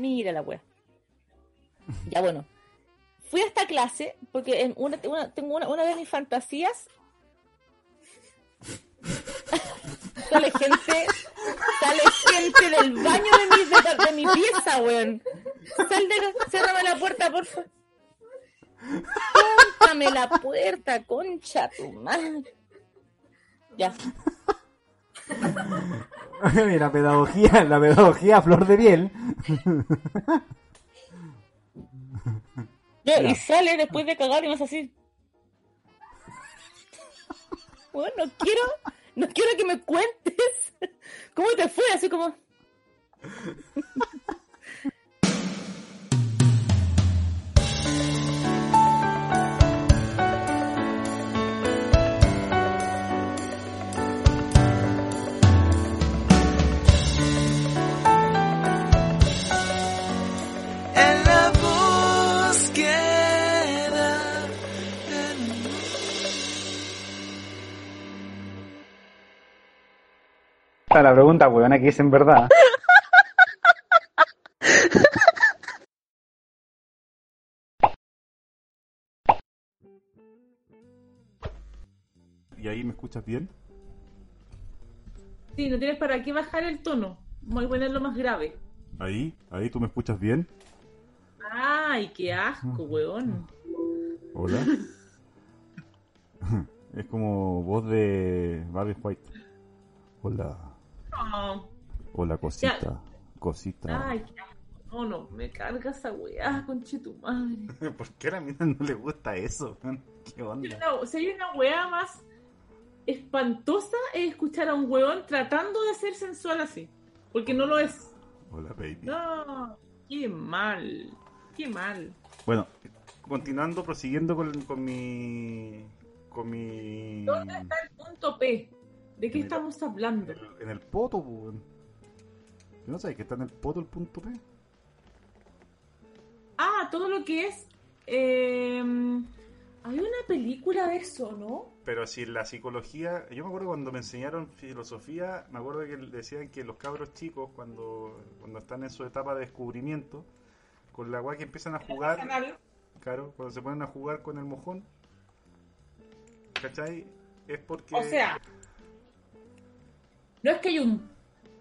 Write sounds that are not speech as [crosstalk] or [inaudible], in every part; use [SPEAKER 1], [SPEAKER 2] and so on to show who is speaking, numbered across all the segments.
[SPEAKER 1] Mira la wea. Ya bueno. Fui a esta clase porque una, tengo una, una de mis fantasías. sale gente. Sale gente del baño de mi, de, mi pieza, weón. Sal de cérrame la puerta, por favor. La puerta, concha tu madre. Ya. [laughs]
[SPEAKER 2] la pedagogía, la pedagogía a flor de piel.
[SPEAKER 1] Yo, y sale después de cagar y más así. Bueno, no quiero, no quiero que me cuentes cómo te fue, así como.
[SPEAKER 2] Está la pregunta, weón, aquí es en verdad.
[SPEAKER 3] ¿Y ahí me escuchas bien?
[SPEAKER 1] Sí, no tienes para qué bajar el tono. Voy a ponerlo más grave.
[SPEAKER 3] Ahí, ahí tú me escuchas bien.
[SPEAKER 1] Ay, qué asco, weón.
[SPEAKER 3] Hola. [laughs] es como voz de Barry White. Hola,
[SPEAKER 1] No.
[SPEAKER 3] hola cosita, cosita.
[SPEAKER 1] Ay. No, no, me carga esa weá, conche tu madre. [laughs]
[SPEAKER 3] ¿Por qué a la mina no le gusta eso? ¿Qué onda?
[SPEAKER 1] No, si hay una weá más espantosa es escuchar a un weón tratando de ser sensual así. Porque no lo es.
[SPEAKER 3] Hola, baby.
[SPEAKER 1] No, qué mal. Qué mal.
[SPEAKER 3] Bueno, continuando, prosiguiendo con, con mi. con mi.
[SPEAKER 1] ¿Dónde está el punto P? ¿De qué estamos hablando?
[SPEAKER 3] En el poto, pues. weón. ¿Yo no sabes que está en el poto el punto P?
[SPEAKER 1] Ah, todo lo que es. eh, hay una película de eso, ¿no?
[SPEAKER 3] Pero si la psicología, yo me acuerdo cuando me enseñaron filosofía, me acuerdo que decían que los cabros chicos cuando, cuando están en su etapa de descubrimiento, con la weá que empiezan a jugar, claro, cuando se ponen a jugar con el mojón, ¿cachai? Es porque...
[SPEAKER 1] O sea, no es que hay un.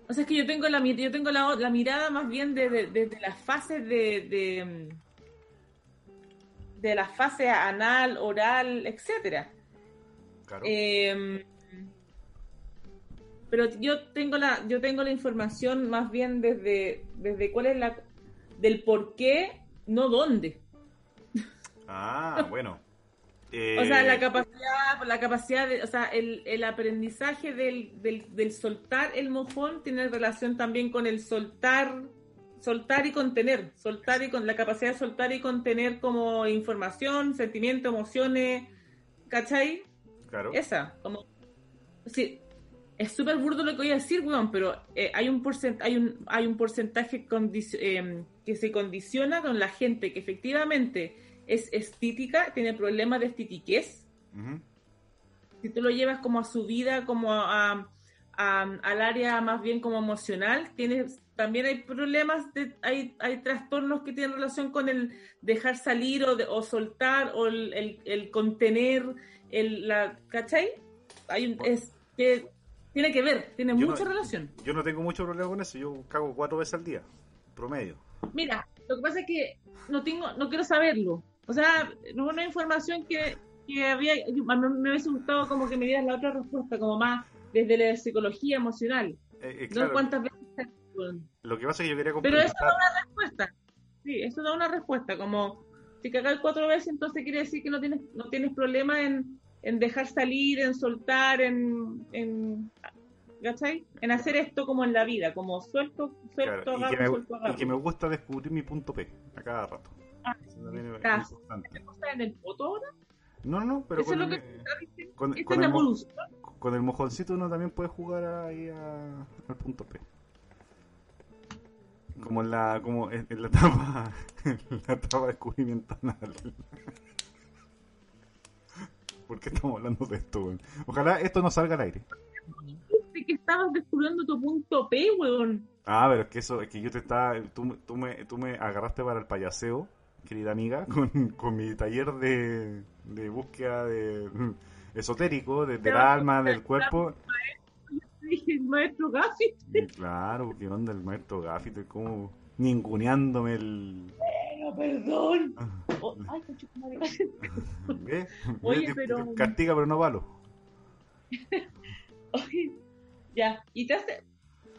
[SPEAKER 1] O sea, es que yo tengo la, mi- yo tengo la, la mirada más bien desde de, de las fases de, de. de la fase anal, oral, etcétera.
[SPEAKER 3] claro,
[SPEAKER 1] Eh, pero yo tengo la yo tengo la información más bien desde desde cuál es la del por qué, no dónde.
[SPEAKER 3] Ah, [laughs] bueno.
[SPEAKER 1] O sea,
[SPEAKER 3] Eh,
[SPEAKER 1] la capacidad, la capacidad de, o sea, el, el aprendizaje del, del, del soltar el mojón tiene relación también con el soltar, soltar y contener, soltar y con la capacidad de soltar y contener como información, sentimientos, emociones, ¿cachai?
[SPEAKER 3] Claro.
[SPEAKER 1] Esa, como, sí, es súper burdo lo que voy a decir, weón, pero eh, hay un porcent hay un, hay un porcentaje eh, que se condiciona con la gente que efectivamente es estítica, tiene problemas de estitiquez,
[SPEAKER 3] Ujú.
[SPEAKER 1] si tú lo llevas como a su vida, como a, a- al área más bien como emocional, tienes también hay problemas, de, hay, hay trastornos que tienen relación con el dejar salir o, de- o soltar o el, el- el contener, el, la, ¿cachai? Hay un, es, que tiene que ver, tiene
[SPEAKER 3] Yo
[SPEAKER 1] mucha
[SPEAKER 3] no-
[SPEAKER 1] relación.
[SPEAKER 3] Yo no tengo mucho problema con eso, yo cago cuatro veces al día, promedio.
[SPEAKER 1] Mira, lo que pasa es que no tengo, no quiero saberlo. O sea, una información que, que había, a mí me hubiese gustado como que me dieras la otra respuesta, como más desde la psicología emocional.
[SPEAKER 3] Eh, eh,
[SPEAKER 1] No cuántas veces.
[SPEAKER 3] Lo que pasa es que yo quería
[SPEAKER 1] Pero eso
[SPEAKER 3] complementar...
[SPEAKER 1] da una respuesta. Sí, eso da una respuesta. Como si cagáis cuatro veces, entonces quiere decir que no tienes, no tienes problema en, en dejar salir, en soltar, en, en ¿cachai? En hacer esto como en la vida, como suelto, suelto,
[SPEAKER 3] Claro, y,
[SPEAKER 1] agarro,
[SPEAKER 3] que me,
[SPEAKER 1] suelto,
[SPEAKER 3] y
[SPEAKER 1] agarro.
[SPEAKER 3] que me gusta descubrir mi punto P a cada rato.
[SPEAKER 1] Ah,
[SPEAKER 3] Eso también es
[SPEAKER 1] estás-
[SPEAKER 3] importante.
[SPEAKER 1] ¿Qué cosa en el poto ahora?
[SPEAKER 3] No, no, pero
[SPEAKER 1] Eso es
[SPEAKER 3] con,
[SPEAKER 1] lo
[SPEAKER 3] el,
[SPEAKER 1] que
[SPEAKER 3] con-
[SPEAKER 1] Esta
[SPEAKER 3] con
[SPEAKER 1] es la
[SPEAKER 3] el mo-
[SPEAKER 1] evolución.
[SPEAKER 3] con el mojoncito uno también puede jugar ahí a- al punto P. Como en la, como en, en la etapa, [laughs] en la etapa de descubrimiento anal. ¿Por qué estamos hablando de esto? weón? Ojalá esto no salga al aire.
[SPEAKER 1] Sí que estabas descubriendo tu punto P, weón.
[SPEAKER 3] Ah, pero es que eso, es que yo te estaba, tú, tú, me, tú me agarraste para el payaseo, querida amiga, [laughs] con, con mi taller de, de búsqueda de esotérico, de, del alma, del cuerpo.
[SPEAKER 1] Dije, maestro Gaffy.
[SPEAKER 3] Y claro, ¿qué onda el maestro Gaffito? Como ninguneándome el...
[SPEAKER 1] Pero, perdón. Oh, ay, madre.
[SPEAKER 3] ¿Ves? [laughs] [laughs]
[SPEAKER 1] Oye, pero-
[SPEAKER 3] Castiga pero no palo.
[SPEAKER 1] Oye, ya, y te hace,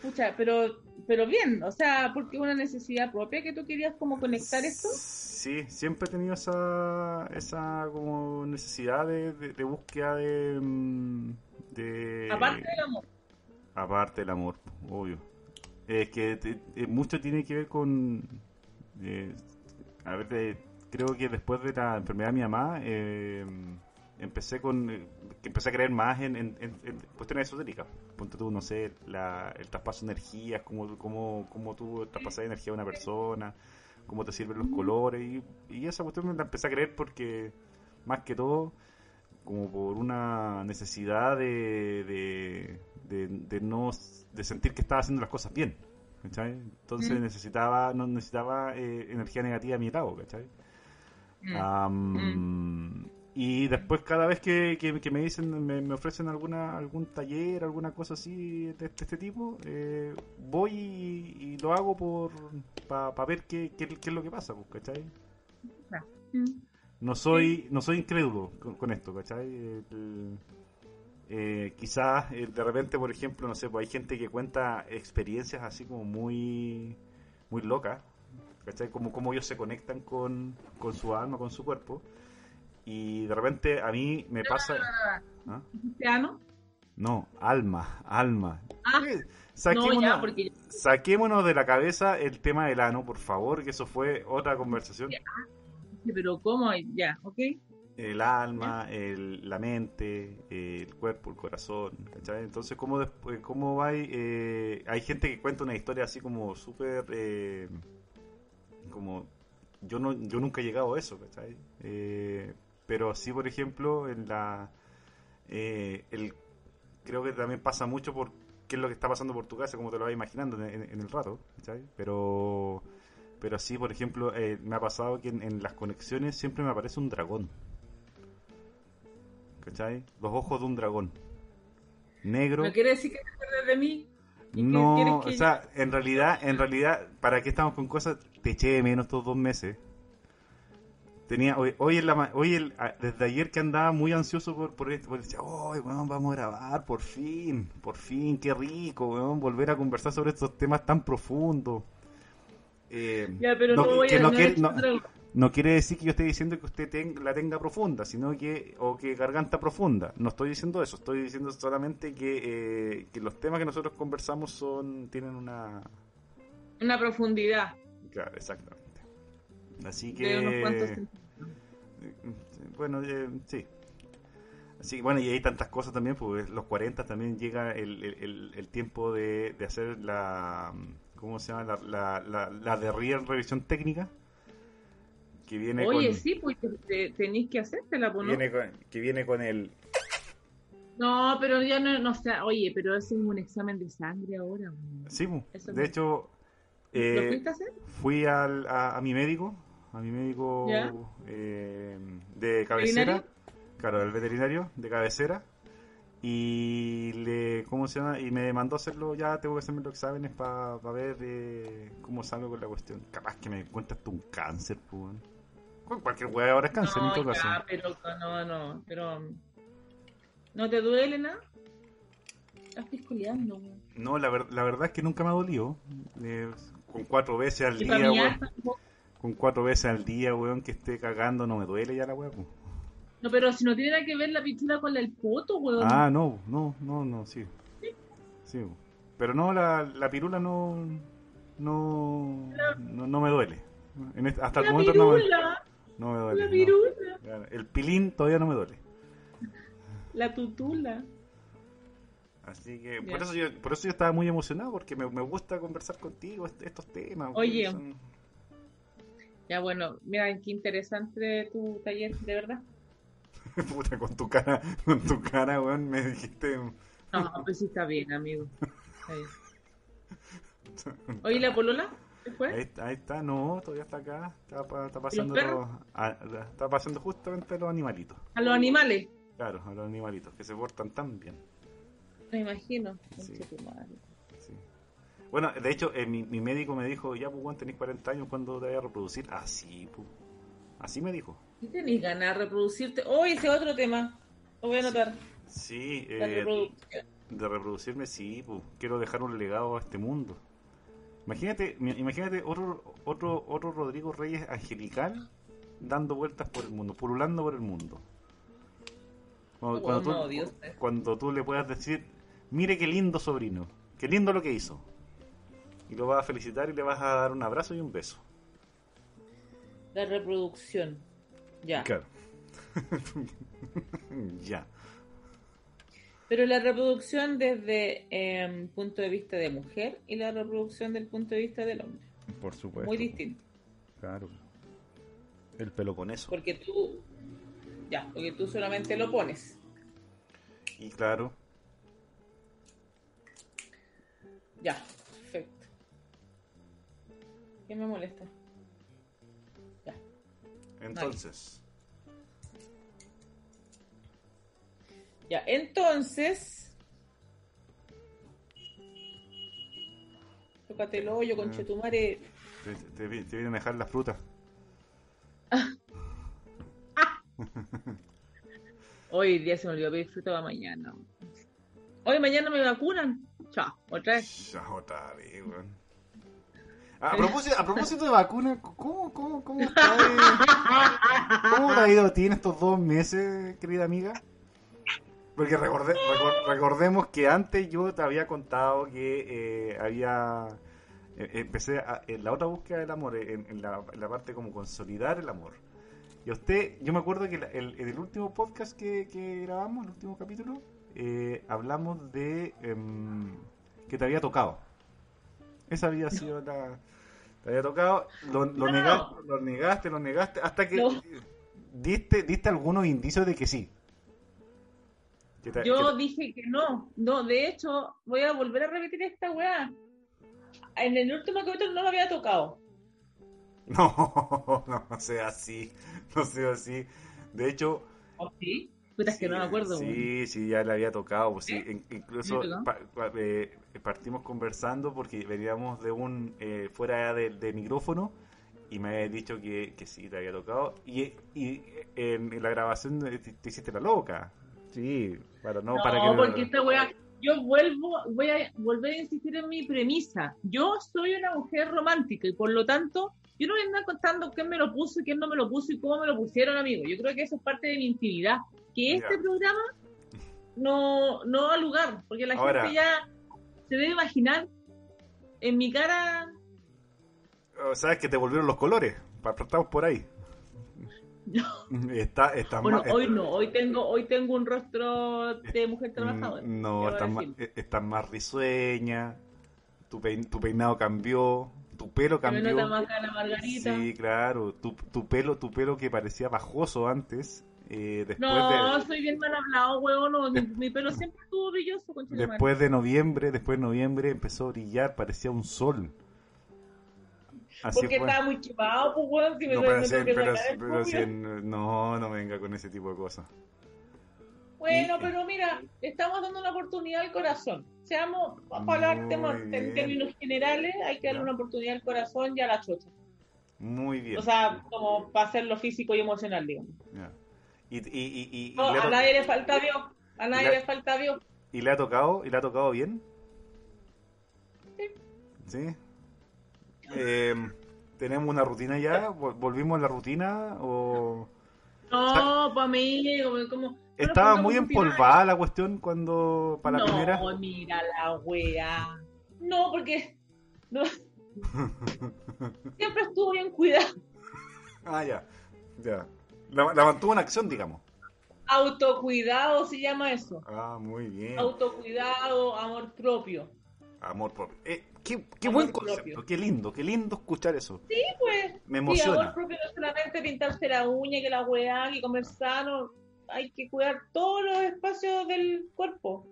[SPEAKER 1] pucha, pero, pero bien, o sea, porque una necesidad propia que tú querías como conectar esto.
[SPEAKER 3] Sí, siempre he tenido esa, esa como necesidad de, de, de búsqueda de, mm, de...
[SPEAKER 1] Aparte del amor.
[SPEAKER 3] Aparte del amor, obvio. Es que te- eh, mucho tiene que ver con... eh, a ver, creo que después de la enfermedad de mi mamá, eh, empecé con... eh, que empecé a creer más en, en, en- en cuestiones esotéricas. Ponte tú, no sé, la, el traspaso de energías, cómo, cómo, cómo tú traspasas energía a una persona, cómo te sirven los colores. Y, y esa cuestión me la empecé a creer porque, más que todo, como por una necesidad de, de, de, de no de sentir que estaba haciendo las cosas bien ¿cachai? entonces
[SPEAKER 1] Mm.
[SPEAKER 3] necesitaba no necesitaba eh, energía negativa a mi lado ¿cachai?
[SPEAKER 1] Mm.
[SPEAKER 3] Am, y después cada vez que, que- que me dicen me, me ofrecen alguna algún taller alguna cosa así de, este- este tipo eh, voy y, y lo hago por para ver qué, qué, qué es lo que pasa pues, ¿cachai? No soy no soy incrédulo con, con esto, ¿cachai? El- eh, quizás eh, de repente, por ejemplo, no sé, pues hay gente que cuenta experiencias así como muy muy locas, ¿cachai? Como, como ellos se conectan con, con su alma, con su cuerpo. Y de repente a mí me pasa... ¿Ah?
[SPEAKER 1] ¿Dijiste ano?
[SPEAKER 3] No, alma, alma.
[SPEAKER 1] Ah,
[SPEAKER 3] Eh,
[SPEAKER 1] no,
[SPEAKER 3] Saquémonos,
[SPEAKER 1] ya, porque
[SPEAKER 3] saquémonos de la cabeza el tema del ano, por favor, que eso fue otra conversación.
[SPEAKER 1] pero ¿cómo? Ya, ok.
[SPEAKER 3] el alma, el- la mente, el cuerpo, el corazón, ¿cachai? Entonces, ¿cómo, después, cómo va? eh, hay gente que cuenta una historia así como súper... eh, como... Yo, no, yo nunca he llegado a eso, ¿cachai? Eh, pero sí, por ejemplo, en la... eh, el, creo que también pasa mucho por qué es lo que está pasando por tu casa, como te lo vas imaginando en, en- en el rato, ¿cachai? Pero... Pero sí, por ejemplo, eh, me ha pasado que en, en las conexiones siempre me aparece un dragón. ¿Cachai? Los ojos de un dragón. Negro.
[SPEAKER 1] ¿No quiere decir que te acuerdas de mí? ¿Y qué
[SPEAKER 3] No, o sea, en realidad, en realidad, ¿para qué estamos con cosas? Te eché de menos estos dos meses. Tenía, hoy, hoy, en la, hoy el- desde ayer que andaba muy ansioso por, por esto, porque decía, oh, weón, vamos a grabar, por fin, por fin, qué rico, weón, volver a conversar sobre estos temas tan profundos. Eh,
[SPEAKER 1] Ya, pero no,
[SPEAKER 3] no,
[SPEAKER 1] voy
[SPEAKER 3] que
[SPEAKER 1] a
[SPEAKER 3] no quiere- no- no quiere decir que yo esté diciendo que usted ten- la tenga profunda, sino que, o que garganta profunda. No estoy diciendo eso, estoy diciendo solamente que, eh, que los temas que nosotros conversamos son, tienen una...
[SPEAKER 1] una profundidad
[SPEAKER 3] Claro, exactamente. Así
[SPEAKER 1] de unos cuantos
[SPEAKER 3] que... Bueno, eh, sí. Así que bueno, y hay tantas cosas también, pues los 40 también llega el, el- el- tiempo de, de hacer la... ¿Cómo se llama? La, la, la, la de real revisión técnica. Que viene
[SPEAKER 1] Oye,
[SPEAKER 3] con...
[SPEAKER 1] sí, pues te- te- tenéis que hacértela, pues, ¿no?
[SPEAKER 3] Viene con, que viene con el...
[SPEAKER 1] No, pero ya no, no sé, oye, pero es un examen de sangre ahora. weón.
[SPEAKER 3] Sí, pues,
[SPEAKER 1] Eso
[SPEAKER 3] de hecho,
[SPEAKER 1] ¿Lo
[SPEAKER 3] eh,
[SPEAKER 1] fuiste a hacer?
[SPEAKER 3] fui al, a, a mi médico, a mi médico eh, de cabecera,
[SPEAKER 1] ¿Veterinario?
[SPEAKER 3] claro, el veterinario de cabecera, y le, ¿cómo se llama? Y me mandó hacerlo, ya tengo que hacerme los exámenes para ver eh, cómo salgo con la cuestión. Capaz que me encuentras tú un cáncer, pues. Cualquier hueá ahora es cáncer, en
[SPEAKER 1] No,
[SPEAKER 3] todo
[SPEAKER 1] ya,
[SPEAKER 3] caso.
[SPEAKER 1] pero no, no, pero ¿no te duele nada? Estás piscoleando, weón.
[SPEAKER 3] No, la, ver- la verdad es que nunca me ha dolido. Eh, con cuatro veces al
[SPEAKER 1] Y
[SPEAKER 3] día, weón. Con cuatro veces al día, weón, que esté cagando, no me duele ya la weá.
[SPEAKER 1] No, pero si no tiene nada que ver la pichula con el poto, weón.
[SPEAKER 3] Ah, no, no, no, no, sí. Sí. Pero no, la, la pirula no, no, no, no me duele. En este- hasta el
[SPEAKER 1] la
[SPEAKER 3] momento no me, no me duele.
[SPEAKER 1] la pirula,
[SPEAKER 3] El pilín todavía no me duele.
[SPEAKER 1] la tutula.
[SPEAKER 3] Así que por eso yo, por eso yo estaba muy emocionado porque me, me gusta conversar contigo est- estos temas.
[SPEAKER 1] Oye.
[SPEAKER 3] son-
[SPEAKER 1] Ya bueno, mira qué interesante tu taller, de verdad. [laughs]
[SPEAKER 3] Puta, con tu cara, con tu cara, weón, me dijiste
[SPEAKER 1] No, pues sí está bien, amigo. Está bien. [laughs] Oye, ¿la polola?
[SPEAKER 3] Ahí, está- ahí está, no, todavía está acá. Está, pa- está pasando
[SPEAKER 1] perros?
[SPEAKER 3] los- a- está pasando justamente a los animalitos.
[SPEAKER 1] A los animales.
[SPEAKER 3] Claro, a los animalitos, que se portan tan bien.
[SPEAKER 1] Me imagino.
[SPEAKER 3] Sí. Bueno, de hecho, eh, mi, mi médico me dijo, ya, pues, Juan, tenés 40 años, ¿cuándo te vayas a reproducir? Así, pues. Así me dijo.
[SPEAKER 1] ¿Qué tenés ganas de reproducirte? Oh, ese otro tema. Lo voy a anotar.
[SPEAKER 3] Sí, eh, de reproducirme, sí, pues. Quiero dejar un legado a este mundo. Imagínate, imagínate otro, otro, otro Rodrigo Reyes angelical dando vueltas por el mundo, pululando por el mundo. Cuando,
[SPEAKER 1] Oh,
[SPEAKER 3] cuando tú, cuando tú le puedas decir, mire qué lindo sobrino, qué lindo lo que hizo. Y lo vas a felicitar y le vas a dar un abrazo y un beso.
[SPEAKER 1] La reproducción. Ya.
[SPEAKER 3] Claro. [laughs] ya.
[SPEAKER 1] Pero la reproducción desde el punto de vista de mujer y la reproducción del punto de vista del hombre.
[SPEAKER 3] Por supuesto.
[SPEAKER 1] Muy distinto.
[SPEAKER 3] Claro. El pelo con eso.
[SPEAKER 1] Porque tú. Ya, porque tú solamente lo pones.
[SPEAKER 3] Y claro,
[SPEAKER 1] Ya. ¿Qué me molesta? Ya.
[SPEAKER 3] entonces.
[SPEAKER 1] Ya, entonces. Tócate el hoyo, conchetumare.
[SPEAKER 3] Te, te, te vienen a dejar las frutas. [laughs]
[SPEAKER 1] Hoy día se me olvidó pedir fruta para mañana. Hoy mañana me vacunan. Chao, otra vez.
[SPEAKER 3] Ya, otra vez, weón. A [laughs] propósito, a propósito de vacuna, ¿cómo, cómo, cómo, ha- cómo te ha ido a ti en estos dos meses, querida amiga? Porque recorde- recor- recordemos que antes yo te había contado que eh, había... eh, empecé a- en la otra búsqueda del amor, en, en la, en la parte como consolidar el amor. Y usted, yo me acuerdo que el, en el último podcast que, que grabamos, el último capítulo, eh, hablamos de em, que te había tocado. Esa había sido la... Te había tocado, lo, lo
[SPEAKER 1] No.
[SPEAKER 3] negaste, lo negaste, lo negaste, hasta que
[SPEAKER 1] No.
[SPEAKER 3] diste, diste algunos indicios de que sí. Que
[SPEAKER 1] Yo
[SPEAKER 3] que-
[SPEAKER 1] dije que no. No, de hecho, voy a volver a repetir esta weá. En el último capítulo no lo había tocado. [laughs]
[SPEAKER 3] No, no, sea así, no sea así. De hecho,
[SPEAKER 1] ¿O sí? Es que no me acuerdo.
[SPEAKER 3] Sí, sí, ya le había tocado. pues, sí,
[SPEAKER 1] ¿Sí?
[SPEAKER 3] in- incluso
[SPEAKER 1] ¿Sí
[SPEAKER 3] pa- eh, partimos conversando porque veníamos de un eh, fuera de, de micrófono y me había dicho que, que sí, te había tocado. Y, y en, en la grabación te, te hiciste la loca. Sí, para no,
[SPEAKER 1] No,
[SPEAKER 3] para que
[SPEAKER 1] porque esta weá, yo vuelvo, voy a volver a insistir en mi premisa. Yo soy una mujer romántica y por lo tanto, yo no voy a andar contando quién me lo puso y quién no me lo puso y cómo me lo pusieron, amigo. Yo creo que eso es parte de mi intimidad. Que este
[SPEAKER 3] Ya.
[SPEAKER 1] programa no, no da lugar, porque la
[SPEAKER 3] Ahora-
[SPEAKER 1] gente ya se debe imaginar en mi cara.
[SPEAKER 3] Oh, sabes que te volvieron los colores. Estamos por ahí. Está, está
[SPEAKER 1] Bueno,
[SPEAKER 3] más-
[SPEAKER 1] hoy no, hoy tengo, hoy tengo un rostro de mujer trabajadora.
[SPEAKER 3] Mm, No,
[SPEAKER 1] debo
[SPEAKER 3] estás más, eh, estás más risueña, tu, pein- tu peinado cambió, tu pelo
[SPEAKER 1] me
[SPEAKER 3] cambió.
[SPEAKER 1] nota más cara Margarita.
[SPEAKER 3] Sí, claro, tu, tu pelo tu pelo que parecía bajoso antes, eh, después,
[SPEAKER 1] No,
[SPEAKER 3] de,
[SPEAKER 1] soy bien mal hablado, huevón. no, mi, mi pelo siempre estuvo brilloso,
[SPEAKER 3] después de noviembre, después de noviembre empezó a brillar, parecía un sol. Así
[SPEAKER 1] Porque
[SPEAKER 3] fue.
[SPEAKER 1] estaba muy chupado, pues, weón. Si me,
[SPEAKER 3] No, pero, sí, sí, no, no venga con ese tipo de cosas.
[SPEAKER 1] Bueno, pero mira, estamos dando una oportunidad al corazón. Seamos, vamos a hablar temas- en términos generales, hay que darle una oportunidad al corazón y a la chocha.
[SPEAKER 3] Muy bien.
[SPEAKER 1] O sea, como para hacerlo físico y emocional, digamos.
[SPEAKER 3] Y, y, y,
[SPEAKER 1] No,
[SPEAKER 3] le
[SPEAKER 1] a nadie le falta Dios. A nadie
[SPEAKER 3] la-
[SPEAKER 1] le falta Dios.
[SPEAKER 3] ¿Y le ha tocado? ¿Y le ha tocado bien?
[SPEAKER 1] Sí.
[SPEAKER 3] ¿Sí? Eh, ¿Tenemos una rutina ya? ¿Vol- ¿Volvimos a la rutina? ¿O
[SPEAKER 1] No, para mí, como... no
[SPEAKER 3] estaba muy empolvada la cuestión cuando para la
[SPEAKER 1] no,
[SPEAKER 3] primera?
[SPEAKER 1] mira la wea. No, porque no. [laughs] siempre estuvo bien cuidado.
[SPEAKER 3] Ah, ya. Ya. La, la mantuvo en acción, digamos.
[SPEAKER 1] Autocuidado se llama eso.
[SPEAKER 3] Ah, muy bien.
[SPEAKER 1] Autocuidado, amor propio.
[SPEAKER 3] Amor propio. Eh, qué qué
[SPEAKER 1] Amor
[SPEAKER 3] buen concepto.
[SPEAKER 1] propio.
[SPEAKER 3] Qué lindo, qué lindo escuchar eso.
[SPEAKER 1] Sí, pues.
[SPEAKER 3] Me
[SPEAKER 1] Sí,
[SPEAKER 3] emociona.
[SPEAKER 1] amor propio no es solamente pintarse la uña, que la weá, que comer sano. Hay que cuidar todos los espacios del cuerpo.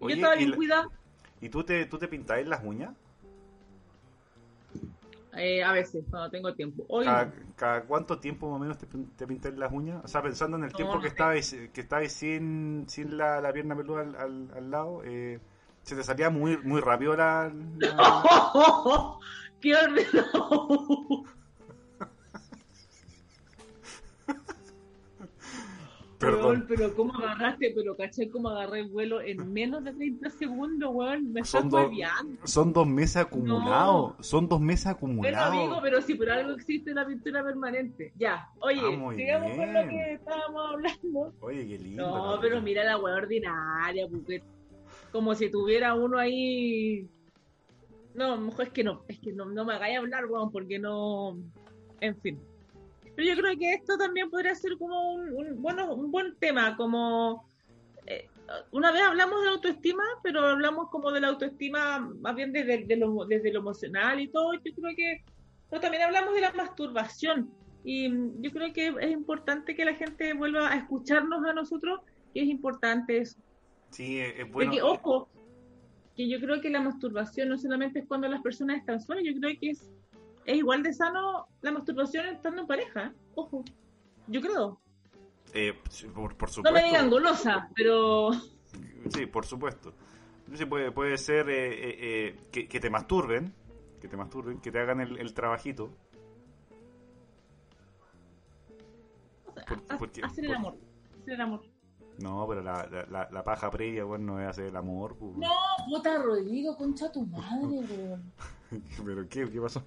[SPEAKER 1] Y
[SPEAKER 3] Oye,
[SPEAKER 1] yo estaba
[SPEAKER 3] y
[SPEAKER 1] bien
[SPEAKER 3] la-
[SPEAKER 1] cuidada.
[SPEAKER 3] ¿Y tú te, tú te pintáis las uñas?
[SPEAKER 1] Eh, a veces, cuando tengo tiempo. Hoy
[SPEAKER 3] ¿Cada,
[SPEAKER 1] no.
[SPEAKER 3] cada cuánto tiempo más o menos te, te pintáis las uñas? O sea, pensando en el
[SPEAKER 1] No,
[SPEAKER 3] tiempo que
[SPEAKER 1] sé.
[SPEAKER 3] estabais, que estabais sin, sin la, la pierna peluda al, al, al lado, eh, ¿se te salía muy, muy rápido la... la- [laughs]
[SPEAKER 1] ¡Qué horror!
[SPEAKER 3] Perdón.
[SPEAKER 1] Weón, pero ¿cómo agarraste? Pero caché cómo agarré el vuelo en menos de 30 segundos, weón. Me estás
[SPEAKER 3] Son dos,
[SPEAKER 1] hueveando.
[SPEAKER 3] son dos meses acumulados. Son dos meses
[SPEAKER 1] Bueno,
[SPEAKER 3] acumulados.
[SPEAKER 1] amigo, pero si por algo existe la pintura permanente. Ya, oye,
[SPEAKER 3] Ah,
[SPEAKER 1] sigamos con lo que estábamos hablando.
[SPEAKER 3] Oye, qué lindo.
[SPEAKER 1] No, pero mira la weá ordinaria, porque como si tuviera uno ahí. No, mejor es que no, es que no, no me hagáis hablar, weón, porque no. En fin. Pero yo creo que esto también podría ser como un, un- bueno, un buen tema, como. eh, una vez hablamos de la autoestima, pero hablamos como de la autoestima más bien desde, de lo, desde lo emocional y todo. Yo creo que. Pero también hablamos de la masturbación. Y yo creo que es importante que la gente vuelva a escucharnos a nosotros y es importante eso.
[SPEAKER 3] Sí, es bueno.
[SPEAKER 1] Porque, ojo, que yo creo que la masturbación no solamente es cuando las personas están solas, yo creo que es, es igual de sano la masturbación estando en pareja. ¿eh? Ojo, yo creo.
[SPEAKER 3] eh, por, por
[SPEAKER 1] No
[SPEAKER 3] supuesto.
[SPEAKER 1] me digan golosa, pero
[SPEAKER 3] Sí, por supuesto. Sí, puede, puede ser eh, eh, eh, que, que te masturben, que te masturben, que te hagan el, el trabajito. Por-
[SPEAKER 1] ha-
[SPEAKER 3] porque-
[SPEAKER 1] hacer el
[SPEAKER 3] por-
[SPEAKER 1] amor. Hacer el amor.
[SPEAKER 3] No, pero la, la, la, la paja previa, bueno, no es hacer el amor. pues.
[SPEAKER 1] No, puta Rodrigo, concha tu madre, weón. [laughs]
[SPEAKER 3] ¿Pero qué? ¿Qué pasó?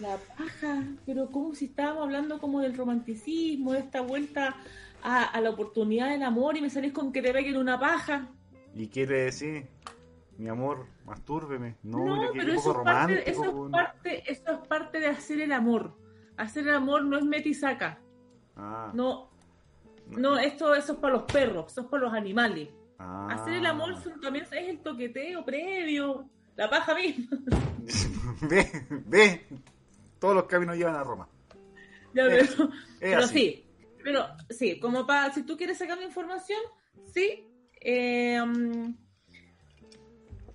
[SPEAKER 1] La paja, pero como si estábamos hablando como del romanticismo, de esta vuelta a, a la oportunidad del amor y me salís con que te peguen una paja.
[SPEAKER 3] ¿Y quiere decir, mi amor, mastúrbeme? No,
[SPEAKER 1] No,
[SPEAKER 3] mira
[SPEAKER 1] pero eso es, parte,
[SPEAKER 3] romántico.
[SPEAKER 1] eso, es
[SPEAKER 3] weón.
[SPEAKER 1] parte, eso es parte de hacer el amor. Hacer el amor no es metisaca.
[SPEAKER 3] Ah,
[SPEAKER 1] No, no, esto, eso es para los perros, eso es para los animales.
[SPEAKER 3] ah.
[SPEAKER 1] Hacer el amor son- también es el toqueteo previo, la paja misma. [laughs] [laughs]
[SPEAKER 3] ve, ve. Todos los caminos llevan a Roma.
[SPEAKER 1] Ya,
[SPEAKER 3] Es-
[SPEAKER 1] pero
[SPEAKER 3] es
[SPEAKER 1] pero sí, pero sí, como para, si tú quieres sacar la información, sí. eh, mm,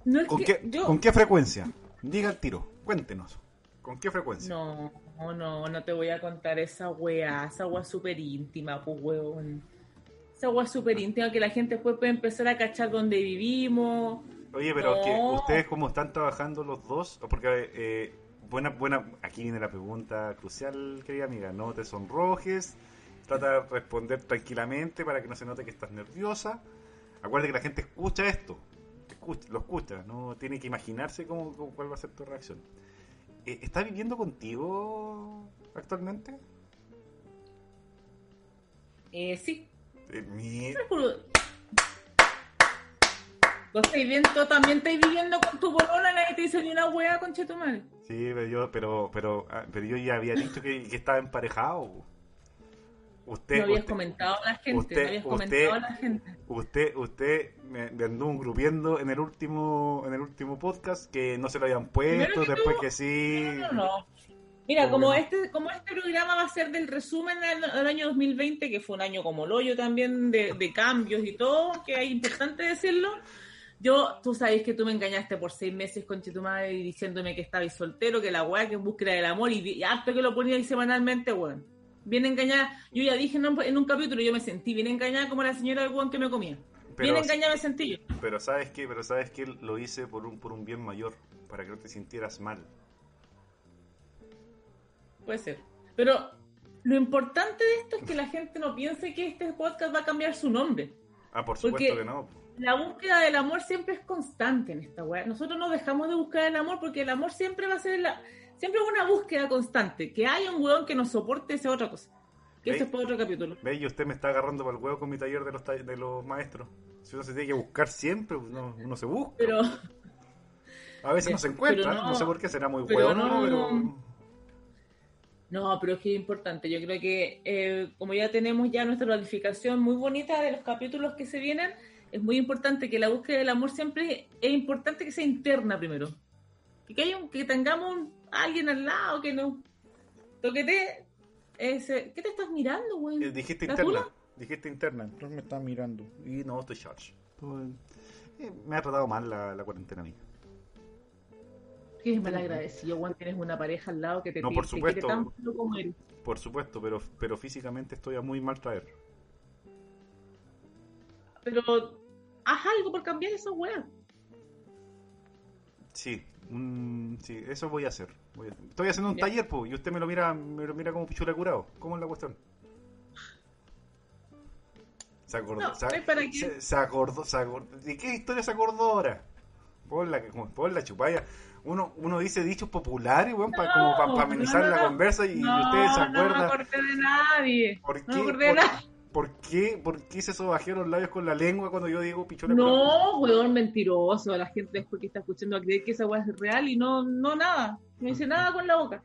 [SPEAKER 1] no es
[SPEAKER 3] ¿Con,
[SPEAKER 1] que
[SPEAKER 3] qué,
[SPEAKER 1] yo...
[SPEAKER 3] ¿Con qué frecuencia? Diga el tiro, cuéntenos. ¿Con qué frecuencia?
[SPEAKER 1] No, no, no te voy a contar esa weá, esa weá súper íntima, pues weón. Esa weá súper íntima que la gente después puede empezar a cachar dónde vivimos.
[SPEAKER 3] Oye, pero
[SPEAKER 1] No.
[SPEAKER 3] que ustedes como están trabajando los dos, porque eh, buena, buena, aquí viene la pregunta crucial, querida amiga, no te sonrojes, trata de responder tranquilamente para que no se note que estás nerviosa. Acuérdate que la gente escucha esto, escucha- lo escucha, no tiene que imaginarse cómo, cómo- cuál va a ser tu reacción. Eh, ¿Está viviendo contigo actualmente?
[SPEAKER 1] Eh, sí.
[SPEAKER 3] Eh, mi-
[SPEAKER 1] Estáis viendo, también estáis viviendo con tu bolona, nadie te dice ni una weá, conchetumare.
[SPEAKER 3] Sí, pero yo, pero, pero, ah, pero yo ya había dicho que, que estaba emparejado. Usted,
[SPEAKER 1] No habías
[SPEAKER 3] usted-
[SPEAKER 1] comentado a la gente,
[SPEAKER 3] usted-
[SPEAKER 1] no habías
[SPEAKER 3] usted-
[SPEAKER 1] comentado a la gente.
[SPEAKER 3] Usted, usted me, me anduvo grupiendo en el último, en el último podcast que no se lo habían puesto,
[SPEAKER 1] que
[SPEAKER 3] después
[SPEAKER 1] todo-
[SPEAKER 3] que sí.
[SPEAKER 1] No, no, no. Mira,
[SPEAKER 3] ¿Cómo
[SPEAKER 1] como
[SPEAKER 3] no?
[SPEAKER 1] este, como este programa va a ser del resumen del, del año 2020, que fue un año como el hoyo también de, de cambios y todo, que es importante decirlo. Yo, tú sabes que tú me engañaste por seis meses con madre diciéndome que estabais soltero, que la weá, que en búsqueda del amor, y, y harto que lo ponía ahí semanalmente, weón. Bien engañada. Yo ya dije en un, en un capítulo, yo me sentí bien engañada como la señora del weón que me comía.
[SPEAKER 3] Pero-
[SPEAKER 1] bien engañada me sentí yo.
[SPEAKER 3] Pero sabes que, pero sabes que lo hice por un, por un bien mayor, para que no te sintieras mal.
[SPEAKER 1] Puede ser. Pero lo importante de esto es que la gente no piense que este podcast va a cambiar su nombre.
[SPEAKER 3] Ah, por supuesto
[SPEAKER 1] Porque-
[SPEAKER 3] que no.
[SPEAKER 1] La búsqueda del amor siempre es constante en esta weá. Nosotros no dejamos de buscar el amor porque el amor siempre va a ser la, siempre es una búsqueda constante. Que haya un weón que nos soporte esa es otra cosa. Que eso es para otro capítulo.
[SPEAKER 3] ¿Veis? Y usted me está agarrando para el huevo con mi taller de los, de los maestros. Si uno se tiene que buscar siempre, uno, uno se busca.
[SPEAKER 1] Pero
[SPEAKER 3] A veces no se encuentra, no,
[SPEAKER 1] no-
[SPEAKER 3] sé por qué, será muy huevo,
[SPEAKER 1] no-
[SPEAKER 3] pero...
[SPEAKER 1] no, pero es que es importante. Yo creo que eh, como ya tenemos ya nuestra planificación muy bonita de los capítulos que se vienen, es muy importante que la búsqueda del amor siempre es importante que sea interna primero. Que, que haya un- que tengamos un- alguien al lado que nos toquete. Ese, ¿Qué te estás mirando, güey?
[SPEAKER 3] Eh, dijiste
[SPEAKER 1] ¿La
[SPEAKER 3] interna.
[SPEAKER 1] tula?
[SPEAKER 3] Dijiste interna. Entonces me está mirando. Y no, estoy charge. eh, me ha tratado mal la, la cuarentena a mí.
[SPEAKER 1] Que es malagradecido, Juan, tienes una pareja al lado que te,
[SPEAKER 3] No,
[SPEAKER 1] te-
[SPEAKER 3] por
[SPEAKER 1] te
[SPEAKER 3] supuesto.
[SPEAKER 1] quiere tanto como eres.
[SPEAKER 3] Por supuesto, pero, pero físicamente estoy a muy mal traer.
[SPEAKER 1] Pero haz algo por cambiar esa weá.
[SPEAKER 3] Sí, sí, eso voy a hacer. Voy a- Estoy haciendo un
[SPEAKER 1] Ya.
[SPEAKER 3] taller, pues, y usted me lo mira, me lo mira como pichula curado. ¿Cómo es la cuestión? Se acordó,
[SPEAKER 1] No,
[SPEAKER 3] se,
[SPEAKER 1] ¿ves para qué?
[SPEAKER 3] se- se acordó, se acordó. ¿De qué historia se acordó ahora? Ponla, la chupalla. Uno, uno dice dichos populares, weón, para, como para,
[SPEAKER 1] No,
[SPEAKER 3] amenizar
[SPEAKER 1] no, no,
[SPEAKER 3] la
[SPEAKER 1] no.
[SPEAKER 3] conversa y, y
[SPEAKER 1] no,
[SPEAKER 3] ustedes se
[SPEAKER 1] no me
[SPEAKER 3] acuerdan.
[SPEAKER 1] acordé de nadie.
[SPEAKER 3] ¿Por
[SPEAKER 1] No
[SPEAKER 3] qué?
[SPEAKER 1] me acordé de
[SPEAKER 3] ¿Por,
[SPEAKER 1] nadie.
[SPEAKER 3] Por qué? ¿Por qué se sobajea los labios con la lengua cuando yo digo pichula?
[SPEAKER 1] No, weón, mentiroso. La gente después que está escuchando a creer que esa weá es real y no, no nada. No dice nada con la boca.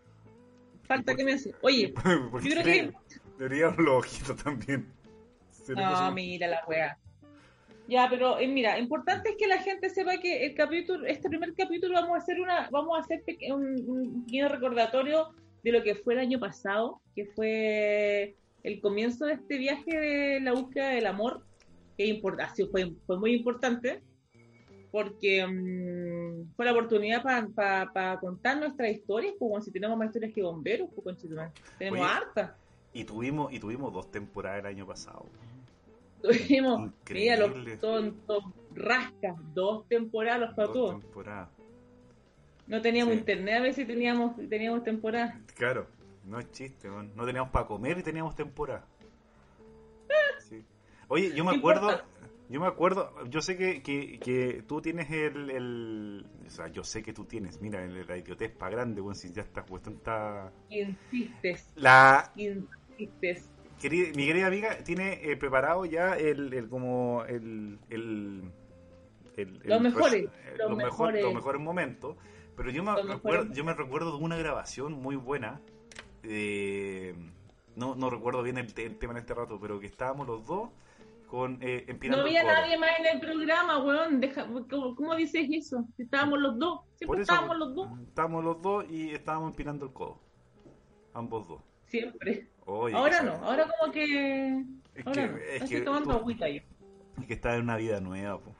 [SPEAKER 1] Falta que me hace. Oye, [laughs] yo creo que-
[SPEAKER 3] Debería los ojitos también. ¿Sería
[SPEAKER 1] no, mira la weá. Ya, pero eh, mira, importante es que la gente sepa que el capítulo, este primer capítulo vamos a hacer una, vamos a hacer un, un pequeño recordatorio de lo que fue el año pasado, que fue el comienzo de este viaje de la búsqueda del amor, que fue, fue muy importante, porque mm, fue la oportunidad para contar nuestras historias, pues bueno, si tenemos más historias que bomberos, pues conchetumare. tenemos
[SPEAKER 3] Oye,
[SPEAKER 1] hartas.
[SPEAKER 3] Y tuvimos, y tuvimos dos temporadas el año pasado.
[SPEAKER 1] Tuvimos, mira, los
[SPEAKER 3] Increíble.
[SPEAKER 1] tontos rascas, dos temporadas los
[SPEAKER 3] Dos temporadas.
[SPEAKER 1] No teníamos
[SPEAKER 3] Sí.
[SPEAKER 1] internet a ver si teníamos, teníamos temporada.
[SPEAKER 3] Claro, no es chiste, man. no teníamos para comer y teníamos temporada. Sí. Oye, yo me acuerdo, yo me acuerdo, yo sé que, que, que tú tienes el, el- o sea, yo sé que tú tienes, mira, el- la idiotez para grande, bueno, si ya esta cuestión está...
[SPEAKER 1] Insistes,
[SPEAKER 3] La,
[SPEAKER 1] insistes.
[SPEAKER 3] querida, mi querida amiga tiene eh, preparado ya el, el como el, el, el-
[SPEAKER 1] Los mejores,
[SPEAKER 3] eh,
[SPEAKER 1] los
[SPEAKER 3] los, mejor-
[SPEAKER 1] mejores.
[SPEAKER 3] los mejores momentos pero yo me recuerdo yo me recuerdo de una grabación muy buena eh, no, no recuerdo bien el, te- el tema en este rato pero que estábamos los dos con eh,
[SPEAKER 1] No había nadie más en el programa, weón. Deja, ¿cómo, cómo dices eso? Estábamos los dos. Siempre
[SPEAKER 3] eso,
[SPEAKER 1] estábamos los dos.
[SPEAKER 3] estábamos los dos y estábamos empinando el codo ambos dos
[SPEAKER 1] Siempre.
[SPEAKER 3] Oye,
[SPEAKER 1] ahora no, ahora como que.
[SPEAKER 3] es
[SPEAKER 1] Ahora
[SPEAKER 3] que,
[SPEAKER 1] no.
[SPEAKER 3] es
[SPEAKER 1] Estoy
[SPEAKER 3] que
[SPEAKER 1] tomando
[SPEAKER 3] tú-
[SPEAKER 1] agüita yo.
[SPEAKER 3] es que estás en una vida nueva po.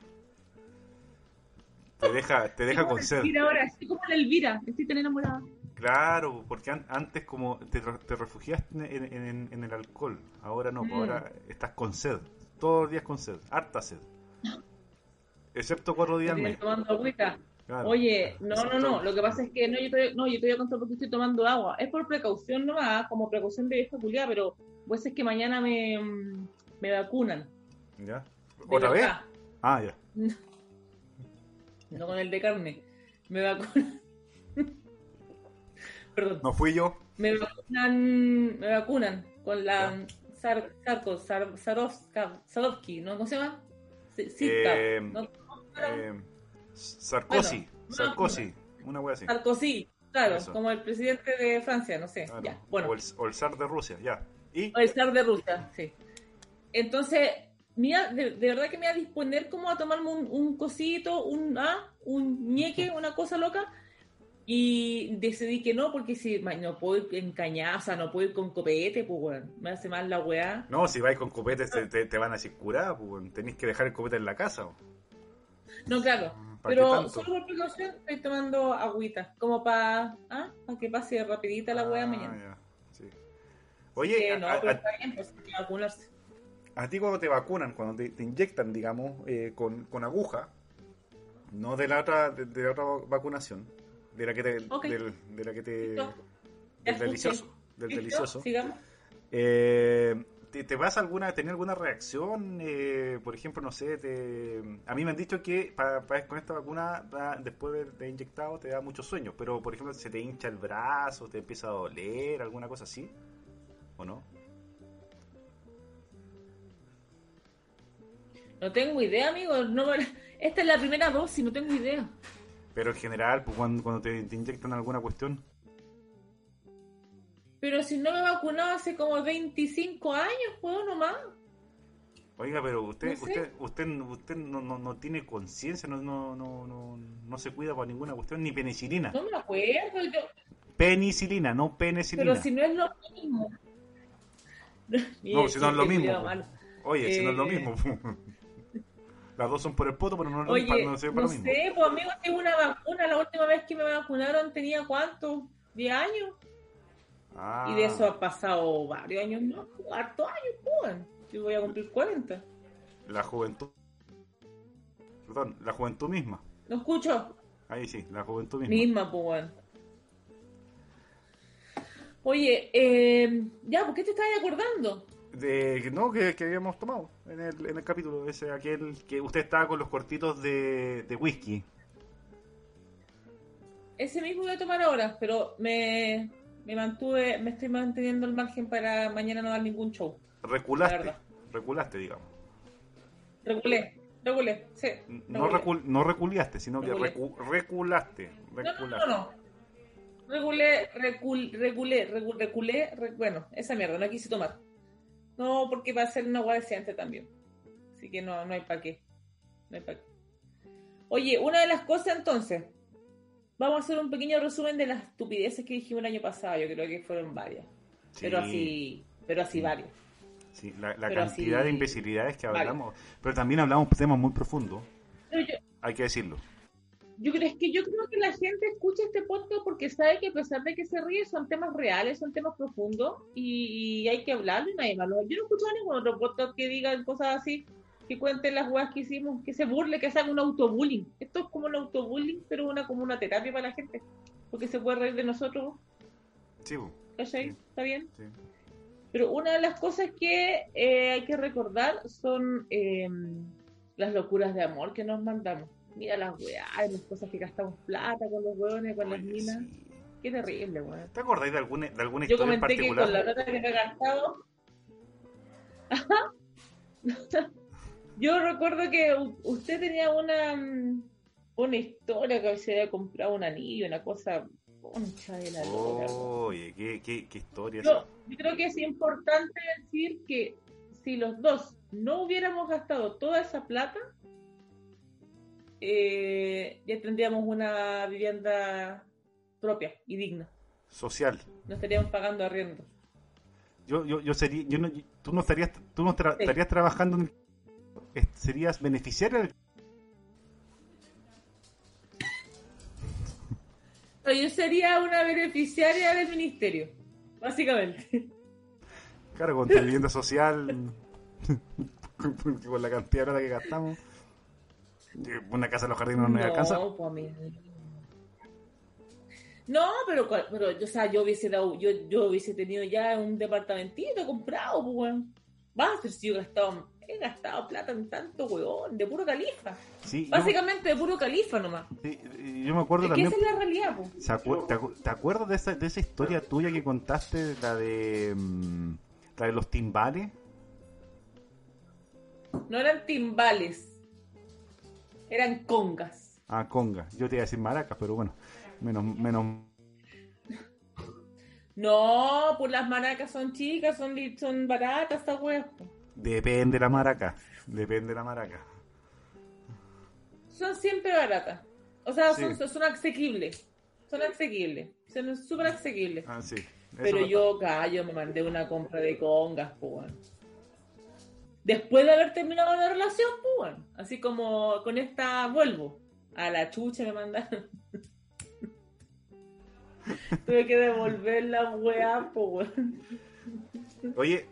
[SPEAKER 3] te deja te deja con
[SPEAKER 1] Elvira ahora, estoy como la Elvira. Estoy tan enamorada.
[SPEAKER 3] Claro, porque an- antes como te, te refugiaste en, en- en- en el alcohol, ahora no, pues
[SPEAKER 1] Mm.
[SPEAKER 3] ahora estás con sed, todos los días con sed, harta sed. Excepto cuatro días al mes.
[SPEAKER 1] tomando agüita.
[SPEAKER 3] claro.
[SPEAKER 1] Oye, no, no,
[SPEAKER 3] Excepto-
[SPEAKER 1] no, lo que pasa es que no, yo te, no, yo te voy a contar porque estoy tomando agua. Es por precaución nomás, como precaución de vieja culiada, pero pues es que mañana me, mm, me vacunan.
[SPEAKER 3] ¿Ya? ¿Otra vez? Ah, ya. [laughs]
[SPEAKER 1] No con el de carne. Me vacunan. Perdón.
[SPEAKER 3] No fui yo.
[SPEAKER 1] Me vacunan, me vacunan con la Sar, Sarko, Sar, Sarovska- Sarovsky, ¿no? ¿Cómo se llama? Sitka,
[SPEAKER 3] Eh,
[SPEAKER 1] ¿no?
[SPEAKER 3] Eh, Sarkozy,
[SPEAKER 1] Bueno,
[SPEAKER 3] Sarkozy, una wea así.
[SPEAKER 1] Sarkozy, claro,
[SPEAKER 3] Eso.
[SPEAKER 1] como el presidente de Francia, no sé. Ya, bueno.
[SPEAKER 3] o, el, o el zar de Rusia, ya. Y
[SPEAKER 1] O el zar de Rusia, sí. Entonces, mira, de, de verdad que me iba a disponer como a tomarme un, un cosito, un, ah, un ñeque, una cosa loca, y decidí que no, porque si no puedo ir en cañaza, no puedo ir con copete, pues bueno, me hace mal la weá.
[SPEAKER 3] no, si vais con copetes te, te- te van a decir curada, pues, tenéis que dejar el copete en la casa.
[SPEAKER 1] No, claro,
[SPEAKER 3] ¿Para qué
[SPEAKER 1] pero solo por precaución estoy tomando agüita, como para ah, pa que pase rapidita la weá
[SPEAKER 3] Ah,
[SPEAKER 1] mañana.
[SPEAKER 3] ya, sí. Oye, a-
[SPEAKER 1] no, pero
[SPEAKER 3] a-
[SPEAKER 1] está bien, pues hay que vacunarse.
[SPEAKER 3] A ti cuando te vacunan, cuando te, te inyectan, digamos, eh, con, con aguja, no de la otra, de, de la otra vacunación, de la que te,
[SPEAKER 1] Ok.
[SPEAKER 3] del, de la que te, del delicioso, del
[SPEAKER 1] ¿Listo?
[SPEAKER 3] delicioso.
[SPEAKER 1] Sigamos.
[SPEAKER 3] Eh, ¿te, te pasa alguna, tener alguna reacción? Eh, por ejemplo, no sé, te, a mí me han dicho que pa- pa- con esta vacuna, da- después de, de inyectado, te da muchos sueños, pero por ejemplo, se te hincha el brazo, te empieza a doler, alguna cosa así, ¿o no?
[SPEAKER 1] No tengo idea, amigo. No, esta es la primera dosis, no tengo idea.
[SPEAKER 3] Pero en general, pues, cuando, cuando te, te inyectan alguna cuestión,
[SPEAKER 1] Pero si no me he vacunado hace como 25 años, puedo nomás.
[SPEAKER 3] Oiga, pero usted,
[SPEAKER 1] No sé.
[SPEAKER 3] usted, usted, usted no, no, no tiene conciencia, no, no, no, no, no se cuida para ninguna cuestión, ni penicilina.
[SPEAKER 1] No me acuerdo. Yo,
[SPEAKER 3] Penicilina, no penicilina.
[SPEAKER 1] pero si no es lo mismo.
[SPEAKER 3] No, si no es lo mismo. Oye, si no es lo
[SPEAKER 1] eh,
[SPEAKER 3] mismo. Las dos son por el poto, pero no,
[SPEAKER 1] Oye,
[SPEAKER 3] no, no sirven para
[SPEAKER 1] no
[SPEAKER 3] lo mismo.
[SPEAKER 1] sé, pues amigo, tengo una vacuna. La última vez que me vacunaron tenía cuánto? ¿10 años?
[SPEAKER 3] Ah,
[SPEAKER 1] Y de eso ha pasado varios años, ¿no? Hartos años, pues. Yo voy a cumplir 40.
[SPEAKER 3] La juventud. Perdón, la juventud misma.
[SPEAKER 1] ¿No escucho?
[SPEAKER 3] Ahí sí, la juventud misma.
[SPEAKER 1] Misma, pues, bueno. Oye, eh, ya, ¿por qué te estás acordando?
[SPEAKER 3] De, no, que, que habíamos tomado en el, en el capítulo ese, aquel que usted estaba con los cortitos de, de whisky.
[SPEAKER 1] Ese mismo voy a tomar ahora, pero me, me mantuve, me estoy manteniendo el margen para mañana no dar ningún show. La
[SPEAKER 3] Reculaste, reculaste, digamos.
[SPEAKER 1] Regulé, regulé, sí.
[SPEAKER 3] No, recul, no reculiaste, sino que
[SPEAKER 1] Regulé.
[SPEAKER 3] recu- reculaste.
[SPEAKER 1] No, no,
[SPEAKER 3] reculaste.
[SPEAKER 1] no, no. Regulé, recul, regulé, regu- reculé, re- bueno, esa mierda, no quise tomar. No, porque va a ser una agua decente también. Así que no, no hay para qué. No hay pa' qué. Oye, una de las cosas entonces, vamos a hacer un pequeño resumen de las estupideces que dijimos el año pasado. Yo creo que fueron varias.
[SPEAKER 3] Sí,
[SPEAKER 1] Pero así, pero así varias.
[SPEAKER 3] sí, la, cantidad
[SPEAKER 1] así-
[SPEAKER 3] de imbecilidades que hablamos. Pero también hablamos temas muy profundos,
[SPEAKER 1] yo,
[SPEAKER 3] hay que decirlo.
[SPEAKER 1] Yo creo es que yo creo que la gente escucha este podcast porque sabe que a pesar de que se ríe son temas reales, son temas profundos y, y hay que hablarlo y nadie más. lo- Yo no he escuchado ningún otro podcast que digan cosas así, que cuenten las weas que hicimos, que se burle, que hagan un autobullying. Esto es como un autobullying, pero una como una terapia para la gente, porque se puede reír de nosotros,
[SPEAKER 3] Sí. Sí.
[SPEAKER 1] ¿Está bien?
[SPEAKER 3] sí.
[SPEAKER 1] Pero una de las cosas que eh, hay que recordar son eh, las locuras de amor que nos mandamos. Mira las weas, las cosas que gastamos plata con los hueones, con las minas.
[SPEAKER 3] sí.
[SPEAKER 1] Qué terrible, weón.
[SPEAKER 3] ¿Te acordáis de alguna, de alguna
[SPEAKER 1] Yo
[SPEAKER 3] historia en
[SPEAKER 1] comenté que
[SPEAKER 3] particular?
[SPEAKER 1] con la plata que me he gastado. [laughs] Yo recuerdo que usted tenía una, mm, una historia que se había comprado un anillo, una cosa concha de la.
[SPEAKER 3] Oye, qué, qué, qué historia
[SPEAKER 1] Yo, yo creo que es importante decir que si los dos no hubiéramos gastado toda esa plata, eh, ya tendríamos una vivienda propia y digna.
[SPEAKER 3] Social.
[SPEAKER 1] No estaríamos pagando arriendo.
[SPEAKER 3] Yo, yo, yo sería, yo no, tú no estarías, tú no tra-
[SPEAKER 1] Sí.
[SPEAKER 3] estarías trabajando, en el- serías beneficiario del
[SPEAKER 1] Pero Yo sería una beneficiaria del ministerio, básicamente.
[SPEAKER 3] Claro, con tu vivienda social, [laughs] con la cantidad de que gastamos, una casa de los jardines no nos alcanza.
[SPEAKER 1] pues, amigo. No, pero, pero yo, o sea, yo hubiese dado, yo, yo hubiese tenido ya un departamentito comprado, pues, weón. Va a ser si yo he gastado, he gastado plata en tanto, weón, de puro califa.
[SPEAKER 3] Sí, yo,
[SPEAKER 1] Básicamente de puro califa nomás.
[SPEAKER 3] sí, yo me acuerdo
[SPEAKER 1] Es que
[SPEAKER 3] también.
[SPEAKER 1] esa es la realidad, pues.
[SPEAKER 3] ¿se acu- te, acu- te acuerdas de esa, de esa historia tuya que contaste, la de, mm, la de los timbales?
[SPEAKER 1] No eran timbales, eran congas.
[SPEAKER 3] Ah, conga. Yo te iba a decir maracas, pero bueno, menos, menos.
[SPEAKER 1] No, pues las maracas son chicas, son, son baratas, esta weá. po.
[SPEAKER 3] Depende la maraca. Depende la maraca.
[SPEAKER 1] Son siempre baratas. O sea,
[SPEAKER 3] Sí.
[SPEAKER 1] son, son asequibles. Son asequibles. Son súper asequibles.
[SPEAKER 3] Ah, sí. Eso
[SPEAKER 1] Pero yo, callo, me mandé una compra de congas, pues. Después de haber terminado la relación, pues. Así como con esta vuelvo. A la chucha me mandaron. [laughs] Tuve que devolver la weá, pues.
[SPEAKER 3] Oye,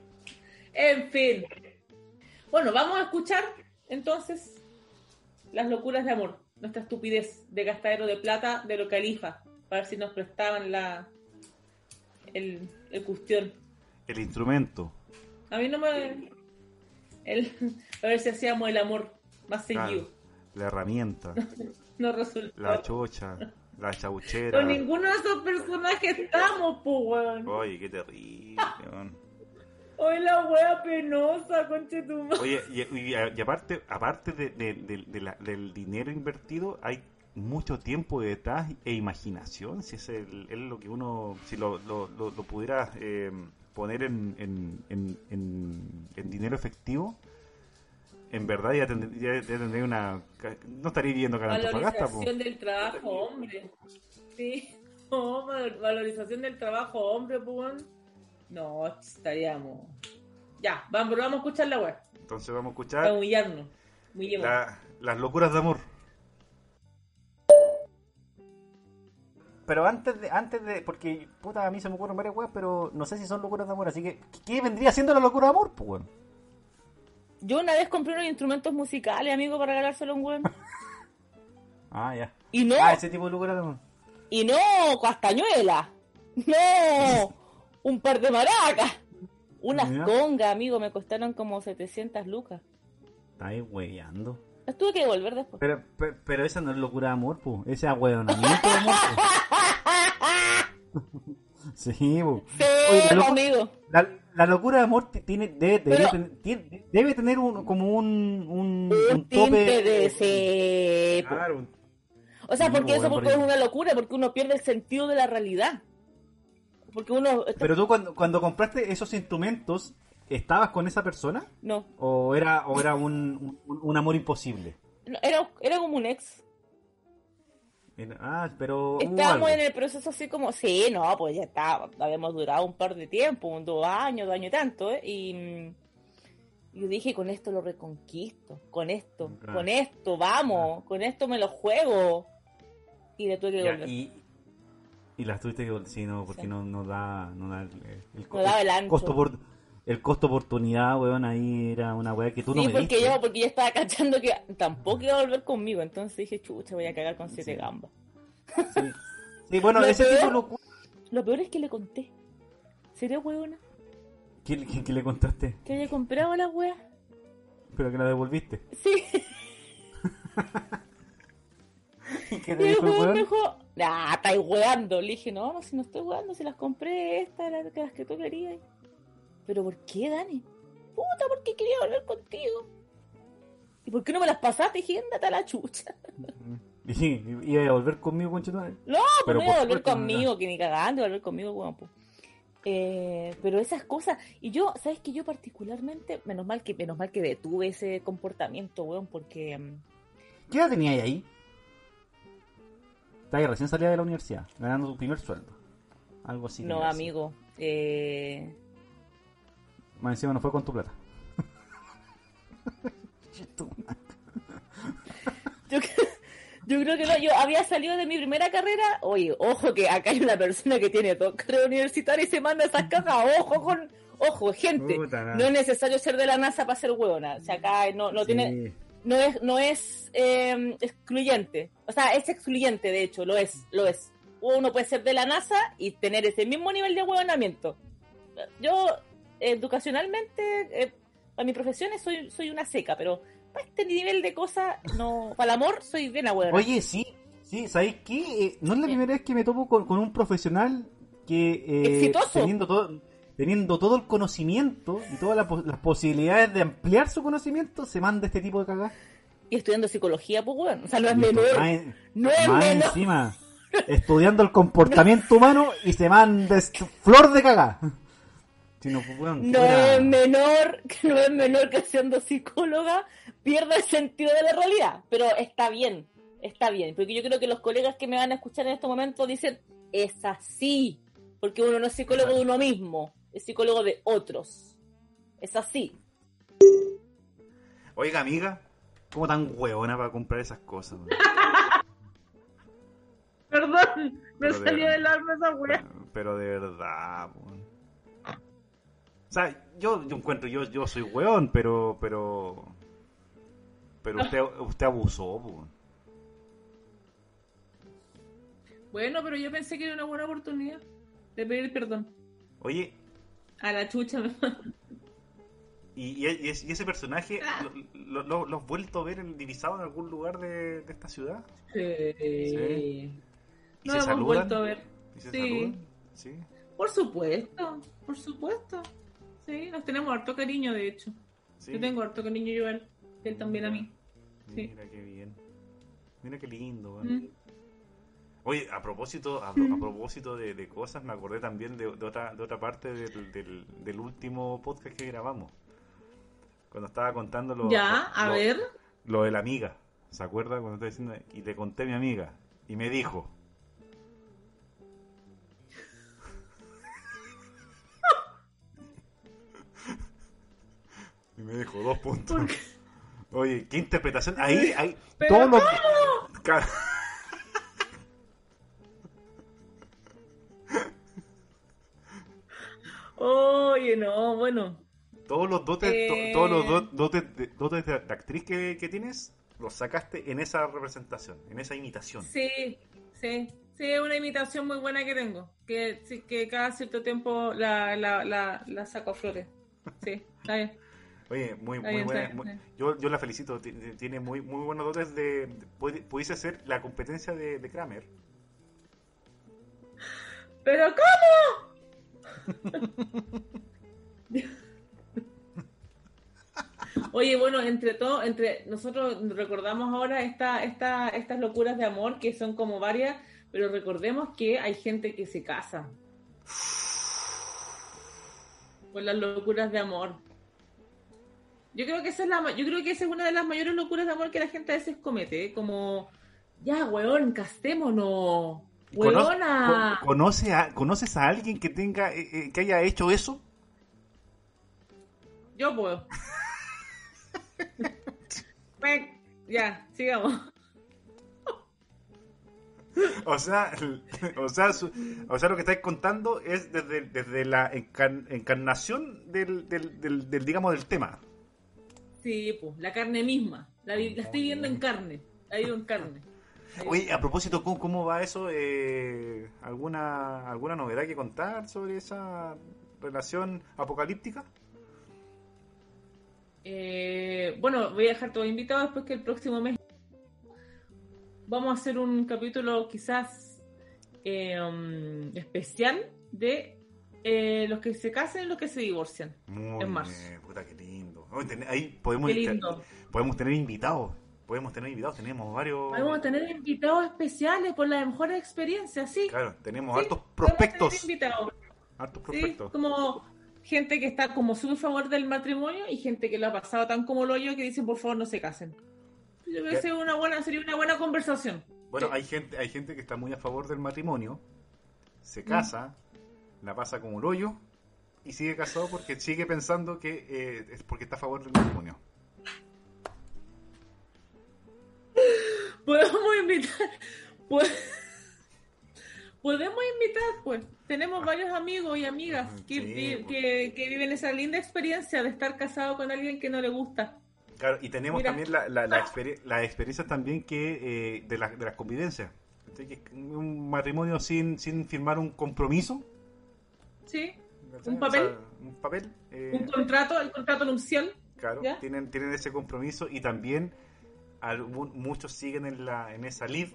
[SPEAKER 1] En fin. Bueno, vamos a escuchar entonces las locuras de amor, nuestra estupidez de gastadero de plata de lo califa, para ver si nos prestaban la el, el cuestión.
[SPEAKER 3] el instrumento.
[SPEAKER 1] A mí no me el, a ver si hacíamos el amor más seguido.
[SPEAKER 3] la herramienta, [laughs]
[SPEAKER 1] No resultó.
[SPEAKER 3] la chocha, la chauchera.
[SPEAKER 1] Con ninguno de esos personajes estamos, pues, weón.
[SPEAKER 3] Oye, qué terrible. weón.
[SPEAKER 1] Hoy la wea penosa, conche tu madre.
[SPEAKER 3] Oye, y, y- y aparte, aparte de, de- de- de la- del dinero invertido, hay mucho tiempo detrás e imaginación. Si es, el- es lo que uno, si lo, lo, lo- lo pudiera eh, poner en, en, en, en- dinero efectivo, en verdad ya, tend- ya- ya tendría una. No estaría viviendo acá en Antofagasta, po.
[SPEAKER 1] Valorización del trabajo, hombre. Sí, no, [laughs] val- valorización del trabajo, hombre, pues. No, estaríamos. Ya, vamos, vamos a escuchar la web.
[SPEAKER 3] Entonces vamos a escuchar
[SPEAKER 1] humillarnos. Muy llevado.
[SPEAKER 3] La- las locuras de amor.
[SPEAKER 2] Pero antes de, antes de, porque puta, a mí se me ocurren varias weas, pero no sé si son locuras de amor, así que, ¿qué vendría siendo la locura de amor, pues, weón?
[SPEAKER 1] Yo una vez compré unos instrumentos musicales, amigo, para regalárselo a un weón. [laughs]
[SPEAKER 2] Ah, ya.
[SPEAKER 1] Y no,
[SPEAKER 2] Ah, ese tipo de locura de amor.
[SPEAKER 1] y no castañuela. No, [laughs] un par de maracas. Unas
[SPEAKER 2] Ya.
[SPEAKER 1] congas, amigo, me costaron como 700 lucas.
[SPEAKER 2] Está ahí weyando.
[SPEAKER 1] Las tuve que devolver después.
[SPEAKER 2] Pero, pero, pero esa no es locura de amor, pues. Ese es ahueonamiento de amor, pues. [laughs] Sí, pues.
[SPEAKER 1] Sí,
[SPEAKER 2] Oye, la, locu-
[SPEAKER 1] amigo.
[SPEAKER 2] la, la locura de amor tiene, debe,
[SPEAKER 1] Pero-
[SPEAKER 2] tiene- debe tener un, como un, un, tope.
[SPEAKER 1] de ese...
[SPEAKER 3] Claro.
[SPEAKER 1] O sea,
[SPEAKER 2] Sí,
[SPEAKER 1] porque eso porque es una locura, porque uno pierde el sentido de la realidad. Porque uno... está-
[SPEAKER 2] Pero tú cuando, cuando compraste esos instrumentos, ¿estabas con esa persona?
[SPEAKER 1] No,
[SPEAKER 2] ¿O era, o era un, un, un amor imposible?
[SPEAKER 1] no, era, era como un ex.
[SPEAKER 2] Ah, pero.
[SPEAKER 1] Estábamos en el proceso así como, sí, no, pues ya está, habíamos durado un par de tiempo, un dos años, dos años y tanto, ¿eh? Y mm, yo dije, con esto lo reconquisto, con esto,
[SPEAKER 2] Ah.
[SPEAKER 1] con esto, vamos, con esto me lo juego. Y le tuve que
[SPEAKER 2] Ya,
[SPEAKER 1] volver.
[SPEAKER 2] y, y las tuviste que sí, no, porque
[SPEAKER 1] Sí.
[SPEAKER 2] no, no da, no da el, el,
[SPEAKER 1] No el ancho.
[SPEAKER 2] costo por el costo oportunidad, weón, ahí era una weá que tú no me
[SPEAKER 1] porque
[SPEAKER 2] diste.
[SPEAKER 1] yo, porque yo estaba cachando que tampoco iba a volver conmigo, entonces dije, chucha, voy a cagar con siete
[SPEAKER 2] Sí.
[SPEAKER 1] gambas.
[SPEAKER 2] Sí. Sí, bueno, [laughs]
[SPEAKER 1] Lo
[SPEAKER 2] ese tipo
[SPEAKER 1] peor-
[SPEAKER 2] de locura.
[SPEAKER 1] Lo peor es que le conté. ¿Sería huevona?
[SPEAKER 2] ¿Qué, qué- qué le contaste?
[SPEAKER 1] Que haya comprado la wea.
[SPEAKER 2] Pero que la devolviste.
[SPEAKER 1] Sí. [laughs]
[SPEAKER 2] ¿Y qué
[SPEAKER 1] Y
[SPEAKER 2] te
[SPEAKER 1] el
[SPEAKER 2] dijo el
[SPEAKER 1] me dijo, ah, estáis weando. Le dije, no, no, si no estoy weando, si las compré estas, las, las que tú querías. Pero ¿por qué, Dani? Puta, porque quería volver contigo. ¿Y por qué no me las pasaste? Dije, a la chucha. [laughs]
[SPEAKER 2] Y sí, iba a volver conmigo, conchetumare.
[SPEAKER 1] No, pues
[SPEAKER 2] Pero
[SPEAKER 1] no iba a volver conmigo, que ni cagando, iba a volver conmigo, weón, pues. Eh, pero esas cosas, y yo, ¿sabes que Yo particularmente, menos mal que menos mal que detuve ese comportamiento, weón, porque mm,
[SPEAKER 2] ¿Qué edad tenías ahí? Estaba ahí recién salida de la universidad, ganando su primer sueldo. Algo así.
[SPEAKER 1] no,
[SPEAKER 2] tenía
[SPEAKER 1] amigo, eh.
[SPEAKER 2] Más encima no fue con tu plata.
[SPEAKER 1] Yo, yo creo que no, yo había salido de mi primera carrera. Oye, ojo que acá hay una persona que tiene dos carreras universitarias y se manda esas cajas. Ojo con. Ojo, gente.
[SPEAKER 2] Puta.
[SPEAKER 1] No es necesario ser de la NASA para ser hueona. O sea, acá no, no tiene. No es, no es eh, excluyente. O sea, es excluyente, de hecho, lo es, lo es. Uno puede ser de la NASA y tener ese mismo nivel de hueonamiento. Yo, educacionalmente, eh, para mi profesión soy, soy una seca, pero para este nivel de cosas, no. Para el amor, soy bien hueona.
[SPEAKER 2] Oye, sí, sí, ¿sabéis qué? Eh, no es la
[SPEAKER 1] Sí.
[SPEAKER 2] primera vez que me topo con, con un profesional que eh,
[SPEAKER 1] Exitoso.
[SPEAKER 2] teniendo todo teniendo todo el conocimiento y todas las las posibilidades de ampliar su conocimiento, se manda este tipo de cagadas.
[SPEAKER 1] Y estudiando psicología, pues, weón. O sea, no es menor.
[SPEAKER 2] En-
[SPEAKER 1] No es menor.
[SPEAKER 2] encima, estudiando el comportamiento humano y se manda flor de cagada. Si no,
[SPEAKER 1] es menor, que [laughs] no es menor que siendo psicóloga pierda el sentido de la realidad. Pero está bien, está bien. Porque yo creo que los colegas que me van a escuchar en estos momentos dicen, es así. Porque uno no es psicólogo de uno mismo, es psicólogo de otros. Es así.
[SPEAKER 3] Oiga, amiga, ¿cómo tan hueona para comprar esas cosas? [laughs]
[SPEAKER 1] Perdón, me
[SPEAKER 3] Pero de
[SPEAKER 1] salió del alma esa wea.
[SPEAKER 3] Pero de verdad. O sea, yo, yo encuentro, yo, yo soy weón, pero, pero, pero usted, usted abusó, weón.
[SPEAKER 1] Bueno, pero yo pensé que era una buena oportunidad de pedir perdón.
[SPEAKER 3] Oye,
[SPEAKER 1] A la chucha. me-
[SPEAKER 3] y, y, y es- y ese personaje, ¿lo, lo, lo- lo has vuelto a ver en, divisado en algún lugar de, de esta ciudad?
[SPEAKER 1] Sí.
[SPEAKER 3] ¿Y
[SPEAKER 1] No
[SPEAKER 3] se
[SPEAKER 1] hemos
[SPEAKER 3] saludan?
[SPEAKER 1] vuelto a ver.
[SPEAKER 3] ¿Y se
[SPEAKER 1] Sí.
[SPEAKER 3] saludan? Sí.
[SPEAKER 1] Por supuesto, por supuesto. Sí, nos tenemos harto cariño, de hecho.
[SPEAKER 3] sí.
[SPEAKER 1] Yo tengo harto cariño yo a él, él también a mí. sí.
[SPEAKER 3] Mira qué bien. Mira qué lindo.
[SPEAKER 1] Mm.
[SPEAKER 3] Oye, a propósito, a, pro- a propósito de, de cosas, me acordé también de, de otra, de otra parte del, del, del último podcast que grabamos. Cuando estaba contando lo,
[SPEAKER 1] Ya,
[SPEAKER 3] lo-
[SPEAKER 1] a
[SPEAKER 3] lo-
[SPEAKER 1] ver.
[SPEAKER 3] lo de la amiga. ¿Se acuerda cuando estaba diciendo? Y le conté a mi amiga. Y me dijo. Y me dijo, dos puntos. Oye, qué interpretación. Ahí, ahí. Ca-
[SPEAKER 1] Oye, no, bueno.
[SPEAKER 3] Todos los dotes, to-
[SPEAKER 1] Eh.
[SPEAKER 3] todos los do- dotes, de, dotes de, de actriz que, que tienes, los sacaste en esa representación, en esa imitación.
[SPEAKER 1] Sí, sí. Sí, es una imitación muy buena que tengo. Que, que cada cierto tiempo la, la, la, la saco a flores. Sí, está bien.
[SPEAKER 3] Oye, muy, muy buena. muy- yo, yo la felicito, ti- ti- tiene muy, muy buenos dotes de. de- pudiese ser la competencia de, de Kramer.
[SPEAKER 1] ¿Pero cómo? [laughs] Oye, bueno, entre todo, entre nosotros recordamos ahora esta, esta, estas locuras de amor que son como varias, pero recordemos que hay gente que se casa [laughs] con las locuras de amor. Yo creo que esa es la, yo creo que esa es una de las mayores locuras de amor que la gente a veces comete, ¿eh? como ya, weón, castémonos, weona.
[SPEAKER 3] con- ¿conoce a- ¿Conoces a alguien que tenga eh, eh, que haya hecho eso?
[SPEAKER 1] Yo puedo. Ya, sigamos.
[SPEAKER 3] O sea, o sea, su- o sea, lo que estáis contando es desde, desde la encar- encarnación del, del, del, del, digamos, del tema.
[SPEAKER 1] Sí, pues, la carne misma. La, estoy viendo en carne. La vivo en carne. [laughs]
[SPEAKER 3] Oye, a propósito, ¿cómo, cómo va eso? Eh, ¿alguna, ¿Alguna novedad que contar sobre esa relación apocalíptica?
[SPEAKER 1] Eh, bueno, voy a dejar todo invitado después que el próximo mes vamos a hacer un capítulo quizás eh, um, especial de eh, los que se casan y los que se divorcian.
[SPEAKER 3] Muy
[SPEAKER 1] En marzo.
[SPEAKER 3] bien, puta, qué lindo. Ahí podemos, podemos tener invitados. Podemos tener invitados, tenemos varios.
[SPEAKER 1] A tener invitados especiales por las mejores experiencias, sí.
[SPEAKER 3] Claro, tenemos
[SPEAKER 1] Sí,
[SPEAKER 3] hartos
[SPEAKER 1] podemos
[SPEAKER 3] prospectos.
[SPEAKER 1] invitados.
[SPEAKER 3] Hartos
[SPEAKER 1] Sí,
[SPEAKER 3] prospectos.
[SPEAKER 1] como gente que está como súper a favor del matrimonio y gente que lo ha pasado tan como lo yo que dicen por favor no se casen. Yo creo que una buena, sería una buena conversación.
[SPEAKER 3] Bueno,
[SPEAKER 1] Sí.
[SPEAKER 3] hay gente, hay gente que está muy a favor del matrimonio,
[SPEAKER 1] Mm.
[SPEAKER 3] se casa, la pasa como el hoyo y sigue casado porque sigue pensando que eh, es porque está a favor del matrimonio.
[SPEAKER 1] Podemos invitar, podemos invitar, pues, tenemos varios amigos y amigas que,
[SPEAKER 3] Sí,
[SPEAKER 1] vi-
[SPEAKER 3] pues.
[SPEAKER 1] que, que viven esa linda experiencia de estar casado con alguien que no le gusta.
[SPEAKER 3] Claro, y tenemos
[SPEAKER 1] Mira.
[SPEAKER 3] también la, la, la, experie- la experiencia también que eh, de, la, de las convivencias. Un matrimonio sin, sin firmar un compromiso.
[SPEAKER 1] ¿Sí?
[SPEAKER 3] ¿Cachai?
[SPEAKER 1] ¿Un papel?
[SPEAKER 3] O sea, un papel. eh,
[SPEAKER 1] Un contrato, el contrato nupcial.
[SPEAKER 3] Claro,
[SPEAKER 1] ¿Ya?
[SPEAKER 3] tienen, tienen ese compromiso y también algún- muchos siguen en, la, en esa lid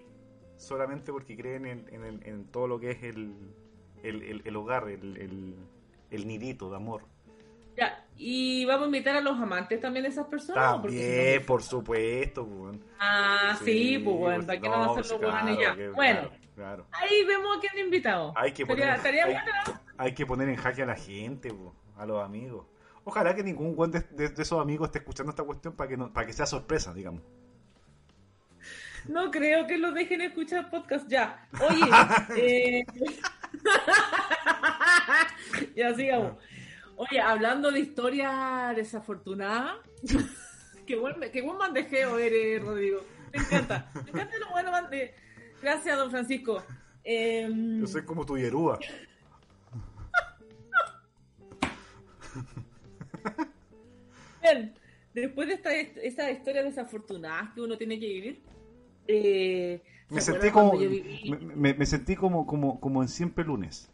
[SPEAKER 3] solamente porque creen en, en, el- en todo lo que es el, el, el- el hogar, el, el, nidito de amor.
[SPEAKER 1] Ya, y vamos a invitar a los amantes también de esas personas.
[SPEAKER 3] También,
[SPEAKER 1] no-
[SPEAKER 3] por supuesto. pues, bueno.
[SPEAKER 1] Ah, sí, pues bueno,
[SPEAKER 3] pues,
[SPEAKER 1] ¿para qué
[SPEAKER 3] no,
[SPEAKER 1] no,
[SPEAKER 3] pues,
[SPEAKER 1] hacerlo
[SPEAKER 3] claro,
[SPEAKER 1] bueno ya?
[SPEAKER 3] que-
[SPEAKER 1] Bueno,
[SPEAKER 3] claro, claro.
[SPEAKER 1] ahí vemos a quién invitado.
[SPEAKER 3] Hay que
[SPEAKER 1] Estaría-
[SPEAKER 3] poner,
[SPEAKER 1] estaría
[SPEAKER 3] hay,
[SPEAKER 1] bueno.
[SPEAKER 3] Hay que poner en jaque a la gente, a los amigos. Ojalá que ningún buen de, de- de esos amigos esté escuchando esta cuestión para que no, para que sea sorpresa, digamos.
[SPEAKER 1] No creo que lo dejen escuchar podcast ya. Oye, [laughs] eh... [laughs] ya sigamos. Oye, hablando de historia desafortunada, [laughs] qué buen, qué buen bandejeo eres, Rodrigo. Me encanta. Me encanta lo bueno mande. Gracias, don Francisco. Em,
[SPEAKER 3] Yo soy como tu yerúa. [laughs]
[SPEAKER 1] Bien, después de esta, esta historia desafortunada que uno tiene que vivir, eh,
[SPEAKER 3] Me
[SPEAKER 1] ¿se
[SPEAKER 3] sentí como me, me- me sentí como, como, como en siempre lunes.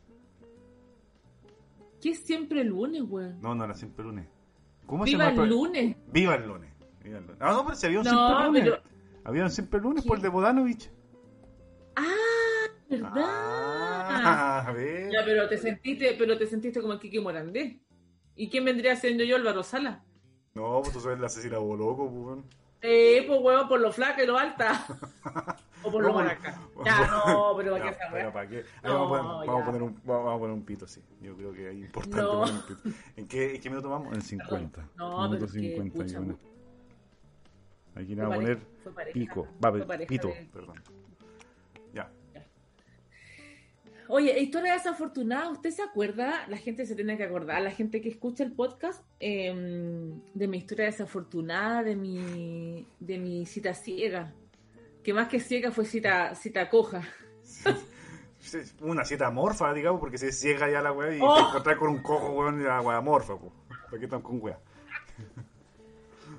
[SPEAKER 1] ¿Qué es siempre el lunes, weón?
[SPEAKER 3] No, no era siempre lunes. ¿Cómo
[SPEAKER 1] Viva
[SPEAKER 3] se
[SPEAKER 1] el
[SPEAKER 3] llama? pro-
[SPEAKER 1] lunes.
[SPEAKER 3] Viva el lunes. Viva el lunes. Ah, no, pero si había un
[SPEAKER 1] No,
[SPEAKER 3] siempre lunes.
[SPEAKER 1] pero-
[SPEAKER 3] Había un siempre lunes
[SPEAKER 1] ¿Qué?
[SPEAKER 3] por el de Bodanovich.
[SPEAKER 1] Ah, ¿verdad?
[SPEAKER 3] Ah, [laughs] a ver.
[SPEAKER 1] Ya, pero te sentiste, pero te sentiste como el Kiki Morandé. ¿Y quién vendría siendo yo, Álvaro Sala?
[SPEAKER 3] No, pues tú sabes la Cecilia Boloco, pues. bueno.
[SPEAKER 1] Eh, pues huevo, por lo flaca y lo alta. [laughs] o por lo
[SPEAKER 3] No, por-
[SPEAKER 1] maraca. Ya, no, pero ¿para qué esa weá?
[SPEAKER 3] ¿para qué?
[SPEAKER 1] No,
[SPEAKER 3] vamos, a poner, vamos, a
[SPEAKER 1] ya.
[SPEAKER 3] poner un, vamos a poner un pito, sí. Yo creo que es importante
[SPEAKER 1] No.
[SPEAKER 3] poner un pito. ¿En qué, ¿En qué minuto vamos? En 50.
[SPEAKER 1] No,
[SPEAKER 3] Minuto
[SPEAKER 1] pero es que,
[SPEAKER 3] 51.
[SPEAKER 1] pucha,
[SPEAKER 3] Aquí le vamos a poner pico. Va, pito,
[SPEAKER 1] de-
[SPEAKER 3] perdón.
[SPEAKER 1] Oye, historia desafortunada, ¿usted se acuerda? La gente se tiene que acordar, la gente que escucha el podcast, em, de mi historia desafortunada, de mi, de mi cita ciega. Que más que ciega fue cita, cita coja.
[SPEAKER 3] Una cita morfa, digamos, porque se ciega ya la weá y
[SPEAKER 1] Oh.
[SPEAKER 3] te encontrás con un cojo, weón, y la weá morfa, po. ¿Para qué están con weá?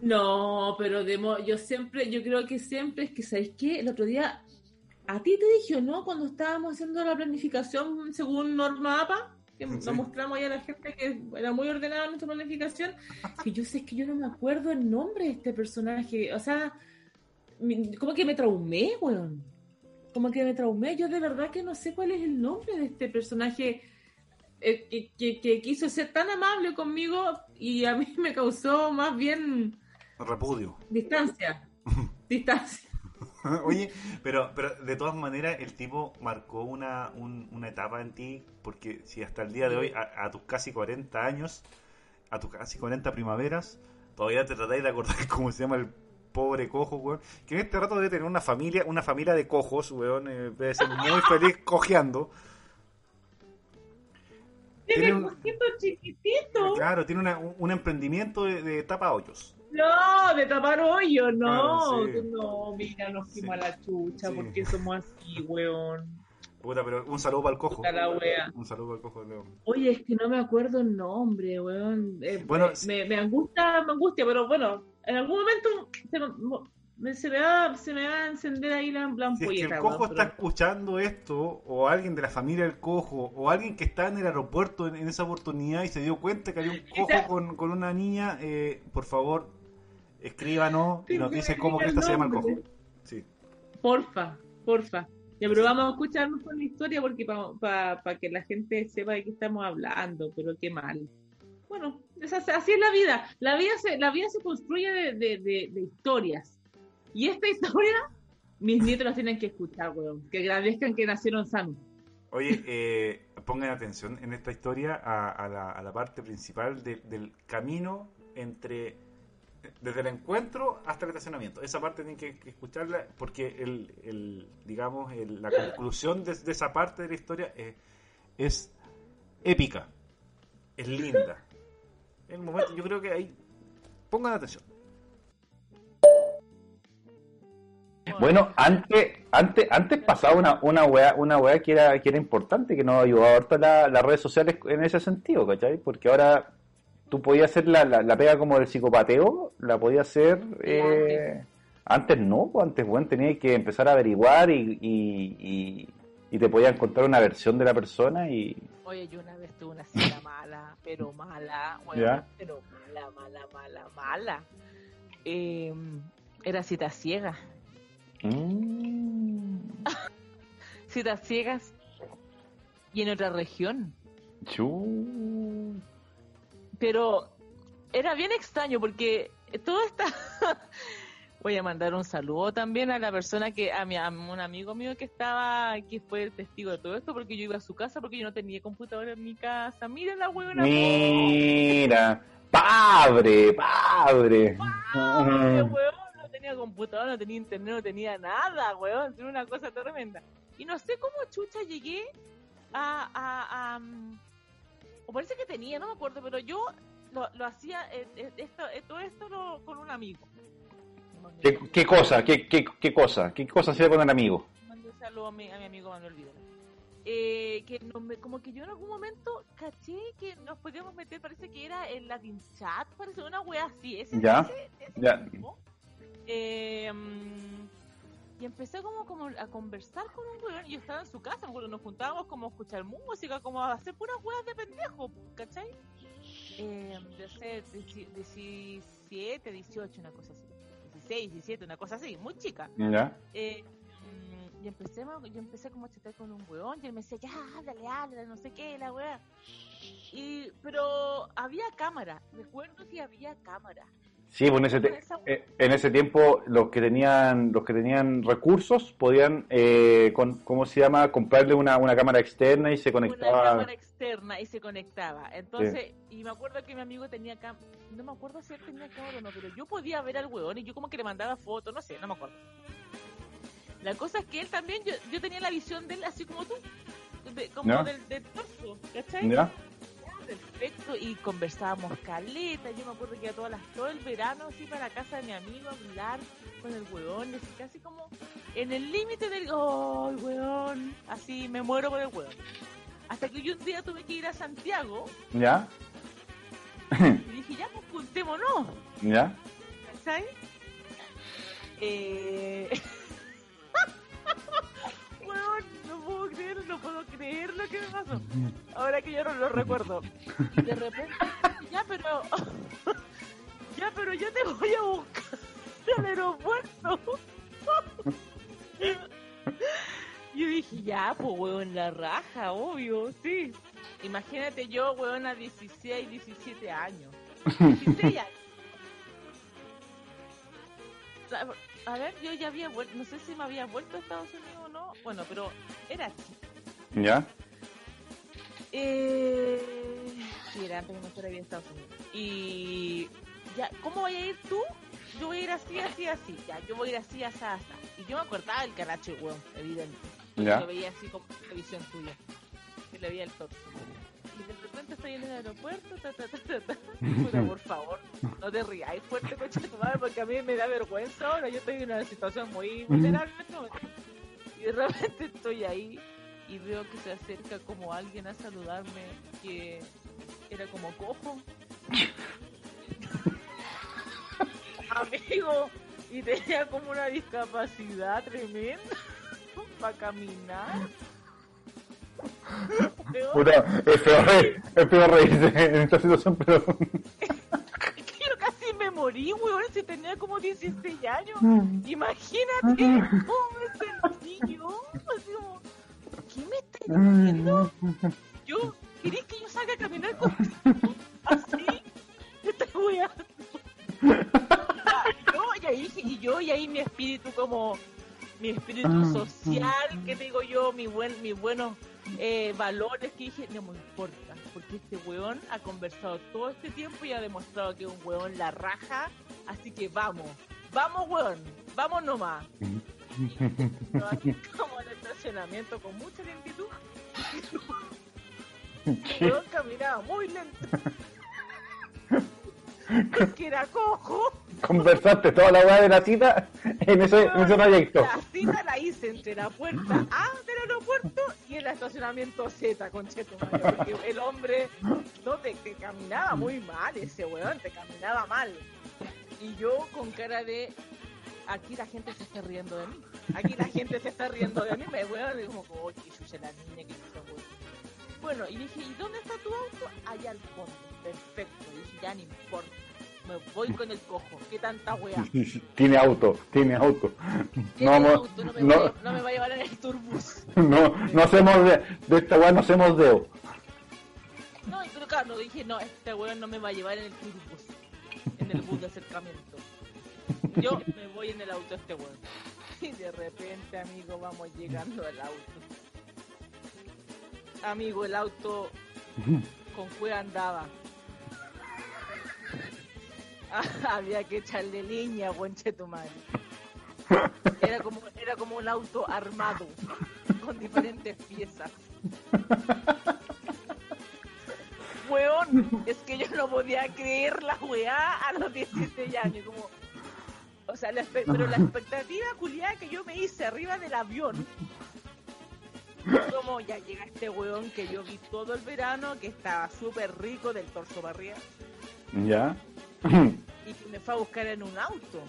[SPEAKER 1] No, pero de mo- yo siempre, yo creo que siempre es que, ¿sabéis qué? El otro día, a ti te dije, ¿o ¿no? Cuando estábamos haciendo la planificación según Norma APA, que
[SPEAKER 3] Sí.
[SPEAKER 1] lo mostramos ahí a la gente que era muy ordenada nuestra planificación, que yo sé que yo no me acuerdo el nombre de este personaje, o sea, como que me traumé, weón. Como que me traumé, yo de verdad que no sé cuál es el nombre de este personaje eh, que, que- que quiso ser tan amable conmigo y a mí [laughs] me causó más bien
[SPEAKER 3] Repudio.
[SPEAKER 1] Distancia. [laughs] Distancia. [laughs]
[SPEAKER 3] Oye, pero, pero de todas maneras el tipo marcó una, un- una etapa en ti, porque si hasta el día de hoy, a, a tus casi 40 años, a tus casi 40 primaveras, todavía te tratáis de acordar [laughs] cómo se llama el pobre cojo, weón, que en este rato debe tener una familia, una familia de cojos, weón, eh, debe ser muy feliz cojeando.
[SPEAKER 1] Tiene un chiquitito.
[SPEAKER 3] Claro, tiene una- un, un emprendimiento de, de tapa hoyos.
[SPEAKER 1] No, de tapar hoyo, no.
[SPEAKER 3] Claro, sí.
[SPEAKER 1] No, mira, nos fuimos
[SPEAKER 3] Sí.
[SPEAKER 1] a la chucha
[SPEAKER 3] Sí.
[SPEAKER 1] porque somos así, weón.
[SPEAKER 3] Puta, pero un saludo para el cojo.
[SPEAKER 1] La wea.
[SPEAKER 3] Un saludo para el cojo de León.
[SPEAKER 1] Oye, es que no me acuerdo el nombre, weón. Eh,
[SPEAKER 3] Bueno,
[SPEAKER 1] me, me angustia, me angustia, pero bueno, en algún momento se me, se me va, se me va a encender ahí la, la
[SPEAKER 3] Si es que el cojo está escuchando esto, o alguien de la familia del cojo, o alguien que está en el aeropuerto en, en esa oportunidad y se dio cuenta que había un [laughs] cojo con, con una niña, eh, por favor, escríbanos y nos dice cómo que esta se llama el cojo. Sí.
[SPEAKER 1] Porfa, porfa. Ya, pero vamos a escucharnos con la historia porque para que la gente sepa de qué estamos hablando, pero qué mal. Bueno, es así, así es la vida. La vida se, la vida se construye de, de- de- de historias. Y esta [laughs] historia, mis nietos las tienen que escuchar, weón. Que agradezcan que nacieron sanos.
[SPEAKER 3] Oye, eh, pongan atención en esta historia a, a la, a la parte principal de- del camino entre desde el encuentro hasta el estacionamiento. Esa parte tienen que, escucharla porque el, el digamos el- la conclusión de, esa parte de la historia es épica, es linda. El momento, yo creo que ahí pongan atención.
[SPEAKER 4] Bueno, antes, antes, antes pasaba una, una weá, una weá que era, que era importante, que nos ayudaba harto la- las redes sociales en ese sentido, ¿cachai? Porque ahora tú podías hacer la, la, la pega como del psicopateo, la podías hacer eh, antes no, pues antes bueno tenías que empezar a averiguar y, y, y, y te podías encontrar una versión de la persona y
[SPEAKER 5] Oye, yo una vez tuve una cita [laughs] mala, pero mala, bueno,
[SPEAKER 4] Ya.
[SPEAKER 5] pero mala, mala, mala, mala. Eh, era cita ciega.
[SPEAKER 4] mm, [laughs]
[SPEAKER 5] Citas ciegas y en otra región.
[SPEAKER 4] chu.
[SPEAKER 5] Pero era bien extraño porque todo está... [laughs] Voy a mandar un saludo también a la persona que, a, mi, a un amigo mío que estaba, que fue el testigo de todo esto, porque yo iba a su casa porque yo no tenía computadora en mi casa. Miren la huevona.
[SPEAKER 4] Mira, padre, padre.
[SPEAKER 5] No tenía computadora, no tenía internet, no tenía nada, weón, era una cosa tremenda. Y no sé cómo chucha llegué a... a, a, o parece que tenía, no me acuerdo, pero yo lo, lo hacía, eh, eh, esto, eh, todo esto lo- con un amigo.
[SPEAKER 4] ¿Qué, qué cosa? ¿Qué, qué, ¿Qué cosa? ¿Qué cosa hacía con el amigo?
[SPEAKER 5] Mandé un saludo a mi, a mi amigo Manuel Vidal. Eh, que no me- como que yo en algún momento caché que nos podíamos meter, parece que era el Latin Chat, parece una wea así, ese,
[SPEAKER 4] Ya,
[SPEAKER 5] ese- ese
[SPEAKER 4] ya.
[SPEAKER 5] tipo. Eh, mm, y empecé como, como a conversar con un weón, y yo estaba en su casa, acuerdo, nos juntábamos como a escuchar música, como a hacer puras weas de pendejo, ¿cachai? Eh, de ser 17, 18, una cosa así. 16, 17, una cosa así, muy chica.
[SPEAKER 4] ¿Ya?
[SPEAKER 5] Eh, mm, y empecé, yo empecé como a chatear con un weón y él me decía, ya, háblale, háblale, no sé qué, la weá. Y, pero había cámara, recuerdo que había cámara.
[SPEAKER 4] Sí, pues en ese, te-
[SPEAKER 5] Esa weá-
[SPEAKER 4] eh, en ese tiempo los que tenían los que tenían recursos podían, eh, con, ¿cómo se llama? Comprarle una, una cámara externa y se
[SPEAKER 5] una
[SPEAKER 4] conectaba.
[SPEAKER 5] cámara externa y se conectaba. Entonces, y me acuerdo que mi amigo tenía cámara, no me acuerdo si él tenía cámara o no, pero yo podía ver al weón y yo como que le mandaba fotos, no sé, no me acuerdo. La cosa es que él también, yo, yo tenía la visión de él así como tú.
[SPEAKER 1] de- como del, del torso, ¿cachai?
[SPEAKER 3] ¿Ya?
[SPEAKER 1] Perfecto, y conversábamos caleta. Yo me acuerdo que iba todas las, todo el verano así para la casa de mi amigo a hablar con el weón, así casi como en el límite del ¡Oh, el weón! Así me muero por el weón. Hasta que yo un día tuve que ir a Santiago
[SPEAKER 3] ¿Ya?
[SPEAKER 1] y dije, ya, pues juntémonos,
[SPEAKER 3] ¿Ya?
[SPEAKER 1] ¿cachai? Eh... [laughs] puedo creer, no puedo creer lo que me pasó. Ahora que yo no lo recuerdo. De repente, ya, pero. [laughs] ya, pero yo te voy a buscar al aeropuerto. [laughs] yo dije, ya, pues, weón, la raja, obvio, sí. Imagínate yo, weón, a 16, 17 años. 16 años. A- ver, yo ya había vuelto, no sé si me había vuelto a Estados Unidos o no. Bueno, pero era.
[SPEAKER 3] ¿Ya?
[SPEAKER 1] Eh, sí, era antes de no bien Estados Unidos. Y ya, ¿cómo voy a ir tú? Yo voy a ir así, así, así. Ya, yo voy a ir así, así, así. Y yo me acordaba del caracho, weón, evidente.
[SPEAKER 3] Ya.
[SPEAKER 1] Lo veía así como la visión tuya. Que le veía el torso. Estoy en el aeropuerto, ta, ta, ta, ta, ta. Puta, por favor, no te rías fuerte, coche tu madre, porque a mí me da vergüenza ahora. Yo estoy en una situación muy vulnerable. Y de repente estoy ahí y veo que se acerca como alguien a saludarme que era como cojo. Amigo, y tenía como una discapacidad tremenda [laughs] para caminar. [laughs]
[SPEAKER 3] Puta, es peor, reír- es peor reírse [laughs] en esta situación, pero...
[SPEAKER 1] es [laughs] que yo casi me morí, weón, si tenía como 16 años. Imagínate cómo me sentí yo. Así como, ¿qué me estás diciendo? Yo, ¿querés que yo salga a caminar contigo? ¿Así? ¿Qué estás weando? Yo, y ahí, y yo, y ahí mi espíritu como, mi espíritu social, que digo yo, mi buen, mis buenos eh, valores, que dije, no me importa, porque este weón ha conversado todo este tiempo y ha demostrado que es un weón la raja, así que vamos, vamos weón, vamos nomás. Así [laughs] como el estacionamiento con mucha lentitud. El weón caminaba muy lento. [laughs] Porque era cojo.
[SPEAKER 3] Conversaste toda la weá de la cita en ese, en ese trayecto.
[SPEAKER 1] La cita la hice entre la puerta A del aeropuerto y el estacionamiento Z, concheto, porque el hombre no te, caminaba muy mal, ese weón, te caminaba mal. Y yo con cara de aquí la gente se está riendo de mí. Aquí la gente se está riendo de mí, me weón, y como, oye, chucha la niña que weón. Bueno, y dije, ¿y dónde está tu auto? Allá al fondo. Perfecto. Y dije, ya no importa. Me voy con el cojo. ¿Qué tanta weá? [laughs]
[SPEAKER 3] Tiene auto, tiene auto.
[SPEAKER 1] ¿Qué
[SPEAKER 3] No,
[SPEAKER 1] tiene
[SPEAKER 3] mo-
[SPEAKER 1] auto? No me,
[SPEAKER 3] no.
[SPEAKER 1] va a- no me va a llevar en el turbus. [laughs]
[SPEAKER 3] No, no hacemos de, de esta weá, no hacemos deo.
[SPEAKER 1] No, pero claro, no dije, no, este weón no me va a llevar en el turbus. En el bus de acercamiento. Yo me voy en el auto de este weón. Y de repente, amigo, vamos llegando al auto. Amigo, el auto con cueva andaba. [laughs] Había que echarle leña, bonche tu madre. [laughs] Era como, era como un auto armado, con diferentes piezas. [laughs] Weón, es que yo no podía creer la weá a los 17 años, como... O sea, la pero la expectativa culiada que yo me hice arriba del avión, como ya llega este weón que yo vi todo el verano, que estaba súper rico del torso arriba,
[SPEAKER 3] ¿Ya?
[SPEAKER 1] Y me fue a buscar en un auto.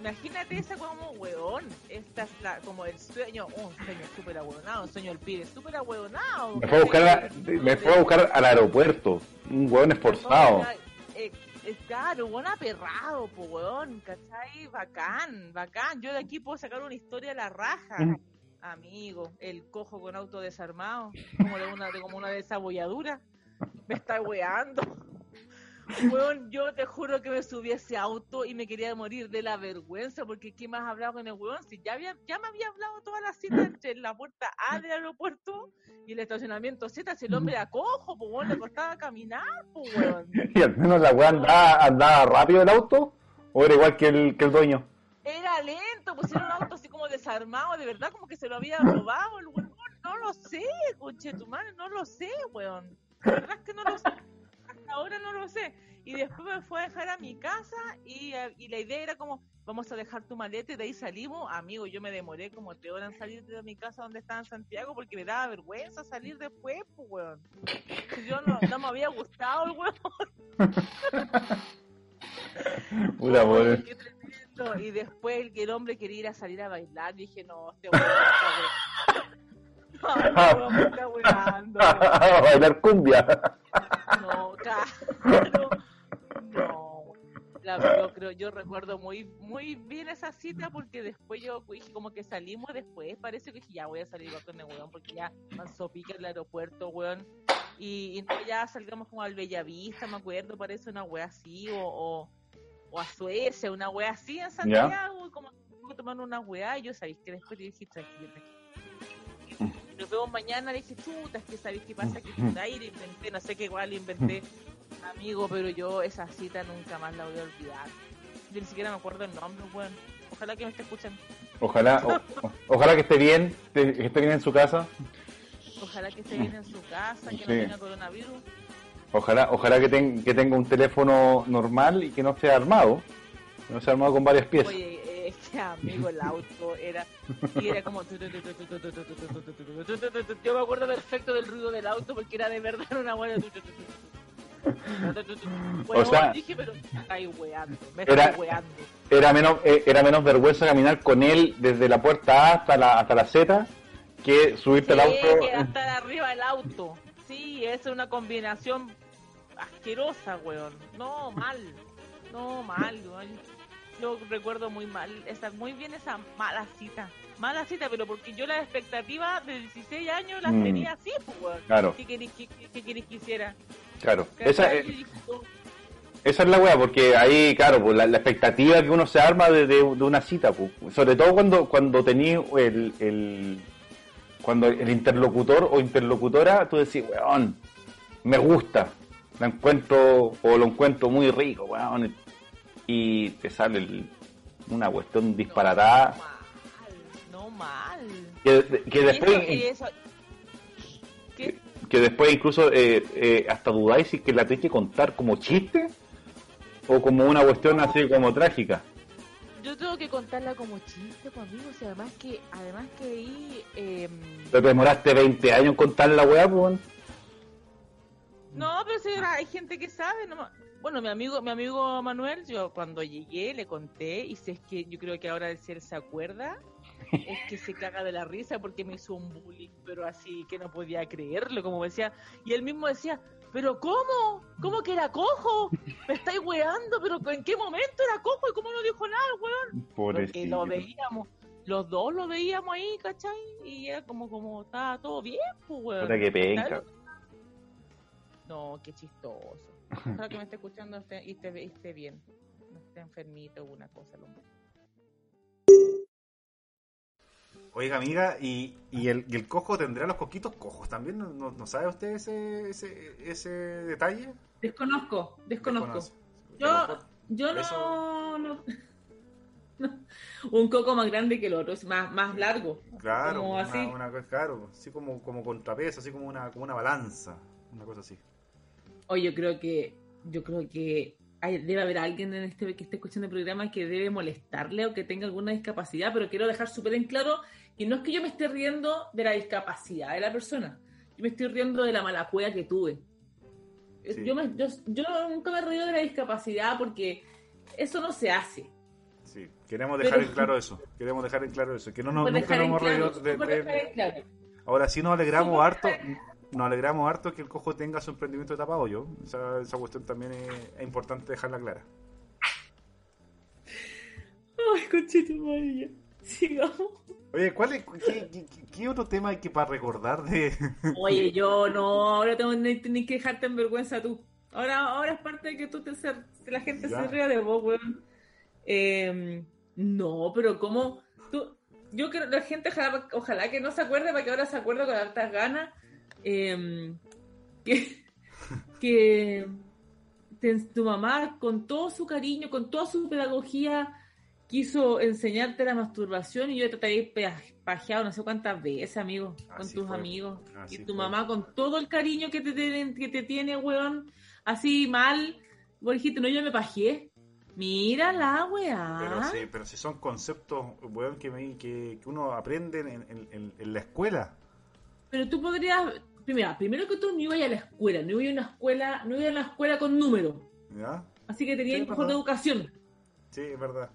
[SPEAKER 1] Imagínate esa como weón. Esta es la, como el sueño, un sueño súper ahueonado, un sueño del pibe súper ahueonado.
[SPEAKER 3] Me fue a buscar, a- me fue a buscar al aeropuerto. Un weón esforzado.
[SPEAKER 1] Eh, eh, claro, weón aperrado, po weón, ¿cachai? Bacán, bacán. Yo de aquí puedo sacar una historia de la raja. Amigo, el cojo con auto desarmado, como de una, de como una desabolladura. Me está weando. Weón, yo te juro que me subí a ese auto y me quería morir de la vergüenza, porque ¿qué más hablaba con el weón? Si ya, había, ya me había hablado toda la cita [laughs] entre la puerta A del aeropuerto y el estacionamiento Z, si el hombre era cojo, pues weón, le costaba caminar, pues weón. [laughs]
[SPEAKER 3] Y al menos la weá andaba, andaba rápido el auto. ¿O era igual que el, que el dueño?
[SPEAKER 1] Era lento, pusieron un auto así como desarmado, de verdad, como que se lo había [laughs] robado el weón. no lo sé, conche tu madre, no lo sé, weón. La verdad es que no lo sé. Ahora no lo sé. Y después me fue a dejar a mi casa y, eh, y la idea era como, vamos a dejar tu maleta y de ahí salimos. Amigo, yo me demoré como tres horas en salir de mi casa donde estaba en Santiago porque me daba vergüenza salir después, pues, weón. Yo no, no me había gustado el weón. [laughs] Tremendo. Y después el, que el hombre quería ir a salir a bailar, dije, no, este weón. No, weón [laughs] me está weando. [laughs]
[SPEAKER 3] A bailar cumbia.
[SPEAKER 1] No, claro. No. La, yo creo, yo recuerdo muy muy bien esa cita porque después yo dije como que salimos después, parece que dije ya voy a salir con el weón porque ya pica el aeropuerto, weón. Y, y no, ya salgamos como al Bellavista, me acuerdo, parece una wea así, o, o, o a Suecia, una wea así en Santiago, como tomando una wea, y yo sabéis que después le dije tranquilo, tranquilo. Nos vemos mañana, le dije, chuta, es que sabéis qué pasa, que ahí le inventé, no sé qué igual le inventé, amigo, pero yo esa cita nunca más la voy a olvidar. Yo ni siquiera me acuerdo el nombre, weón. Ojalá que me esté escuchando.
[SPEAKER 3] Ojalá, o- ojalá que esté bien, que esté bien en su casa.
[SPEAKER 1] Ojalá que esté bien en su casa, que no
[SPEAKER 3] Sí.
[SPEAKER 1] tenga coronavirus.
[SPEAKER 3] Ojalá, ojalá que, ten- que tenga un teléfono normal y que no sea armado. Que no sea armado con varias piezas.
[SPEAKER 1] Oye, eh, este amigo, el auto era, y era como. Yo me acuerdo perfecto del ruido del auto porque era de verdad una buena. Bueno,
[SPEAKER 3] O sea,
[SPEAKER 1] dije, pero me estáis weando, me
[SPEAKER 3] era-
[SPEAKER 1] weando.
[SPEAKER 3] Era menos, eh, era menos vergüenza caminar con él desde la puerta A hasta la, hasta la Z que subirte al
[SPEAKER 1] Sí,
[SPEAKER 3] auto.
[SPEAKER 1] que estar arriba del auto. Sí, es una combinación asquerosa, weón. No, mal. No, mal, weón. Yo recuerdo muy mal, esa, muy bien esa mala cita. Mala cita, pero porque yo las expectativas de 16 años las
[SPEAKER 3] Mm.
[SPEAKER 1] tenía así, pues.
[SPEAKER 3] Claro,
[SPEAKER 1] ¿Qué querés que, hiciera?
[SPEAKER 3] claro. Esa,
[SPEAKER 1] no,
[SPEAKER 3] esa es la wea, porque ahí, claro, pues, la, la expectativa que uno se arma de, de- de una cita, pues. sobre todo cuando, cuando tenés el, el, cuando el interlocutor o interlocutora, tú decís, weón, me gusta, la encuentro o lo encuentro muy rico, weón, y te sale el- una cuestión disparatada
[SPEAKER 1] No mal, no mal.
[SPEAKER 3] que, después... que después incluso eh, eh, hasta dudáis si que la tenés que contar como chiste o como una cuestión así como trágica.
[SPEAKER 1] Yo tengo que contarla como chiste, pues amigos, y además que, además que ahí,
[SPEAKER 3] Pero te demoraste 20 años en contar la weá, pues.
[SPEAKER 1] no, pero sí, hay gente que sabe, no, bueno, mi amigo, mi amigo Manuel, yo cuando llegué le conté, y si es que yo creo que ahora si él se acuerda, es que se caga de la risa porque me hizo un bullying, pero así que no podía creerlo, como decía, y él mismo decía, pero ¿cómo? ¿Cómo que era cojo? Me estáis weando, pero ¿en qué momento era cojo y cómo no dijo nada, weón? Porque lo veíamos, los dos lo veíamos ahí, ¿cachai? Y era como, como, estaba todo bien, pues, weón.
[SPEAKER 3] Puta que penca.
[SPEAKER 1] ¿Sabes lo- No, qué chistoso. Ojalá que me esté escuchando esté- y esté, esté bien. No esté enfermito o una cosa. hombre.
[SPEAKER 6] Oiga, amiga, ¿y, y, el, y el cojo tendrá los coquitos cojos también? ¿No, no, no sabe usted ese, ese, ese detalle?
[SPEAKER 7] Desconozco, desconozco.
[SPEAKER 6] Desconoce.
[SPEAKER 7] Yo,
[SPEAKER 6] lo
[SPEAKER 7] yo no,
[SPEAKER 6] eso-
[SPEAKER 7] no- [laughs] no. Un coco más grande que el otro, es más, más largo.
[SPEAKER 6] Claro,
[SPEAKER 7] Como
[SPEAKER 6] una,
[SPEAKER 7] así.
[SPEAKER 6] una claro, así como, como contrapeso, así como una, como una balanza, una cosa así.
[SPEAKER 7] Oye, yo creo que, yo creo que hay- debe haber alguien en este que esté escuchando el programa que debe molestarle o que tenga alguna discapacidad, pero quiero dejar súper en claro que no es que yo me esté riendo de la discapacidad de la persona, yo me estoy riendo de la mala cueva que tuve.
[SPEAKER 6] Sí.
[SPEAKER 7] Yo, me- yo, yo nunca me he reído de la discapacidad porque eso no se hace.
[SPEAKER 6] Sí, queremos dejar
[SPEAKER 7] Pero-
[SPEAKER 6] en claro eso, queremos dejar en claro eso, que no nos, nunca nos hemos reído
[SPEAKER 7] claro,
[SPEAKER 6] de- de-
[SPEAKER 7] claro.
[SPEAKER 6] Ahora sí nos alegramos harto, nos alegramos harto que el cojo tenga su emprendimiento de tapado yo. Esa, esa cuestión también es, es importante dejarla clara.
[SPEAKER 7] Ay, conchito madre, ya. Sigamos.
[SPEAKER 6] Oye, ¿cuál es, qué, qué- qué otro tema hay que para recordar de... [laughs]
[SPEAKER 7] Oye, yo no, ahora tengo ni, ni que dejarte en vergüenza tú. Ahora, ahora es parte de que tú te ser, la gente
[SPEAKER 6] Ya.
[SPEAKER 7] se ría de vos, weón. Eh, no, pero ¿cómo? Tú, yo creo la gente ojalá, ojalá que no se acuerde para que ahora se acuerde con hartas ganas. Eh, que, [laughs] que te- tu mamá con todo su cariño, con toda su pedagogía,
[SPEAKER 1] quiso enseñarte la masturbación y yo te había pajeado no sé cuántas veces, amigo, con
[SPEAKER 3] Así
[SPEAKER 1] tus
[SPEAKER 3] fue.
[SPEAKER 1] amigos.
[SPEAKER 3] Así
[SPEAKER 1] y tu
[SPEAKER 3] fue.
[SPEAKER 1] mamá con todo el cariño que te, tiene- que te tiene, weón, así mal. Vos dijiste, no, yo me pajeé. Mira la weá.
[SPEAKER 3] Pero sí, pero si son conceptos, weón, que, me- que, que uno aprende en, en- en- en la escuela.
[SPEAKER 1] Pero tú podrías, primero, primero que tú no ibas a la escuela, no ibas a una escuela, no ibas a una escuela con números.
[SPEAKER 3] ¿Ya?
[SPEAKER 1] Así que tenías
[SPEAKER 3] Sí,
[SPEAKER 1] mejor
[SPEAKER 3] perdón.
[SPEAKER 1] educación.
[SPEAKER 3] Sí, es verdad.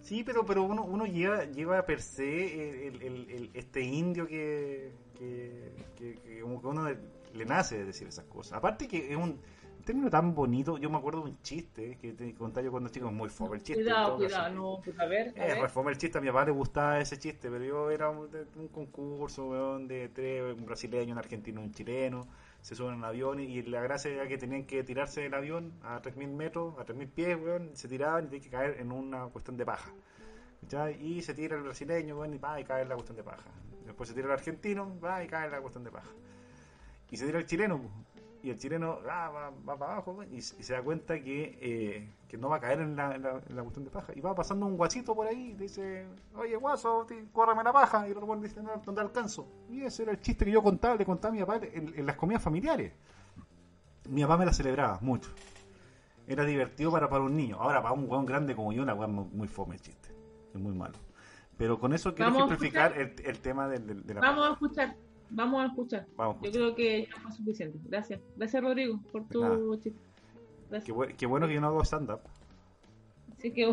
[SPEAKER 3] Sí, pero, pero uno, uno lleva, lleva per se el, el- el- este indio que, que, que- que como que uno le nace de decir esas cosas. Aparte que es un término tan bonito, yo me acuerdo de un chiste que te contaba yo cuando chico, muy fome el chiste.
[SPEAKER 1] Cuidado,
[SPEAKER 3] caso.
[SPEAKER 1] cuidado, no, pues a ver, a
[SPEAKER 3] Eh,
[SPEAKER 1] ver.
[SPEAKER 3] fome el chiste, a mi papá le gustaba ese chiste, pero yo era un, concurso, weón, de tres, un brasileño, un argentino, un chileno, se suben a un avión y, la gracia era que tenían que tirarse del avión a 3.000 metros, a 3.000 pies, weón, se tiraban y tenían que caer en una cuestión de paja. ¿cachai? Y se tira el brasileño, weón, y va y cae en la cuestión de paja. Después se tira el argentino, va y cae en la cuestión de paja. Y se tira el chileno. Y el chileno ah, va, va para abajo y, se da cuenta que, eh, que no va a caer en la, en la- en la cuestión de paja. Y va pasando un guasito por ahí y dice, oye guaso, córreme la paja. Y el otro dice, no, no te alcanzo. Y ese era el chiste que yo contaba, le contaba a mi papá en, en las comidas familiares. Mi papá me la celebraba mucho. Era divertido para, para un niño. Ahora, para un weón grande como yo, la weón muy, muy fome el chiste. Es muy malo. Pero con eso quiero
[SPEAKER 1] Vamos
[SPEAKER 3] ejemplificar el, el tema del- del- de, la
[SPEAKER 1] Vamos a escuchar, vamos a escuchar.
[SPEAKER 3] Vamos a
[SPEAKER 1] Yo creo que ya fue suficiente. Gracias. Gracias, Rodrigo, por tu
[SPEAKER 3] nada.
[SPEAKER 1] chiste.
[SPEAKER 3] Qué, bueno que yo no hago stand-up.
[SPEAKER 1] Así que,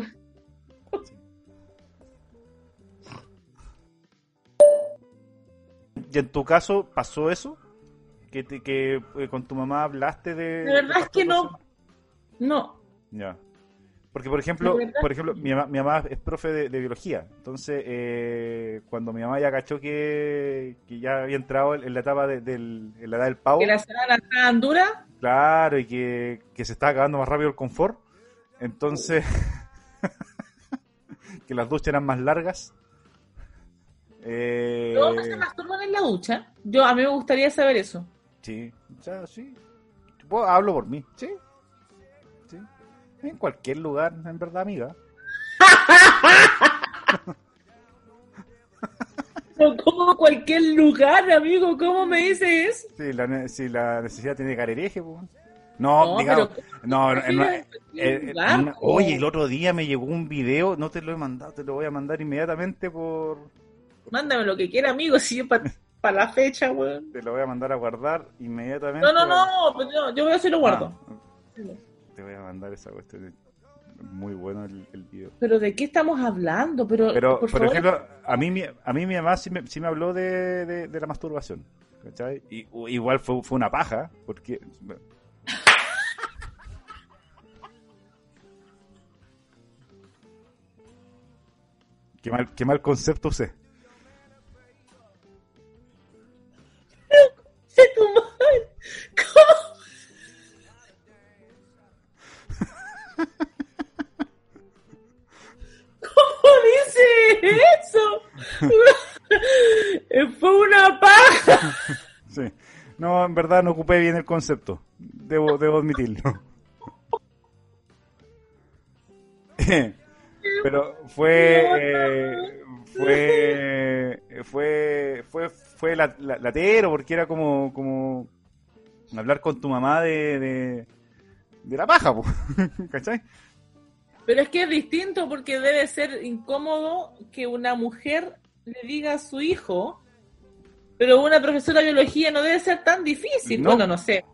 [SPEAKER 3] ¿Y en tu caso pasó eso? ¿Que, te- que eh, con tu mamá hablaste de...
[SPEAKER 1] De verdad es que no. no.
[SPEAKER 3] Ya. Porque, por ejemplo, por ejemplo mi, mamá, mi mamá es profe de, de biología. Entonces, eh, cuando mi mamá ya cachó que, que ya había entrado en la etapa de, del, en la edad del pavo,
[SPEAKER 1] Que la semana estaban dura.
[SPEAKER 3] claro, y que, que se está acabando más rápido el confort, entonces, [laughs] que las duchas eran más largas. Eh,
[SPEAKER 1] Todos se masturban en la ducha. Yo, a mí me gustaría saber eso.
[SPEAKER 3] Sí, o sea, sí. Hablo por mí. Sí. En cualquier lugar, en verdad, amiga.
[SPEAKER 1] Pero como cualquier lugar, amigo, ¿cómo me dices?
[SPEAKER 3] Si la, si la necesidad tiene carereje, pues. No,
[SPEAKER 1] No,
[SPEAKER 3] digamos, no, en una-
[SPEAKER 1] en cualquier
[SPEAKER 3] eh,
[SPEAKER 1] lugar,
[SPEAKER 3] en una-
[SPEAKER 1] po.
[SPEAKER 3] oye, el otro día me llegó un video, no te lo he mandado, te lo voy a mandar inmediatamente por,
[SPEAKER 1] Mándame lo que quiera, amigo, si yo para la fecha, weón.
[SPEAKER 3] te lo voy a mandar a guardar inmediatamente.
[SPEAKER 1] No, no, no, pues yo, yo veo si lo guardo.
[SPEAKER 3] Ah, te voy a mandar esa cuestión. Muy bueno el, el video.
[SPEAKER 1] Pero ¿de qué estamos hablando? Pero,
[SPEAKER 3] Pero,
[SPEAKER 1] por,
[SPEAKER 3] ejemplo, a mí, mi- a mí mi mamá sí me, sí me habló de, de, de la masturbación. ¿cachai? Y, igual fue, fue una paja, porque... [laughs] Qué mal, qué mal concepto usé.
[SPEAKER 1] Eso? [laughs] Fue una paja. [laughs]
[SPEAKER 3] Sí. No, en verdad no ocupé bien el concepto. Debo, debo admitirlo. [laughs] Pero fue, eh, fue, fue, fue, fue la- la- latero porque era como, como hablar con tu mamá de, de, de la paja. ¿cachai?
[SPEAKER 1] Pero es que es distinto porque debe ser incómodo que una mujer le diga a su hijo, pero una profesora de biología no debe ser tan difícil.
[SPEAKER 3] No.
[SPEAKER 1] Bueno, no sé.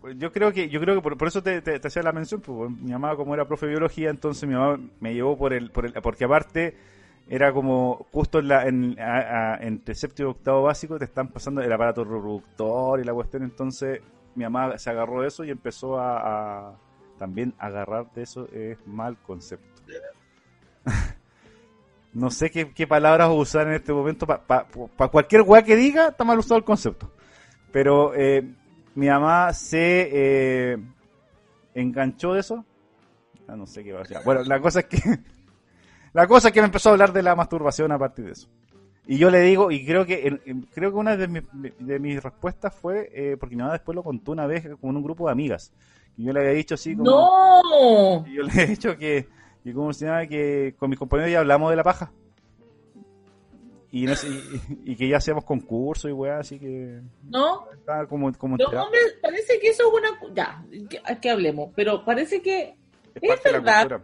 [SPEAKER 3] Pues Yo creo que, yo creo que por, por eso te, te- te hacía la mención, pues, mi mamá como era profe de biología, entonces mi mamá me llevó por el, por el porque aparte era como justo en la, en, a- a- entre séptimo y octavo básico te están pasando el aparato reproductor y la cuestión, entonces mi mamá se agarró de eso y empezó a, a también agarrar de eso es mal concepto. [laughs] no sé qué, palabras usar en este momento para cualquier weá que diga está mal usado el concepto. Pero eh, mi mamá se eh, enganchó de eso. Ah, no sé qué va a decir. Bueno, la cosa es que [laughs] la cosa es que me empezó a hablar de la masturbación a partir de eso. Y yo le digo, y creo que creo que una de mis, de mis respuestas fue, eh, porque mi mamá después lo contó una vez con un grupo de amigas. Y yo le había dicho así como...
[SPEAKER 1] ¡No!
[SPEAKER 3] Yo le he dicho que, que cómo se llama, que con mis compañeros ya hablamos de la paja. Y, en ese- y, y que ya hacíamos concursos y weá, así que
[SPEAKER 1] ¿No?
[SPEAKER 3] estaba como, como
[SPEAKER 1] Los hombres, parece que eso es una... Ya, que, que hablemos, pero parece que
[SPEAKER 3] Es
[SPEAKER 1] es verdad.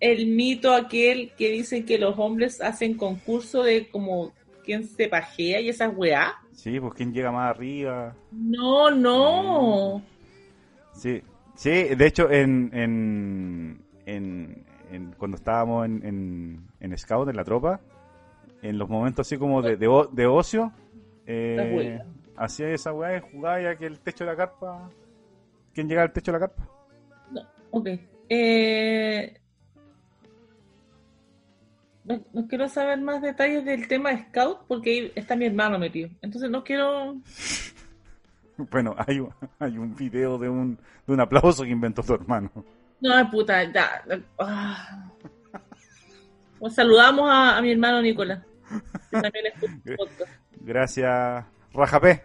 [SPEAKER 1] el mito aquel que dicen que los hombres hacen concurso de como quién se pajea y esas weá.
[SPEAKER 3] Sí, pues quién llega más arriba.
[SPEAKER 1] No, no.
[SPEAKER 3] Sí, sí, de hecho, en, en, en, en- cuando estábamos en, en, en Scout, en la tropa, en los momentos así como de, de, de ocio, eh, hacía esa weá y jugaba ya que el techo de la carpa. ¿Quién llega al techo de la carpa?
[SPEAKER 1] Ok. Eh, no, no quiero saber más detalles del tema de Scout porque ahí está mi hermano metido. Entonces no quiero... [laughs]
[SPEAKER 3] Bueno, hay, un- hay un video de un, de un aplauso que inventó tu hermano.
[SPEAKER 1] No, puta, ya. Ah. Pues saludamos a, a mi hermano Nicolás. Que también el podcast.
[SPEAKER 3] Gracias, Rajapé,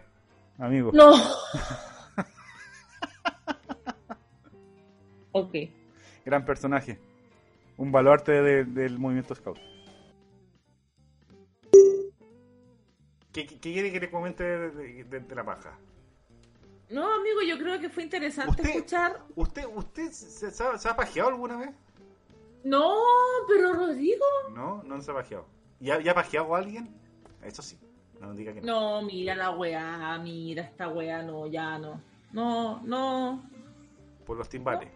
[SPEAKER 3] amigo.
[SPEAKER 1] No. [laughs] ok.
[SPEAKER 3] Gran personaje. Un baluarte de- del movimiento Scout. ¿Qué, qué- qué quiere que le comente de- de la paja?
[SPEAKER 1] No, amigo, yo creo que fue interesante
[SPEAKER 3] Usted-
[SPEAKER 1] escuchar.
[SPEAKER 3] ¿Usted, usted se, se ha, se ha pajeado alguna vez?
[SPEAKER 1] No, pero Rodrigo.
[SPEAKER 3] No, no se ha pajeado. ¿Ya, ya ha pajeado a alguien? Eso sí, no diga que no.
[SPEAKER 1] No, mira la weá, mira esta weá, no, ya no. No, no.
[SPEAKER 3] Por los timbales.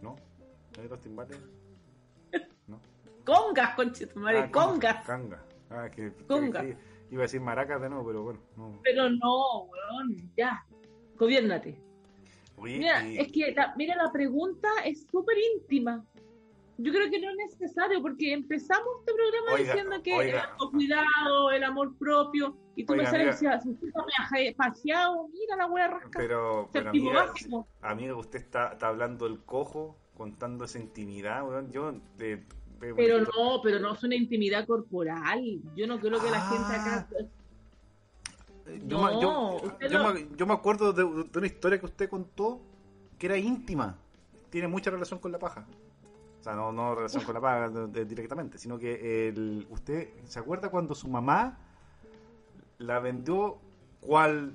[SPEAKER 3] ¿No? ¿No hay los timbales? [laughs] ¿No?
[SPEAKER 1] Congas, conchetumare,
[SPEAKER 3] Ah,
[SPEAKER 1] congas.
[SPEAKER 3] Canga. Ah, que,
[SPEAKER 1] Congas.
[SPEAKER 3] que- iba a decir maracas de nuevo, pero bueno. No.
[SPEAKER 1] Pero no, weón, ya. Gobiérnate.
[SPEAKER 3] Oye,
[SPEAKER 1] Mira,
[SPEAKER 3] y-
[SPEAKER 1] es que la, mira, la pregunta es súper íntima. Yo creo que no es necesario porque empezamos este programa
[SPEAKER 3] Oiga,
[SPEAKER 1] diciendo que
[SPEAKER 3] oiga.
[SPEAKER 1] el autocuidado, el amor propio, y tú
[SPEAKER 3] Oiga,
[SPEAKER 1] me sales
[SPEAKER 3] amiga.
[SPEAKER 1] y decías, paje- pajeado, mira la wea rasca.
[SPEAKER 3] Pero, pero amiga, amiga, usted está, está hablando el cojo, contando esa intimidad, weón. Yo, de, de-
[SPEAKER 1] Pero no, pero no es una intimidad corporal. Yo no creo que la
[SPEAKER 3] Ah.
[SPEAKER 1] gente acá.
[SPEAKER 3] Yo, me- yo- yo
[SPEAKER 1] no-
[SPEAKER 3] me, yo me acuerdo de, de una historia que usted contó que era íntima. Tiene mucha relación con la paja. O sea, no, no relación con la paja de- directamente, sino que el, usted se acuerda cuando su mamá la vendió cual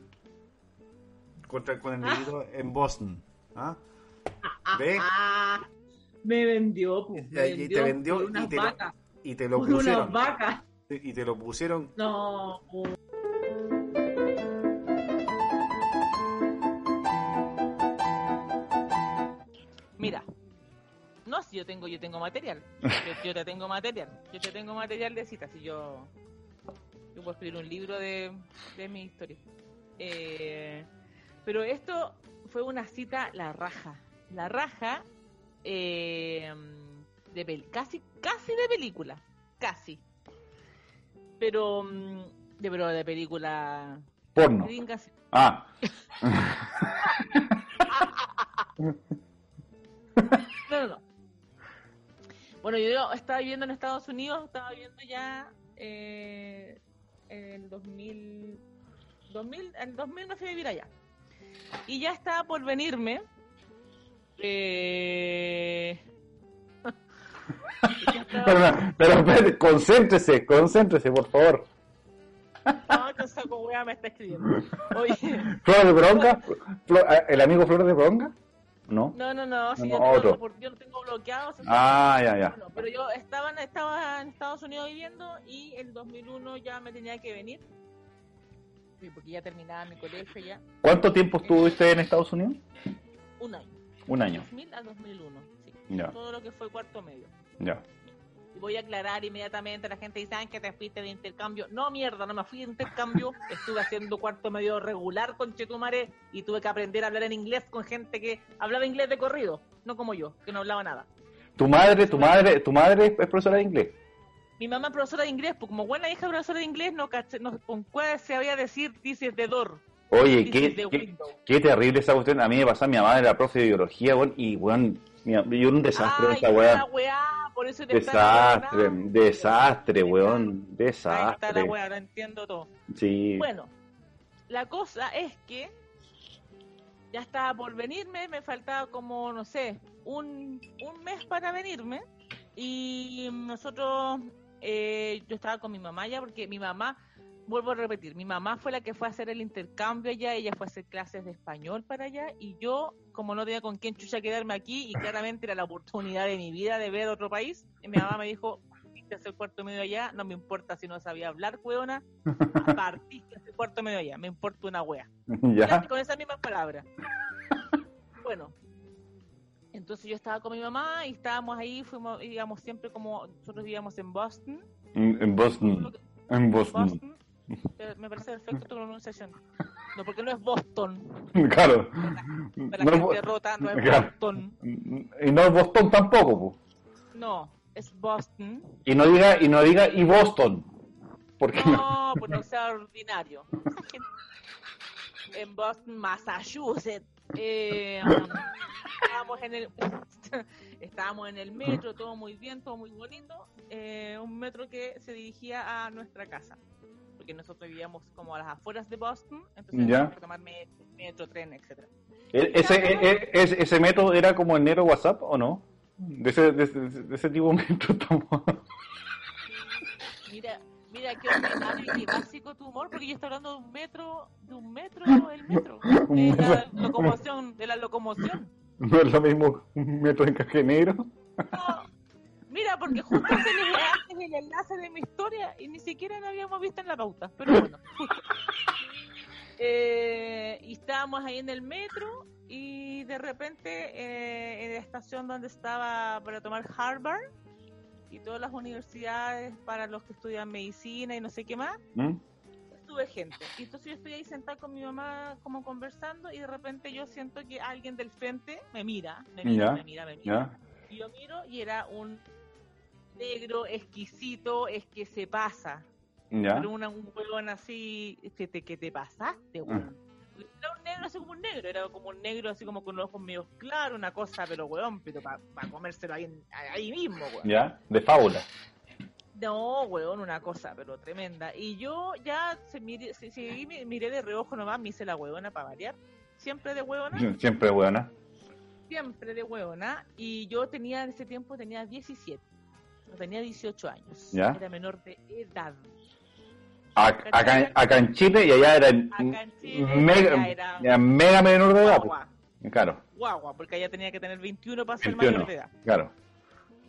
[SPEAKER 3] contra con el negrito en Boston. ¿Ah? ¿Ve?
[SPEAKER 1] Ah, me vendió, pues, me
[SPEAKER 3] Y- te vendió y te lo-. Y te lo pusieron. Y te lo pusieron.
[SPEAKER 1] No.
[SPEAKER 5] Mira, no, si yo tengo, yo tengo material. Yo, yo te tengo material. Yo te tengo material de citas. Si yo, yo puedo escribir un libro de, de mi historia. Eh, pero esto fue una cita la raja. La raja eh, de pel- casi, casi de película. Casi. Pero mm, de, pero de película
[SPEAKER 4] Porno. Ah, [laughs] [laughs] [laughs]
[SPEAKER 5] No, no, no. Bueno, yo estaba viviendo en Estados Unidos, estaba viviendo ya eh, en el 2000, 2000, en el 2000 me fui a vivir allá. Y ya estaba por venirme. Eh... [laughs] estaba-
[SPEAKER 4] pero, pero, concéntrese, concéntrese, por favor.
[SPEAKER 5] No, saco wea me está escribiendo. Oye, [laughs]
[SPEAKER 4] ¿Flor de Bronca? Eh, ¿El amigo Flor de Bronca? ¿No?
[SPEAKER 5] no, no, no, si
[SPEAKER 4] No,
[SPEAKER 5] yo, tengo,
[SPEAKER 4] otro.
[SPEAKER 5] por- yo lo tengo bloqueado. o sea,
[SPEAKER 4] Ah, ya, ya.
[SPEAKER 5] Pero yo estaba en, estaba en Estados Unidos viviendo y el 2001 ya me tenía que venir. Sí, porque ya terminaba mi colegio ya.
[SPEAKER 4] ¿Cuánto tiempo estuvo usted en Estados Unidos?
[SPEAKER 5] Un año.
[SPEAKER 4] Un año.
[SPEAKER 5] 2000 al 2001. Sí.
[SPEAKER 4] Ya.
[SPEAKER 5] Todo lo que fue cuarto medio.
[SPEAKER 4] Ya.
[SPEAKER 5] Y voy a aclarar inmediatamente, la gente dice, "Ah, que te fuiste de intercambio. No, mierda, no me fui de intercambio. [laughs] Estuve haciendo cuarto medio regular con Chetumare y tuve que aprender a hablar en inglés con gente que hablaba inglés de corrido, no como yo, que no hablaba nada.
[SPEAKER 4] ¿Tu madre, tu madre, tu madre es profesora de inglés?
[SPEAKER 5] Mi mamá es profesora de inglés, pues como buena hija profesora de inglés, no, caché, no con cuál se había decir is the door,
[SPEAKER 4] Oye, qué, qué, terrible esa cuestión. A mí me pasó, mi mamá era profe de biología, weón, y weón, yo un desastre
[SPEAKER 5] Ay,
[SPEAKER 4] esa weá.
[SPEAKER 5] weá, por eso te
[SPEAKER 4] Desastre, desastre, weón,
[SPEAKER 5] Ahí está
[SPEAKER 4] desastre.
[SPEAKER 5] la weá, entiendo todo.
[SPEAKER 4] Sí.
[SPEAKER 5] Bueno, la cosa es que ya estaba por venirme, me faltaba como, no sé, un, un mes para venirme.
[SPEAKER 1] Y nosotros, eh, yo estaba con mi mamá ya, porque mi mamá, vuelvo a repetir, mi mamá fue la que fue a hacer el intercambio allá, ella fue a hacer clases de español para allá, y yo, como no tenía con quién chucha quedarme aquí, y claramente era la oportunidad de mi vida de ver otro país, y mi mamá me dijo, partiste hacer cuarto medio allá, no me importa si no sabía hablar, weona, [laughs] partiste hacer cuarto medio allá, me importa una wea. [laughs]
[SPEAKER 3] Ya.
[SPEAKER 1] Con esas mismas palabras. Bueno, entonces yo estaba con mi mamá y estábamos ahí, fuimos, íbamos siempre como, nosotros vivíamos en Boston.
[SPEAKER 3] En en Boston. En Boston.
[SPEAKER 1] Boston. Eh, Me parece perfecto tu pronunciación. No, porque no es Boston. [laughs]
[SPEAKER 3] Claro. No
[SPEAKER 1] la
[SPEAKER 3] es
[SPEAKER 1] gente
[SPEAKER 3] Bo-
[SPEAKER 1] rota, no es
[SPEAKER 3] Claro.
[SPEAKER 1] Boston.
[SPEAKER 3] Y no es Boston tampoco, po.
[SPEAKER 1] No, es Boston.
[SPEAKER 3] Y no diga, y no diga y Boston. Porque no.
[SPEAKER 1] No, pues no sea ordinario. En Boston, Massachusetts. Eh, estábamos en el [laughs] estábamos en el metro, todo muy bien, todo muy bonito. eh, un metro que se dirigía a nuestra casa. Porque nosotros vivíamos como a las afueras de Boston, entonces
[SPEAKER 3] Ya.
[SPEAKER 1] que tomar metro, metro, tren, etcétera.
[SPEAKER 3] E- Ese, e- e- ese, ese método era como el negro WhatsApp, ¿o no? De ese, de ese, de ese tipo de método [laughs] estamos-
[SPEAKER 1] Mira, mira qué y qué básico tu humor, porque yo estoy hablando de un metro, de un metro, el metro, [laughs] de la locomoción, de la locomoción. [laughs]
[SPEAKER 3] No es lo mismo un método en caje negro.
[SPEAKER 1] No, mira, porque justo se le [laughs] antes el enlace de mi historia y ni siquiera lo habíamos visto en la pauta, pero bueno, justo. Eh, y estábamos ahí en el metro y de repente eh, en la estación donde estaba para tomar Harvard y todas las universidades para los que estudian medicina y no sé qué más,
[SPEAKER 3] ¿Mm?
[SPEAKER 1] tuve gente. Y entonces yo estoy ahí sentada con mi mamá como conversando y de repente yo siento que alguien del frente me mira, me mira, me mira, me mira. Y yo miro y era un negro exquisito, es que se pasa.
[SPEAKER 3] ¿Ya?
[SPEAKER 1] Pero una, un huevón así, que te, que te pasaste, weón. Era un negro así como un negro, era como un negro así como con los ojos medio claros, una cosa, pero weón, pero para comérselo ahí, ahí mismo, weón.
[SPEAKER 3] ¿Ya? De fábula.
[SPEAKER 1] No, weón, una cosa, pero tremenda. Y yo ya se miré, se- miré de reojo nomás, me hice la huevona para variar. Siempre de huevona, [laughs]
[SPEAKER 3] Siempre buena.
[SPEAKER 1] siempre de huevona. Y yo tenía, en ese tiempo tenía 17. No tenía 18 años.
[SPEAKER 3] Ya.
[SPEAKER 1] Era menor de edad.
[SPEAKER 3] Ac- Acá, en- acá en Chile y allá era
[SPEAKER 1] Acá en Chile
[SPEAKER 3] mega,
[SPEAKER 1] era
[SPEAKER 3] mega menor de edad.
[SPEAKER 1] Guagua,
[SPEAKER 3] pues. Claro,
[SPEAKER 1] guagua, porque allá tenía que tener 21 para ser
[SPEAKER 3] 21.
[SPEAKER 1] mayor de edad.
[SPEAKER 3] claro.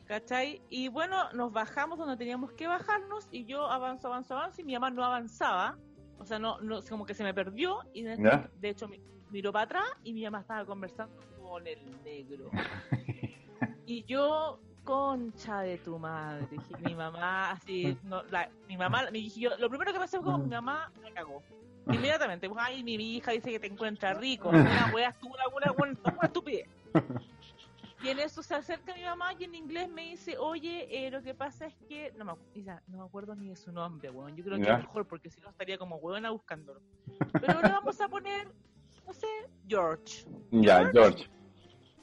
[SPEAKER 1] ¿Cachai? Y bueno, nos bajamos donde teníamos que bajarnos y yo avanzo, avanzo, avanzo y mi mamá no avanzaba. O sea, no, no como que se me perdió y de,
[SPEAKER 3] Ya.
[SPEAKER 1] de hecho mi- miró para atrás y mi mamá estaba conversando con el negro. [laughs] y yo, concha de tu madre, dije, mi mamá así, [laughs] no, la, mi mamá, dije yo, lo primero que pasó fue como mi mamá me cagó. Inmediatamente, pues, ay, mi, mi hija dice que te encuentra rico, [laughs] una wea, una, una, una, una estupidez. Y en eso se acerca mi mamá y en inglés me dice, oye, eh, lo que pasa es que... No me, acu- Isa, no me acuerdo ni de su nombre, weón. Yo creo que
[SPEAKER 3] Ya.
[SPEAKER 1] es mejor porque si no estaría como weona buscándolo. Pero le vamos a poner, no sé, George.
[SPEAKER 3] Ya, George.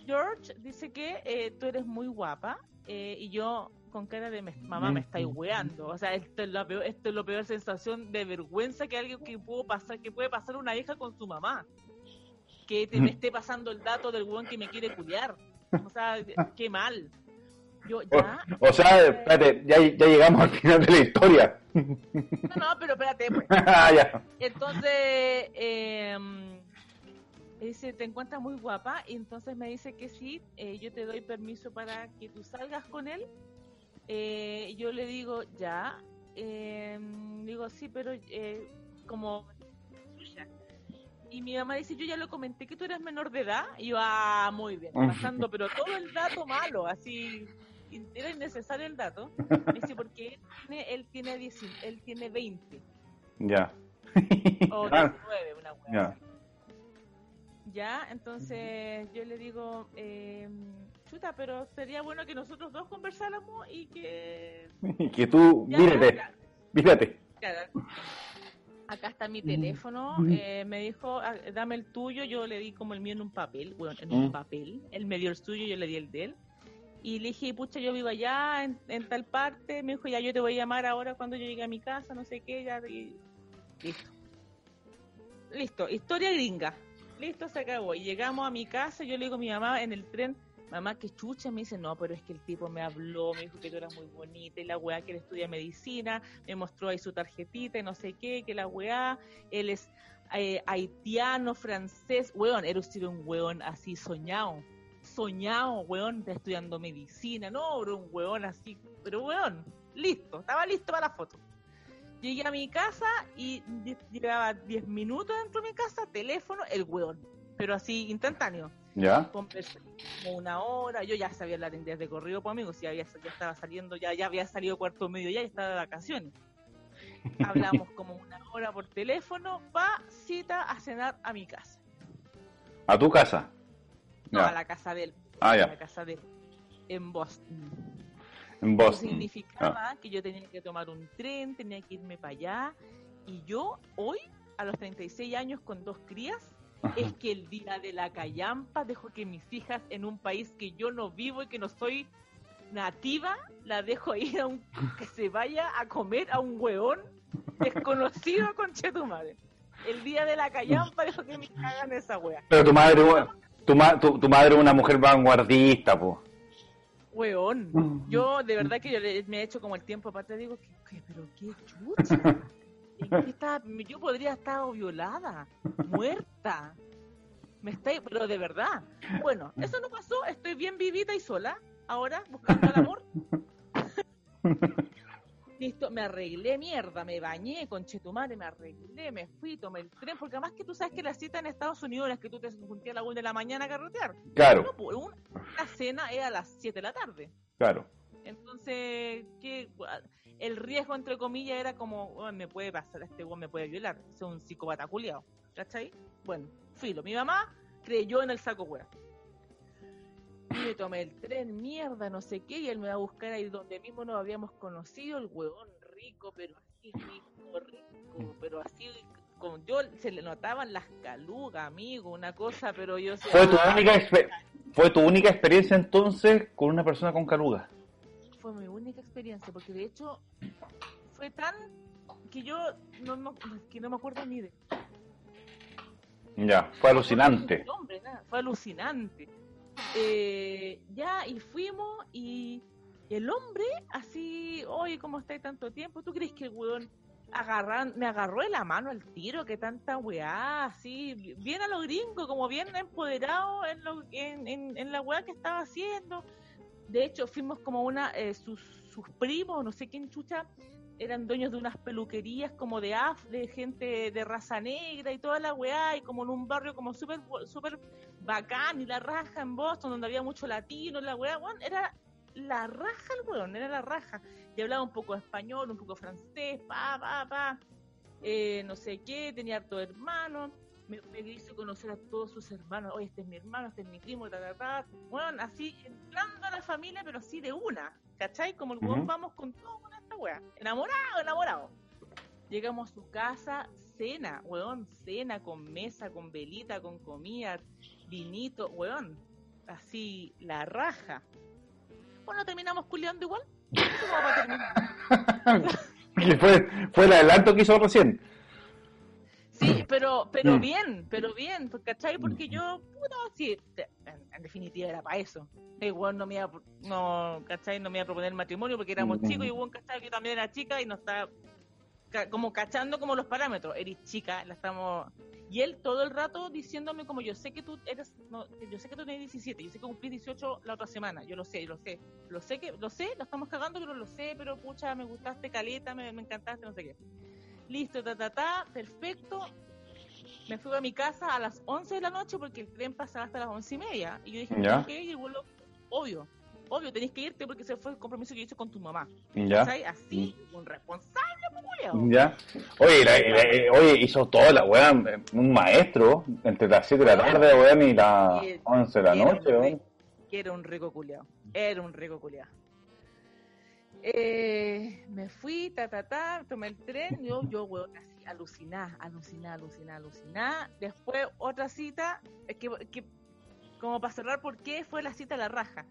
[SPEAKER 1] George dice que eh, tú eres muy guapa eh, y yo con cara de mamá me estáis weando. O sea, esto es, la peor, esto es la peor sensación de vergüenza que alguien que pudo pasar, que puede pasar una hija con su mamá. Que te, me esté pasando el dato del weón que me quiere culiar. O sea, [laughs] qué mal. Yo ya.
[SPEAKER 3] O sea, espérate, ya, ya llegamos al final de la historia.
[SPEAKER 1] No, no, pero espérate, pues. [laughs]
[SPEAKER 3] Ah, ya.
[SPEAKER 1] Entonces, eh, dice, te encuentras muy guapa, y entonces me dice que sí, eh, yo te doy permiso para que tú salgas con él. Eh, yo le digo, ya. Eh, digo, sí, pero eh, como suya. Y mi mamá dice, yo ya lo comenté que tú eres menor de edad. Y yo, ah, muy bien, [laughs] pasando, pero todo el dato malo, así, era innecesario el dato. Me dice, porque él tiene, él tiene, 10 él tiene 20
[SPEAKER 3] Ya.
[SPEAKER 1] o [laughs]
[SPEAKER 3] Ah,
[SPEAKER 1] 19, una wea
[SPEAKER 3] ya.
[SPEAKER 1] entonces yo le digo, eh, chuta, pero sería bueno que nosotros dos conversáramos y que... [laughs]
[SPEAKER 3] Que tú,
[SPEAKER 1] Ya,
[SPEAKER 3] mírate,
[SPEAKER 1] acá está mi teléfono, eh, me dijo, ah, dame el tuyo, yo le di como el mío en un papel, bueno, en un
[SPEAKER 3] Mm.
[SPEAKER 1] papel, él me dio el suyo, yo le di el de él. Y le dije, pucha, yo vivo allá, en, en tal parte. Me dijo, ya yo te voy a llamar ahora cuando yo llegue a mi casa, no sé qué, ya. y- Listo. Listo, historia gringa. Listo, se acabó. Y llegamos a mi casa, yo le digo a mi mamá en el tren, Mamá, que chucha, me dice, no, pero es que el tipo me habló, me dijo que tú eras muy bonita y la weá que él estudia medicina, me mostró ahí su tarjetita y no sé qué, que la weá, él es eh, haitiano, francés, weón, era usted un weón así soñado, soñado, weón, de estudiando medicina, no, era un weón así, pero weón, listo, estaba listo para la foto. Llegué a mi casa y lle- llevaba 10 minutos dentro de mi casa, teléfono, el weón, pero así instantáneo
[SPEAKER 3] ¿Ya?
[SPEAKER 1] conversé como una hora, yo ya sabía hablar inglés de corrido, pues amigos, ya, había, ya estaba saliendo, ya, ya había salido cuarto medio, ya estaba de vacaciones. [laughs] Hablamos como una hora por teléfono, pa, cita a cenar a mi casa.
[SPEAKER 3] ¿A tu casa?
[SPEAKER 1] No,
[SPEAKER 3] Ya.
[SPEAKER 1] a la casa de él.
[SPEAKER 3] Ah,
[SPEAKER 1] a
[SPEAKER 3] ya.
[SPEAKER 1] la casa de él. En Boston.
[SPEAKER 3] En
[SPEAKER 1] Eso
[SPEAKER 3] Boston.
[SPEAKER 1] significaba que yo tenía que tomar un tren, tenía que irme para allá. Y yo, hoy, a los 36 años, con dos crías, es que el día de la callampa dejo que mis hijas en un país que yo no vivo y que no soy nativa, la dejo ir a un que se vaya a comer a un hueón desconocido [laughs] con madre. El día de la callampa dejo que me hagan esa wea.
[SPEAKER 3] Pero tu madre, tu, ma- tu, tu madre es una mujer vanguardista, po.
[SPEAKER 1] Hueón. Yo, de verdad que yo le- me he hecho como el tiempo aparte, digo, ¿qué, qué- pero qué chucha. ¿En qué estaba? Yo podría estar violada, muerta. Me está, pero de verdad. Bueno, eso no pasó, estoy bien vivita y sola, ahora, buscando el amor. [laughs] Listo, me arreglé mierda, me bañé con Chetumare, me arreglé, me fui, tomé el tren, porque además que tú sabes que la cita en Estados Unidos es que tú te junté a la 1 de la mañana a carretear.
[SPEAKER 3] Claro,
[SPEAKER 1] pues, una cena es a las 7 de la tarde.
[SPEAKER 3] claro.
[SPEAKER 1] Entonces, ¿qué? el riesgo, entre comillas, era como, "Oh, me puede pasar, este weón me puede violar, es un psicópata culiao, ¿cachai? Bueno, filo, mi mamá creyó en el saco weá. Y me tomé el tren, mierda, no sé qué, y él me va a buscar ahí donde mismo nos habíamos conocido, el huevón rico, pero así rico, rico, pero así, con yo se le notaban las calugas, amigo, una cosa, pero yo sé,
[SPEAKER 3] ¿Fue tu, única ¿Fue tu única experiencia entonces con una persona con caluga?
[SPEAKER 1] fue mi única experiencia, porque de hecho fue tan que yo no, me- que no me acuerdo ni de
[SPEAKER 3] Ya, fue alucinante.
[SPEAKER 1] no, nada, fue alucinante. Eh, ya, y fuimos y el hombre así, oye, ¿cómo estáis tanto tiempo? ¿Tú crees que el weón agarran, me agarró de la mano al tiro? que tanta weá? Así, bien a lo gringo, como bien empoderado en, lo, en, en, la weá que estaba haciendo. De hecho, fuimos como una, eh, sus, sus primos, no sé quién chucha, eran dueños de unas peluquerías como de af, de gente de raza negra y toda la weá, y como en un barrio como súper súper bacán y la raja en Boston, donde había mucho latino, la weá, weón, era la raja el weón, era la raja. Y hablaba un poco español, un poco francés, pa, pa, pa, eh, no sé qué, tenía harto hermano, me, me hizo conocer a todos sus hermanos, oye, este es mi hermano, este es mi primo, ta, ta, ta, bueno, así, entrando a la familia, pero así de una, ¿cachai? Como el weón, vamos con todo con esta weá, enamorado, enamorado. Llegamos a su casa, cena, weón, cena con mesa, con velita, con comida, vinito, weón, así, la raja. Bueno, terminamos culiando igual. [laughs]
[SPEAKER 3] Fue, fue el adelanto que hizo recién.
[SPEAKER 1] Sí, pero, pero
[SPEAKER 3] Mm.
[SPEAKER 1] bien, pero bien, ¿cachai? Porque yo, puta, sí, en, en definitiva era para eso. Igual no me iba, no, ¿cachai? No me iba a proponer matrimonio porque éramos
[SPEAKER 3] Mm.
[SPEAKER 1] chicos y igual, ¿cachai? Que yo también era chica y no estaba como cachando como los parámetros. Eres chica, la estamos... Y él todo el rato diciéndome como yo sé que tú eres, no, yo sé que tú tienes 17, yo sé que cumplís 18 la otra semana, yo lo sé, lo sé, lo sé que, lo sé, lo estamos cagando, pero lo sé, pero pucha, me gustaste caleta, me, me encantaste, no sé qué. Listo, ta, ta, ta, perfecto. Me fui a mi casa a las 11 de la noche porque el tren pasaba hasta las 11 y media. Y yo dije,
[SPEAKER 3] Ya.
[SPEAKER 1] ok, y el vuelo, obvio, obvio, tenés que irte porque ese fue el compromiso que hice con tu mamá.
[SPEAKER 3] Ya.
[SPEAKER 1] ¿Cachai? Así, un responsable, pues, culiao.
[SPEAKER 3] Ya. Oye, la- la- oye, hizo toda la weá, eh, un maestro, entre las 7 de la tarde, weón, y las
[SPEAKER 1] Y-
[SPEAKER 3] 11 de la noche, weón.
[SPEAKER 1] era un rico culiao. Era un rico culiao. Eh, me fui, ta, ta, ta, tomé el tren, yo, yo, weón, así, aluciná, aluciná, aluciná, aluciná. Después, otra cita, es que, que como para cerrar, ¿por qué fue la cita a la raja?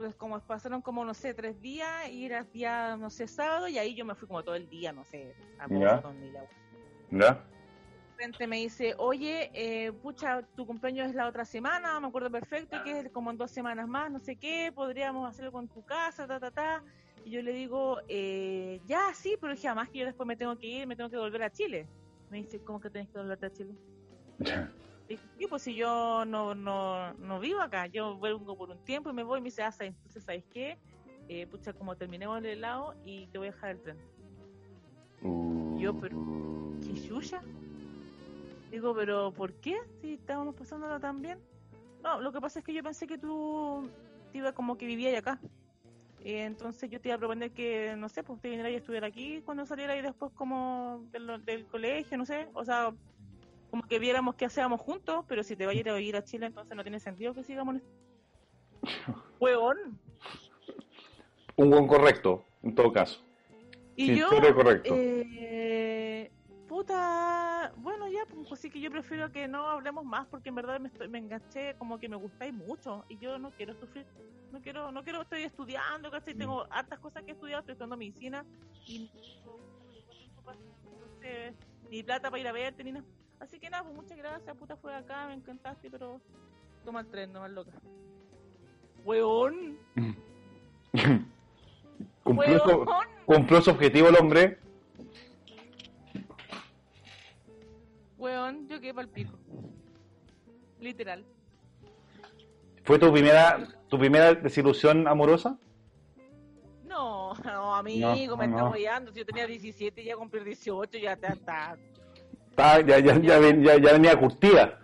[SPEAKER 1] Pues como pasaron como, no sé, tres días, y era día, no sé, sábado, y ahí yo me fui como todo el día, no sé, a. Boston y la
[SPEAKER 3] ¿Ya?
[SPEAKER 1] repente me dice, oye, eh, pucha, tu cumpleaños es la otra semana, me acuerdo perfecto, que es como en dos semanas más, no sé qué, podríamos hacerlo con tu casa, ta, ta, ta. Y yo le digo, eh, ya, sí, pero dije, además que yo después me tengo que ir, me tengo que volver a Chile. Me dice, ¿cómo que tenés que volverte a Chile? [laughs] Dije, sí, pues si yo no, no, no vivo acá, yo vengo por un tiempo y me voy, y me dice, ah, entonces, ¿sabes qué? Eh, pucha, como terminemos el helado y te voy a dejar el tren. Yo, pero, ¿qué chucha? Digo, pero ¿por qué? Si estábamos pasándolo tan bien. No, lo que pasa es que yo pensé que tú te iba como que vivías acá. Eh, entonces yo te iba a proponer que, no sé, pues te viniera y estuviera aquí cuando saliera y después como del, del colegio, no sé. O sea, como que viéramos qué hacíamos juntos, pero si te vas a ir a vivir a Chile, entonces no tiene sentido que sigamos. [laughs] Huevón.
[SPEAKER 8] Un buen correcto, en todo caso.
[SPEAKER 1] Y
[SPEAKER 8] Sí,
[SPEAKER 1] yo,
[SPEAKER 8] correcto.
[SPEAKER 1] eh, puta, bueno, ya, pues sí que yo prefiero que no hablemos más porque en verdad me, estoy, me enganché, como que me gustáis mucho y yo no quiero sufrir, no quiero, no quiero, estoy estudiando, ¿cachai? Tengo hartas cosas que estudiar, estoy estudiando medicina y entonces, ni plata para ir a verte ni nada. Así que nada, pues muchas gracias, puta, fue acá, me encantaste, pero toma el tren, no más loca. Weón, [laughs]
[SPEAKER 8] Cumplió su,
[SPEAKER 1] weón.
[SPEAKER 8] cumplió su objetivo el hombre.
[SPEAKER 1] Weón, yo quedé pa'l pico. Literal.
[SPEAKER 8] ¿Fue tu primera, tu primera desilusión amorosa?
[SPEAKER 1] No, [laughs] no, amigo,
[SPEAKER 8] No,
[SPEAKER 1] me
[SPEAKER 8] no.
[SPEAKER 1] está. Si yo tenía 17 y ya cumplí 18, ya está, está-
[SPEAKER 8] Ah, ya, ya, ya, ven- ya, ya venía curtida.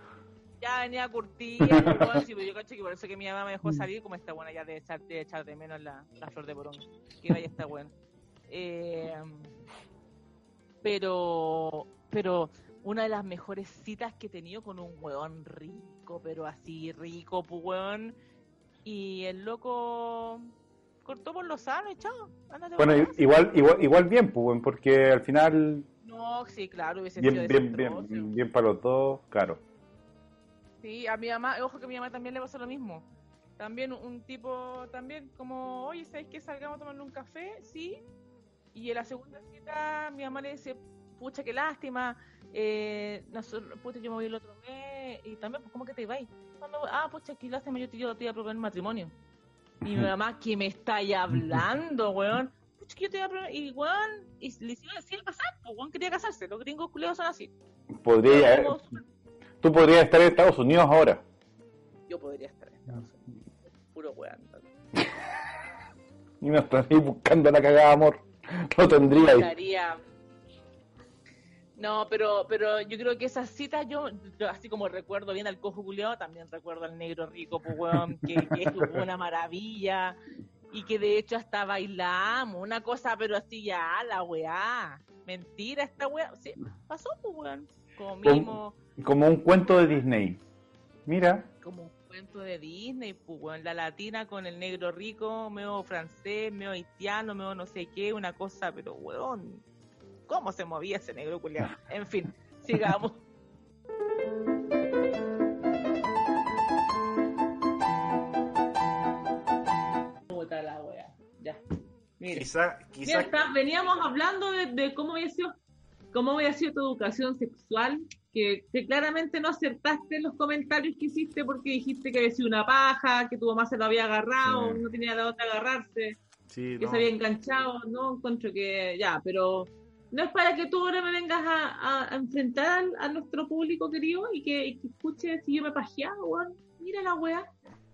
[SPEAKER 1] ya venía curtida. weón, sí, pero yo cacho que por eso que mi mamá me dejó salir, como está buena ya de echar de, echar de menos la, la flor de porón. Que vaya está buena. Eh, pero, pero una de las mejores citas que he tenido con un weón rico, pero así rico, weón. Y el loco cortó por lo sano y chao.
[SPEAKER 8] Bueno, igual, igual, igual bien, pues, porque al final,
[SPEAKER 1] No, sí, claro, hubiese sido
[SPEAKER 8] bien, bien, bien, bien para los dos, claro.
[SPEAKER 1] Sí, a mi mamá, ojo que a mi mamá también le pasó lo mismo. También un tipo, también como, oye, ¿sabes que salgamos a tomarle un café? Sí. Y en la segunda cita, mi mamá le dice, pucha, qué lástima, eh, nosotros, pucha, yo me voy el otro mes, y también, pues, ¿cómo que te vais? Cuando, ah, pucha, qué lástima, yo te, yo te iba a proponer matrimonio. Y mi mamá, ¿qué me estáis hablando, weón? Pucha, que yo te iba a y weón, y le hicieron así a casar, pues, weón quería casarse, los gringos culeos son así.
[SPEAKER 8] Podría,
[SPEAKER 1] Como-
[SPEAKER 8] tú podrías estar en Estados Unidos ahora.
[SPEAKER 1] yo podría estar en Estados Unidos. Puro weón.
[SPEAKER 8] Y no estás ahí buscando la cagada, amor. Lo tendría.
[SPEAKER 1] Estaría. No, pero, pero yo creo que esas citas, yo, así como recuerdo bien al cojo culiao, también recuerdo al negro rico, pues, weón, que, que es una maravilla. Y que de hecho hasta bailamos, una cosa, pero así ya, la weá. Mentira, esta weá. Sí, pasó, pues, weón. Comimos
[SPEAKER 8] Como un cuento de Disney. Mira,
[SPEAKER 1] como un cuento de Disney, pues, weón. La latina con el negro rico, medio francés, medio haitiano, medio no sé qué, una cosa, pero, weón. ¿Cómo se movía ese negro culiao? [laughs] En fin, sigamos. [laughs] Mira.
[SPEAKER 3] Quizá,
[SPEAKER 9] Mira,
[SPEAKER 3] quizá
[SPEAKER 9] está- veníamos hablando de, de cómo había sido cómo había sido tu educación sexual, que, que claramente no acertaste en los comentarios que hiciste porque dijiste que había sido una paja, que tu mamá se lo había agarrado,
[SPEAKER 3] Sí.
[SPEAKER 9] no tenía de dónde agarrarse,
[SPEAKER 3] sí,
[SPEAKER 9] que
[SPEAKER 3] no.
[SPEAKER 9] se había enganchado, no encuentro que ya, pero no es para que tú ahora me vengas a, enfrentar a, nuestro público querido y que, y que escuche si yo me he pajeado, weón. Mira la wea.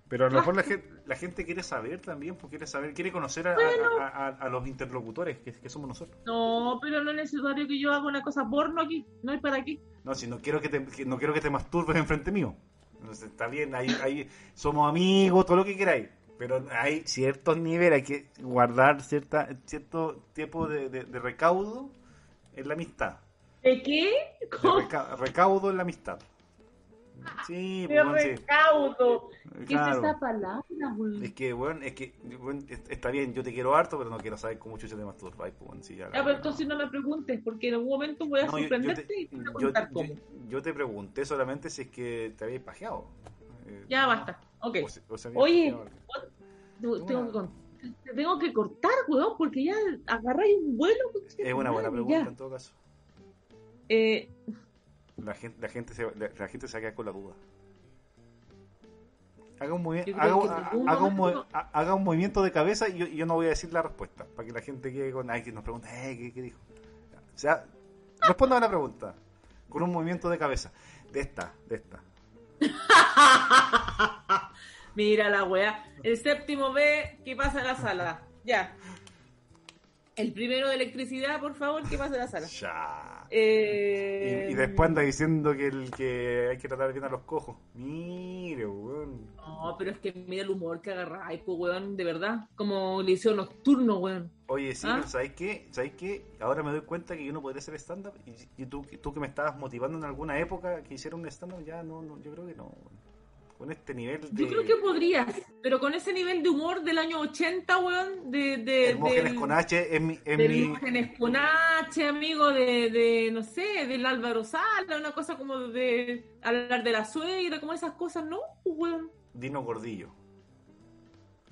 [SPEAKER 3] Pero a lo mejor la gente, [laughs] la gente quiere saber también, pues quiere saber, quiere conocer a, a- a- a- a los interlocutores que, que somos nosotros.
[SPEAKER 9] No, pero no es necesario que yo haga una cosa porno aquí, no hay para qué.
[SPEAKER 3] No, si no quiero que te, que no quiero que te masturbes enfrente mío. Entonces, está bien, hay, hay, somos amigos, todo lo que queráis. Pero hay ciertos niveles, hay que guardar cierta, cierto tipo de, de- de recaudo en la amistad.
[SPEAKER 9] ¿De qué?
[SPEAKER 3] De recaudo en la amistad. Sí,
[SPEAKER 9] De
[SPEAKER 3] pues, bueno, sí.
[SPEAKER 9] recaudo. ¿Qué
[SPEAKER 3] Claro.
[SPEAKER 9] es esa palabra, weón?
[SPEAKER 3] Es que, bueno, es que, bueno, es- está bien, yo te quiero harto, pero no quiero saber cómo chucha te masturbáis, pues, bueno, sí, ya,
[SPEAKER 9] Ya, pero entonces no me preguntes, porque en algún momento voy a
[SPEAKER 3] No, yo- yo
[SPEAKER 9] sorprenderte
[SPEAKER 3] te-
[SPEAKER 9] y te voy a contar
[SPEAKER 3] yo-
[SPEAKER 9] cómo.
[SPEAKER 3] yo te pregunté solamente si es que te habías pajeado. Eh,
[SPEAKER 9] Ya basta. Ok.
[SPEAKER 3] o o
[SPEAKER 9] Oye,
[SPEAKER 3] pajeado.
[SPEAKER 9] Te- tengo, que, tengo que cortar, weón, porque ya agarráis un vuelo.
[SPEAKER 3] Es una buena pregunta
[SPEAKER 9] ya.
[SPEAKER 3] en todo caso.
[SPEAKER 9] Eh,
[SPEAKER 3] La gente, la gente, se, la, la gente se va a quedar con la duda. Haga un, haga, un- haga un [laughs] haga un movimiento de cabeza y yo, y yo no voy a decir la respuesta. Para que la gente quede con. Ay, que nos pregunta, eh, ¿qué, qué dijo? O sea, responda a la pregunta. Con un movimiento de cabeza. De esta, de esta. [laughs]
[SPEAKER 1] Mira la weá. El séptimo B, ¿qué pasa en la sala? Ya. El primero de electricidad, por favor, ¿qué pasa en la sala?
[SPEAKER 3] Ya.
[SPEAKER 1] Eh,
[SPEAKER 3] Y, y después anda diciendo que el que hay que tratar bien a los cojos. Mire, weón.
[SPEAKER 1] No, pero es que mira el humor que agarráis, pues, weón, de verdad. Como liceo nocturno, weón.
[SPEAKER 3] Oye, sí,
[SPEAKER 1] ¿Ah?
[SPEAKER 3] pero ¿sabes qué? ¿Sabes qué? Ahora me doy cuenta que yo no podría hacer stand-up. Y, y tú, tú que me estabas motivando en alguna época que hiciera un stand-up, ya no, no, yo creo que no. weón. Con este nivel de.
[SPEAKER 1] Yo creo que podrías, pero con ese nivel de humor del año 80, weón, de... de
[SPEAKER 3] Hermógenes
[SPEAKER 1] del-
[SPEAKER 3] con H en mi.
[SPEAKER 1] Del
[SPEAKER 3] mi...
[SPEAKER 1] Hermógenes con H, amigo, de, de, no sé, del Álvaro Sala, una cosa como de hablar de la suegra, como esas cosas, ¿no? Pues, weón.
[SPEAKER 3] Dino Gordillo.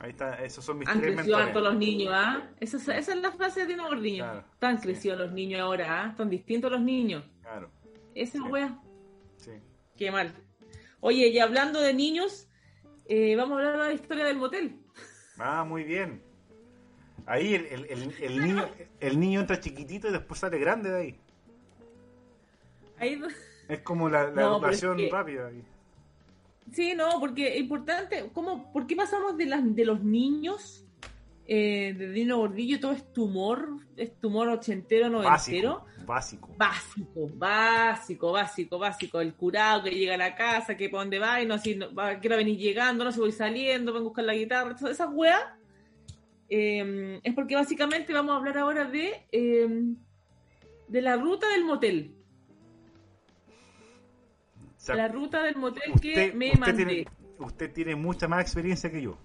[SPEAKER 3] Ahí está, esos son mis
[SPEAKER 1] Han
[SPEAKER 3] tres
[SPEAKER 1] crecido harto los niños, ¿ah? Esa, es- esa es la frase de Dino Gordillo.
[SPEAKER 3] Claro,
[SPEAKER 1] Están
[SPEAKER 3] sí.
[SPEAKER 1] crecidos los niños ahora, ¿ah? Están distintos los niños.
[SPEAKER 3] Claro,
[SPEAKER 1] Esa
[SPEAKER 3] Sí. sí.
[SPEAKER 1] qué mal. Oye, y hablando de niños, eh, vamos a hablar de la historia del motel.
[SPEAKER 3] Ah, muy bien. Ahí el, el, el, el niño, el niño entra chiquitito y después sale grande de ahí.
[SPEAKER 1] Ahí...
[SPEAKER 3] Es como la, la
[SPEAKER 1] No, pero es
[SPEAKER 3] educación
[SPEAKER 1] que-
[SPEAKER 3] rápida. ahí.
[SPEAKER 1] Sí, no, porque es importante, ¿cómo, ¿por qué pasamos de, las, de los niños, eh, de Dino Gordillo, todo es tumor, es tumor ochentero, noventero?
[SPEAKER 3] Básico, básico.
[SPEAKER 1] Básico, básico, básico. El curado que llega a la casa, que para dónde va y no, si no, quiero venir llegando, no se voy saliendo, vengo a buscar la guitarra, todas esas weas. eh, es porque básicamente vamos a hablar ahora de, eh, de la ruta del motel.
[SPEAKER 3] O sea,
[SPEAKER 1] la ruta del motel
[SPEAKER 3] usted,
[SPEAKER 1] que me
[SPEAKER 3] usted
[SPEAKER 1] mandé.
[SPEAKER 3] tiene, usted tiene mucha más experiencia que yo.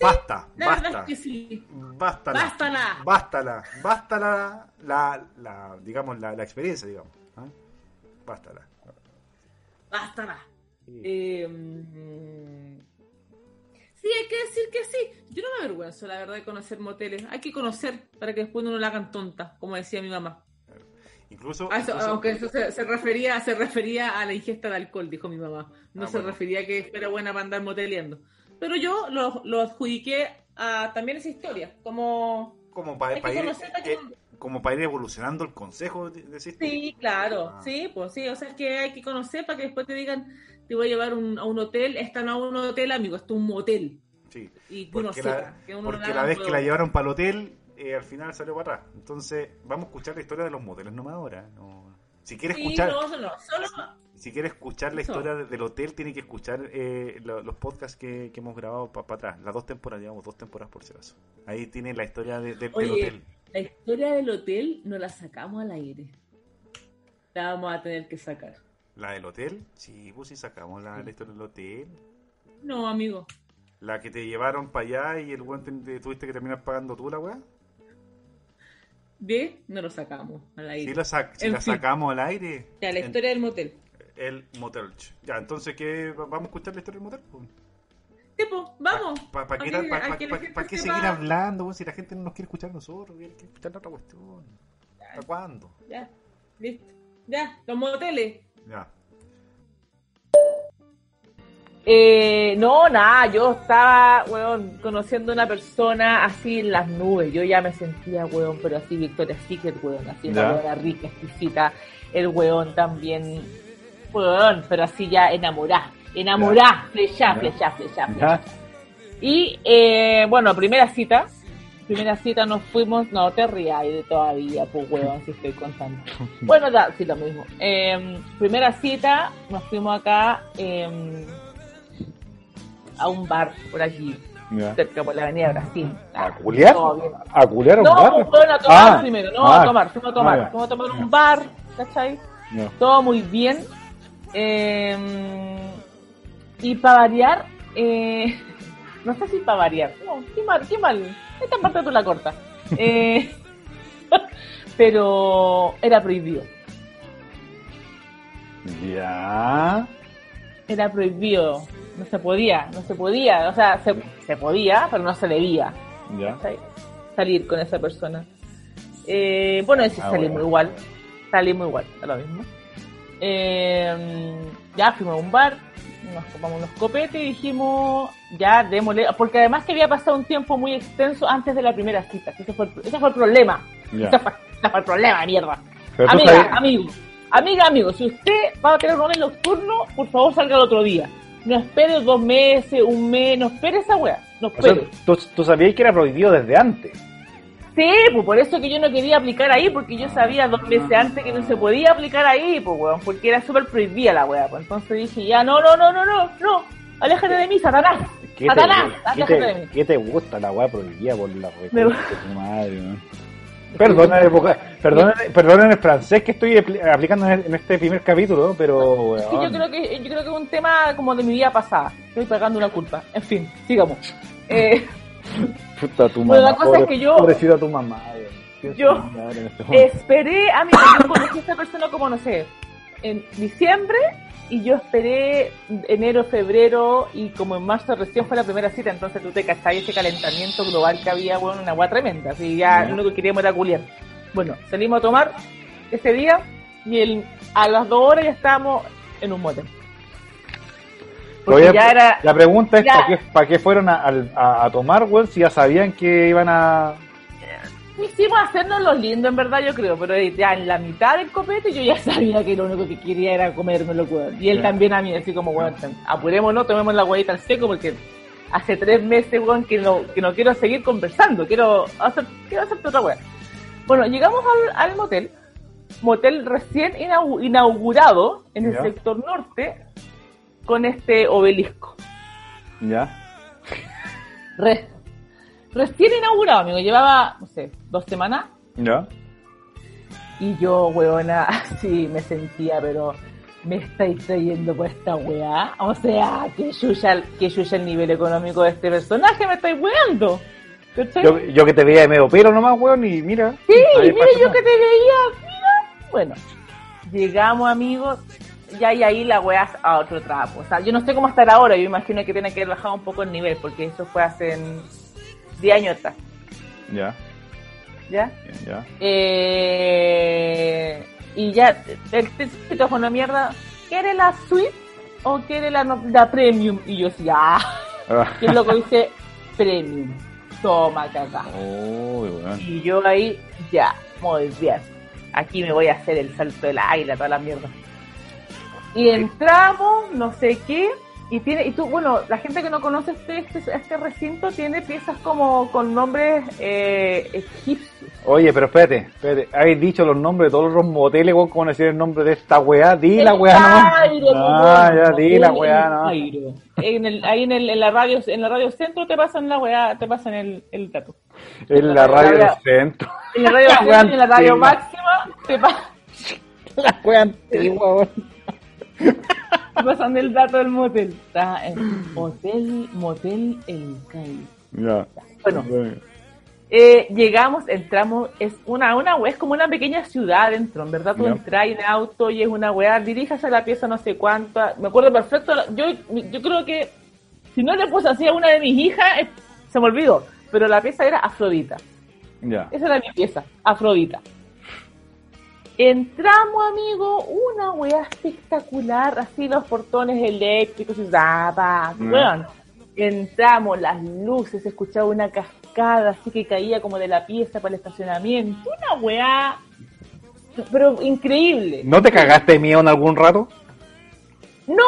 [SPEAKER 3] Basta,
[SPEAKER 1] La verdad
[SPEAKER 3] basta.
[SPEAKER 1] es que sí.
[SPEAKER 3] Bástala.
[SPEAKER 1] Bástala.
[SPEAKER 3] Bástala. Bástala la, la, digamos, la, la experiencia, digamos. ¿ah? Bástala.
[SPEAKER 1] Bástala.
[SPEAKER 3] Sí.
[SPEAKER 1] Eh, mm, sí, hay que decir que sí. Yo no me avergüenzo, la verdad, de conocer moteles. Hay que conocer para que después no la hagan tonta, como decía mi mamá.
[SPEAKER 3] Incluso,
[SPEAKER 1] Ah, eso-
[SPEAKER 3] incluso-
[SPEAKER 1] aunque eso se, se refería se refería a la ingesta de alcohol, dijo mi mamá. No
[SPEAKER 3] Ah,
[SPEAKER 1] se
[SPEAKER 3] bueno.
[SPEAKER 1] refería a que fuera buena para andar moteleando. Pero yo lo, lo adjudiqué a también esa historia, como...
[SPEAKER 3] como para ir,
[SPEAKER 1] para que-
[SPEAKER 3] eh, como para ir evolucionando el consejo, de- decís.
[SPEAKER 1] Sí, claro,
[SPEAKER 3] Ah.
[SPEAKER 1] sí, pues sí, o sea, es que hay que conocer para que después te digan, te voy a llevar un- a un hotel, esta no es un hotel, amigo, esto es un motel.
[SPEAKER 3] Sí.
[SPEAKER 1] Y
[SPEAKER 3] Porque,
[SPEAKER 1] sepa,
[SPEAKER 3] la,
[SPEAKER 1] que uno
[SPEAKER 3] porque la vez que la llevaron para el hotel, eh, al final salió para atrás. Entonces, vamos a escuchar la historia de los moteles nomás ahora. No. Si quieres
[SPEAKER 1] Sí,
[SPEAKER 3] escuchar,
[SPEAKER 1] no, no, solo...
[SPEAKER 3] si quieres escuchar la historia de- del hotel, tiene que escuchar eh, lo- los podcasts que, que hemos grabado para atrás. Las dos temporadas, llevamos dos temporadas por si acaso. Ahí tiene la historia de- de- del hotel.
[SPEAKER 1] la historia del hotel no la sacamos al aire. La vamos a tener que sacar.
[SPEAKER 3] ¿La del hotel? Sí, pues sí sacamos la, la historia del hotel.
[SPEAKER 1] No, amigo.
[SPEAKER 3] La que te llevaron para allá y el weón te, te tuviste que terminar pagando tú la weá.
[SPEAKER 1] De, no lo sacamos al aire.
[SPEAKER 3] Sí, sac- sí
[SPEAKER 1] En
[SPEAKER 3] la
[SPEAKER 1] fin.
[SPEAKER 3] sacamos al aire.
[SPEAKER 1] Ya, la
[SPEAKER 3] En-
[SPEAKER 1] historia del motel.
[SPEAKER 3] El motel. Ya, entonces, ¿qué? ¿Vamos a escuchar la historia del motel? Pues?
[SPEAKER 1] Tipo, vamos.
[SPEAKER 3] ¿Para pa- pa- pa- qué seguir hablando weón, si la gente no nos quiere escuchar a nosotros? Quiere escuchar la otra cuestión. ¿Hasta cuándo?
[SPEAKER 1] Ya, listo. Ya, los moteles.
[SPEAKER 3] Ya.
[SPEAKER 1] Eh, no, nada, yo estaba, weón, conociendo a una persona así en las nubes. Yo ya me sentía, weón, pero así Victoria Secret, weón, así una rica, exquisita. El weón también, weón, pero así ya flecha,
[SPEAKER 4] Ya.
[SPEAKER 1] flecha, flecha, flecha.
[SPEAKER 4] ¿Ya?
[SPEAKER 1] Y, eh, bueno, primera cita. Primera cita nos fuimos, no te rías todavía, pues weón, si estoy contando. [laughs] Bueno, da, sí, lo mismo. Eh, primera cita, nos fuimos acá eh, a un bar por aquí,
[SPEAKER 4] Ya.
[SPEAKER 1] cerca por la avenida Brasil.
[SPEAKER 4] ¿A culiar? ¿A culiar a un
[SPEAKER 1] No,
[SPEAKER 4] bar?
[SPEAKER 1] fueron a tomar
[SPEAKER 4] Ah,
[SPEAKER 1] primero, no,
[SPEAKER 4] ah,
[SPEAKER 1] a tomar, fuimos a tomar,
[SPEAKER 4] ah,
[SPEAKER 1] fuimos a tomar un bar, ¿cachai?
[SPEAKER 4] Ya.
[SPEAKER 1] todo muy bien. Eh, y para variar, eh, [laughs] no sé si para variar, no, qué mal, qué mal, esta parte tú la cortas. Eh, [laughs] pero era prohibido,
[SPEAKER 4] Ya.
[SPEAKER 1] era prohibido, no se podía, no se podía, o sea, se, se podía, pero no se debía
[SPEAKER 4] Ya.
[SPEAKER 1] salir con esa persona. Eh, bueno, sí,
[SPEAKER 4] Ah,
[SPEAKER 1] salimos
[SPEAKER 4] bueno.
[SPEAKER 1] igual, salimos igual, es lo mismo. Eh, ya fuimos a un bar, nos tomamos unos copetes y dijimos, ya démosle, porque además que había pasado un tiempo muy extenso antes de la primera cita, ese fue el, ese fue el problema, ese fue, ese fue el problema, mierda.
[SPEAKER 3] Pero
[SPEAKER 1] Amiga, amigo, amiga, amigo, si usted va a tener un horario nocturno, por favor salga el otro día. No espere dos meses, un mes, no espere esa wea, no
[SPEAKER 3] o sea,
[SPEAKER 1] espere.
[SPEAKER 3] tú, tú sabías que era prohibido desde antes.
[SPEAKER 1] Sí, pues por eso que yo no quería aplicar ahí, porque yo sabía dos meses antes que no se podía aplicar ahí, pues weón, porque era súper prohibida la wea, pues entonces dije, ya, no, no, no, no, no, no, aléjate de mí, Satanás,
[SPEAKER 3] ¿Qué
[SPEAKER 1] Satanás,
[SPEAKER 3] te,
[SPEAKER 1] aléjate de mí.
[SPEAKER 3] qué te gusta la weá prohibida por la
[SPEAKER 1] Me
[SPEAKER 3] reconcha de tu madre, voca- perdona, perdona el francés que estoy apli- aplicando en este primer capítulo, pero
[SPEAKER 1] Sí,
[SPEAKER 3] weón.
[SPEAKER 1] yo creo que yo creo que es un tema como de mi vida pasada, estoy pagando una culpa, en fin, sigamos. Eh, [laughs]
[SPEAKER 3] Puta tu mamá.
[SPEAKER 1] la cosa es que yo-
[SPEAKER 3] Pobrecita tu mamá. Piensa
[SPEAKER 1] Yo-
[SPEAKER 3] este
[SPEAKER 1] esperé a mi yo conocí a esta persona como no sé en diciembre y yo esperé enero febrero y como en marzo recién fue la primera cita entonces tú te cachai ese calentamiento global que había bueno una agua tremenda así ya lo único que queríamos era culiar bueno salimos a tomar ese día y el, a las dos horas ya estábamos en un motel porque ya era
[SPEAKER 3] La pregunta es,
[SPEAKER 1] ya-
[SPEAKER 3] ¿para qué, para qué fueron a, a- a tomar, weón, si ya sabían que iban a...
[SPEAKER 1] Hicimos hacernos los lindos, en verdad, yo creo, pero ya en la mitad del copete yo ya [laughs] sabía que lo único que quería era comérmelo, weón. Y él
[SPEAKER 3] Ya.
[SPEAKER 1] también a mí, así como, weón, apurémonos, tomemos la huevita al seco porque hace tres meses, weón, que no, que no quiero seguir conversando, quiero hacer, quiero hacer otra weá. Bueno, llegamos al, al motel, motel recién inau- inaugurado en el
[SPEAKER 3] Ya.
[SPEAKER 1] sector norte con este obelisco.
[SPEAKER 3] Ya.
[SPEAKER 1] Re- recién inaugurado, amigo, llevaba, no sé, dos semanas
[SPEAKER 3] Ya.
[SPEAKER 1] Y yo, weona, así [laughs] me sentía, pero me estáis trayendo por esta weá. O sea, que yuya, que el nivel económico de este personaje, me estáis weando.
[SPEAKER 3] Yo, yo que te veía de medio pelo nomás, weón, y mira.
[SPEAKER 1] sí,
[SPEAKER 3] pasa
[SPEAKER 1] yo
[SPEAKER 3] nada.
[SPEAKER 1] que te veía, mira. Bueno, llegamos, amigos, ya y ahí la weá a otro trapo. O sea, yo no sé cómo estar ahora, yo imagino que tiene que haber bajado un poco el nivel, porque eso fue hace 10 años atrás,
[SPEAKER 3] Ya,
[SPEAKER 1] ¿ya?
[SPEAKER 3] ya.
[SPEAKER 1] Eh, y ya, el típico fue una mierda. ¿Quiere la suite o quiere la, la premium? Y yo decía, ah,
[SPEAKER 3] Ah. [laughs]
[SPEAKER 1] y el loco dice, premium. Toma, caca.
[SPEAKER 3] Weón.
[SPEAKER 1] Y yo ahí, ya, muy bien. Aquí me voy a hacer el salto del águila, toda la mierda. Y entramos, no sé qué, y tiene, y tú, bueno, la gente que no conoce este, este, este recinto tiene piezas como con nombres eh, egipcios.
[SPEAKER 3] Oye, pero espérate, espérate. Habéis dicho los nombres de todos los moteles, weón, cómo decir el nombre de esta weá. Di la weá.
[SPEAKER 1] Cairo,
[SPEAKER 3] Ah, ya, di la weá.
[SPEAKER 1] En el, ahí en, el, en la radio en la radio centro te pasan la weá, te pasan el, el dato.
[SPEAKER 3] En la radio centro.
[SPEAKER 1] En la radio [laughs] centro en la máxima te, pa- [laughs]
[SPEAKER 3] La weá antigua, weón. [laughs]
[SPEAKER 1] te pasan el dato del motel. Está en Hotel Motel El Cairo.
[SPEAKER 3] Ya.
[SPEAKER 1] Bueno, Eh, llegamos, entramos, es una, una es como una pequeña ciudad dentro, en verdad tú
[SPEAKER 3] Ya.
[SPEAKER 1] entras en auto y es una weá, diríjase a la pieza no sé cuánto, me acuerdo perfecto, yo, yo creo que si no le puse así a una de mis hijas, eh, se me olvidó, pero la pieza era Afrodita,
[SPEAKER 3] Ya.
[SPEAKER 1] esa era mi pieza, Afrodita. Entramos, amigo, una weá espectacular, así los portones eléctricos y zapa,
[SPEAKER 3] Mm.
[SPEAKER 1] weón. Entramos, las luces, escuchaba una cascada así que caía como de la pieza para el estacionamiento. Una weá, pero increíble.
[SPEAKER 3] ¿No te cagaste de miedo en algún rato?
[SPEAKER 1] No,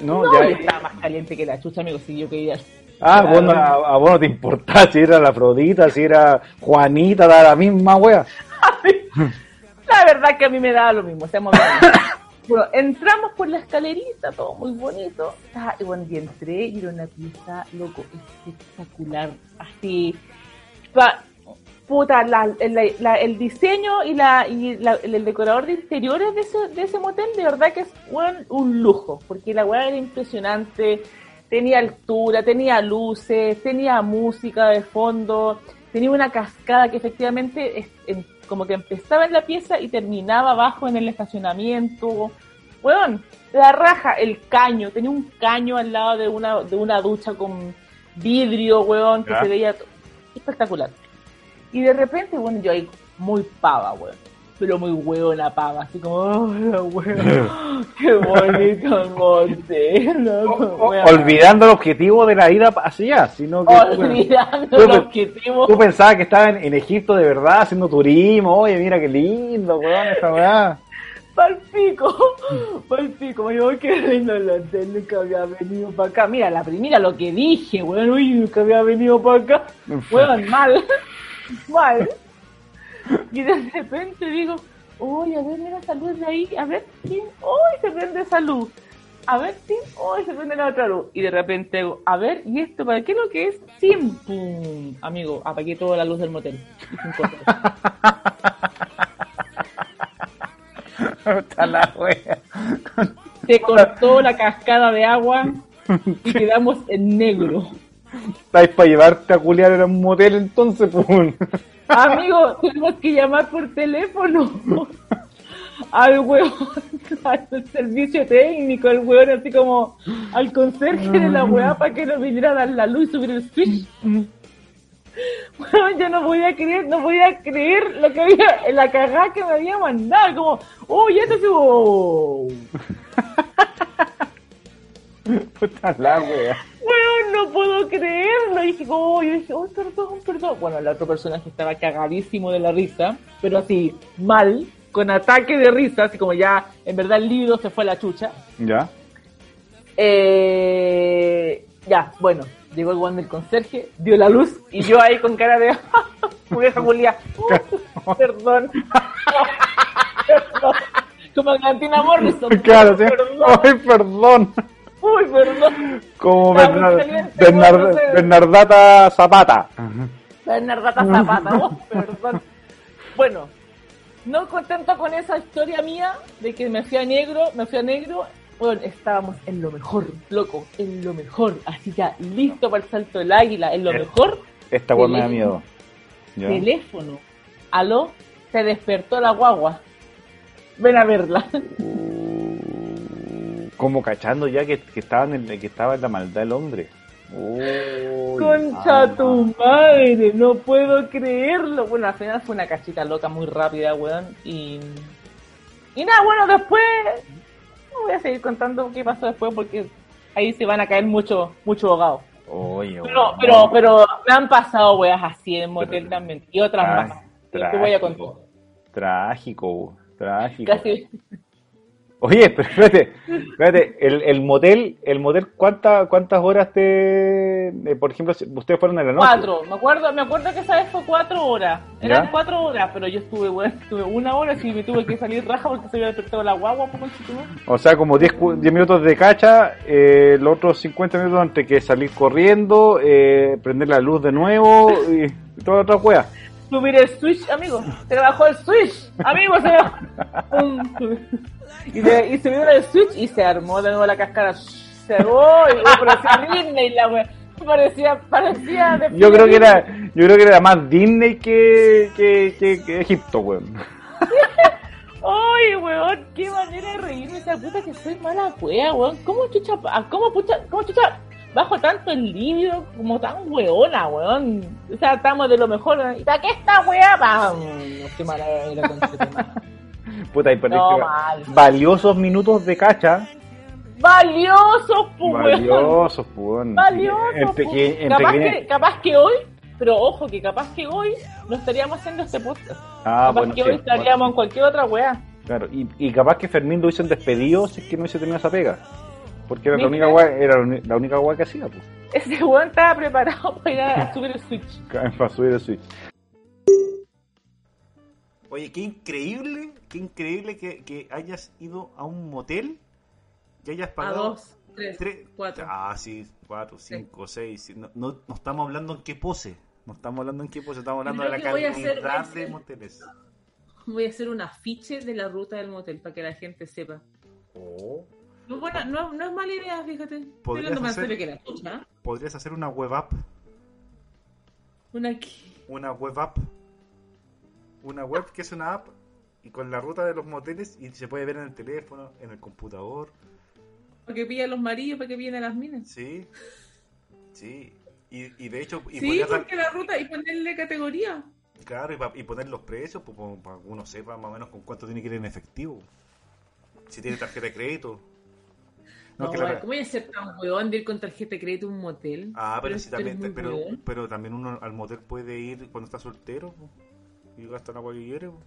[SPEAKER 3] No,
[SPEAKER 1] no,
[SPEAKER 3] ya.
[SPEAKER 1] yo estaba más caliente que la chucha, amigo, si yo quería.
[SPEAKER 3] Ah,
[SPEAKER 1] Claro.
[SPEAKER 3] vos no, a, a vos no te importaba si era la Afrodita, si era Juanita, da la misma wea. [laughs]
[SPEAKER 1] La verdad que a mí me daba lo mismo, seamos. [coughs] Bueno, entramos por la escalerita, todo muy bonito. Ah, y cuando yo entré, y era una pieza, loco, espectacular. Así, pa- puta, la- la- la- el diseño y, la, y la- el decorador de interiores de ese, de ese motel, de verdad que es weón, un lujo, porque la weá era impresionante. Tenía altura, tenía luces, tenía música de fondo, tenía una cascada que efectivamente es- en- como que empezaba en la pieza y terminaba abajo en el estacionamiento. Weón, la raja, el caño, tenía un caño al lado de una, de una ducha con vidrio, weón, que
[SPEAKER 3] Ya.
[SPEAKER 1] se veía espectacular. Y de repente, bueno, yo ahí muy pava, weón. Pero muy hueona pava, así como, oh, la [laughs] qué bonito el [laughs] hueona.
[SPEAKER 3] Olvidando el objetivo de la ida hacia allá, sino que
[SPEAKER 1] Olvidando
[SPEAKER 3] Tú
[SPEAKER 1] el objetivo.
[SPEAKER 3] tú pensabas que estaban en Egipto de verdad haciendo turismo, oye, mira qué lindo, weón, esa weá.
[SPEAKER 1] Palpico, palpico, me digo, qué lindo el hotel, nunca había venido para acá. Mira, la primera lo que dije, weón, uy, nunca había venido para acá. Weón, mal, [laughs] mal. [laughs] Y de repente digo, uy, a ver, mira, salud de ahí, a ver, ¿quién? Uy, se prende salud. A ver, Tim, uy, se prende la otra luz. Y de repente digo, a ver, ¿y esto para qué es lo que es? Tim, pum. Amigo, apagué toda la luz del motel. [laughs]
[SPEAKER 3] La wea.
[SPEAKER 1] Se cortó la cascada de agua y quedamos en negro. [laughs]
[SPEAKER 3] Estáis para llevarte a culiar en un motel entonces, pues.
[SPEAKER 1] Amigo, [laughs] tenemos que llamar por teléfono [laughs] al huevón, al servicio técnico, el huevón así como al conserje de la weá para que nos viniera a dar la luz y subir el switch. Bueno, yo no podía creer, no podía creer lo que había, en la cagada que me había mandado, como, oh, ya te subo. [laughs]
[SPEAKER 3] Puta la wea.
[SPEAKER 1] Weón, no puedo creerlo. Y dije, oh, yo dije, oh, perdón, perdón. Bueno, el otro personaje estaba cagadísimo de la risa, pero así, mal, con ataque de risa, así como ya, en verdad el líbido se fue a la chucha.
[SPEAKER 3] ¿Ya?
[SPEAKER 1] Eh, ya, bueno, llegó el guan del conserje, dio la luz, y yo ahí con cara de, [laughs] vieja Julia, [laughs] uh, perdón. perdón. Como Cantina Morrison.
[SPEAKER 3] Claro, sí.
[SPEAKER 1] Perdón.
[SPEAKER 3] Ay, perdón.
[SPEAKER 1] Uy, perdón.
[SPEAKER 3] Como Bernard- Bernard-. Bernardata Zapata.
[SPEAKER 1] Bernardata Zapata, oh, perdón. Bueno, no contento con esa historia mía de que me fui a negro, me fui a negro, bueno, estábamos en lo mejor, loco, en lo mejor, así ya, listo para el salto del águila, en lo
[SPEAKER 3] Eh,
[SPEAKER 1] mejor,
[SPEAKER 3] Esta weá me da miedo. ¿Ya?
[SPEAKER 1] teléfono, aló, se despertó la guagua, ven a verla.
[SPEAKER 3] Como cachando ya que, que, estaba en el- que estaba en la maldad del hombre. Uy,
[SPEAKER 1] Concha
[SPEAKER 3] ah,
[SPEAKER 1] tu madre, no puedo creerlo. Bueno, al final fue una cachita loca muy rápida, weón. Y. Y nada, bueno, después. No voy a seguir contando qué pasó después porque ahí se van a caer muchos mucho ahogados.
[SPEAKER 3] Oye,
[SPEAKER 1] Pero, pero, pero me han pasado weas así en motel también. Y otras más. Te voy a contar.
[SPEAKER 3] Trágico, trágico, trágico.
[SPEAKER 1] Casi.
[SPEAKER 3] Oye, pero [laughs] espérate, espérate, el, el motel, el motel, ¿cuánta, ¿cuántas horas te, eh, por ejemplo, ustedes fueron en la noche?
[SPEAKER 1] Cuatro, me acuerdo, me acuerdo que esa vez fue cuatro horas. Eran
[SPEAKER 3] ¿Ya?
[SPEAKER 1] cuatro horas, pero yo estuve, weón, estuve una hora y me tuve que salir raja porque se había despertado la guagua, pues, conchetumare.
[SPEAKER 3] O sea, como 10, cu- 10 minutos de cacha, eh, los otros 50 minutos antes que salir corriendo, eh, prender la luz de nuevo y, toda otra wea.
[SPEAKER 1] Subir el switch, amigo. Se le bajó el switch, amigo. Se bajó. Y, de- y subieron el switch y se armó de nuevo la cascada. Se armó y parecía Disney la wea. Parecía, parecía de
[SPEAKER 3] Yo creo que era, yo creo que era más Disney que, que, que, que Egipto, weón.
[SPEAKER 1] Ay, weón, qué manera de reírme esa puta que soy mala wea, weón. ¿Cómo chucha, cómo pucha, cómo chucha bajo tanto el líbido como tan weona, weón? O sea, estamos de lo mejor. ¿Y para qué esta wea? ¡Pam! Qué mala era con este tema. [laughs]
[SPEAKER 3] Puta, y perdiste
[SPEAKER 1] No,
[SPEAKER 3] valiosos minutos de cacha.
[SPEAKER 1] Valioso, pues, weón.
[SPEAKER 3] Valiosos, pues, weón.
[SPEAKER 1] Valioso.
[SPEAKER 3] Entre
[SPEAKER 1] po.
[SPEAKER 3] que, entre
[SPEAKER 1] capaz,
[SPEAKER 3] que-
[SPEAKER 1] capaz que hoy, pero ojo que capaz que hoy no estaríamos haciendo este podcast.
[SPEAKER 3] Ah,
[SPEAKER 1] capaz
[SPEAKER 3] bueno,
[SPEAKER 1] que
[SPEAKER 3] sí,
[SPEAKER 1] hoy estaríamos en cualquier otra wea.
[SPEAKER 3] Claro, y, y capaz que Fermín lo hubiesen despedido si es que no hubiese tenido esa pega. Porque era la única weá, era la única weá que hacía, pues.
[SPEAKER 1] Ese weón estaba preparado para ir a [laughs] subir el switch.
[SPEAKER 3] Para subir el switch.
[SPEAKER 10] Oye, qué increíble, qué increíble que, que hayas ido a un motel y hayas
[SPEAKER 11] A
[SPEAKER 10] pagado
[SPEAKER 11] dos, tres,
[SPEAKER 10] tres-
[SPEAKER 11] cuatro.
[SPEAKER 10] Ah, sí, cuatro, cinco, seis. No, no, no estamos hablando en qué pose. No estamos hablando en qué pose, estamos hablando de la
[SPEAKER 11] a hacer-
[SPEAKER 10] cantidad
[SPEAKER 11] a
[SPEAKER 10] de
[SPEAKER 11] hacer-
[SPEAKER 10] moteles.
[SPEAKER 11] Voy a hacer un afiche de la ruta del motel para que la gente sepa.
[SPEAKER 3] Oh.
[SPEAKER 11] No, bueno, no, no es mala idea, fíjate.
[SPEAKER 10] Podrías hacer-
[SPEAKER 11] que la ¿eh?
[SPEAKER 10] Podrías hacer una web app,
[SPEAKER 11] Una
[SPEAKER 10] una web app, una web que es una app y con la ruta de los moteles y se puede ver en el teléfono, en el computador,
[SPEAKER 11] Para que pillen los maridos, para que pillen a las minas.
[SPEAKER 10] sí, sí. Y, y de hecho, y
[SPEAKER 11] Sí,
[SPEAKER 10] dar-
[SPEAKER 11] porque la ruta y ponerle categoría.
[SPEAKER 3] claro, y, pa- y poner los precios pues, para que uno sepa más o menos con cuánto tiene que ir en efectivo. Si tiene tarjeta de crédito. No, que la-
[SPEAKER 1] ¿Cómo voy a ser tan weón de ir con tarjeta de crédito a un motel?
[SPEAKER 3] Ah, pero,
[SPEAKER 1] Pero eres
[SPEAKER 3] también, pero,
[SPEAKER 1] weón.
[SPEAKER 3] pero también uno al motel puede ir cuando está soltero po, y gasta la agua que quiere. po.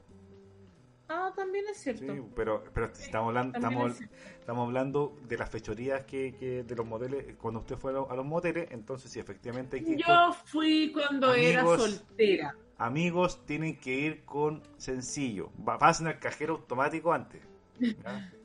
[SPEAKER 1] Ah, también es cierto.
[SPEAKER 3] Sí, pero, pero estamos hablando, estamos,
[SPEAKER 1] es
[SPEAKER 3] estamos hablando de las fechorías que, que de los moteles, cuando usted fue a los, moteles, entonces sí, efectivamente hay que ir con-
[SPEAKER 1] Yo fui cuando era
[SPEAKER 3] Amigos.
[SPEAKER 1] soltera.
[SPEAKER 3] amigos tienen que ir con sencillo. Pasen al cajero automático antes. ¿ya? [laughs]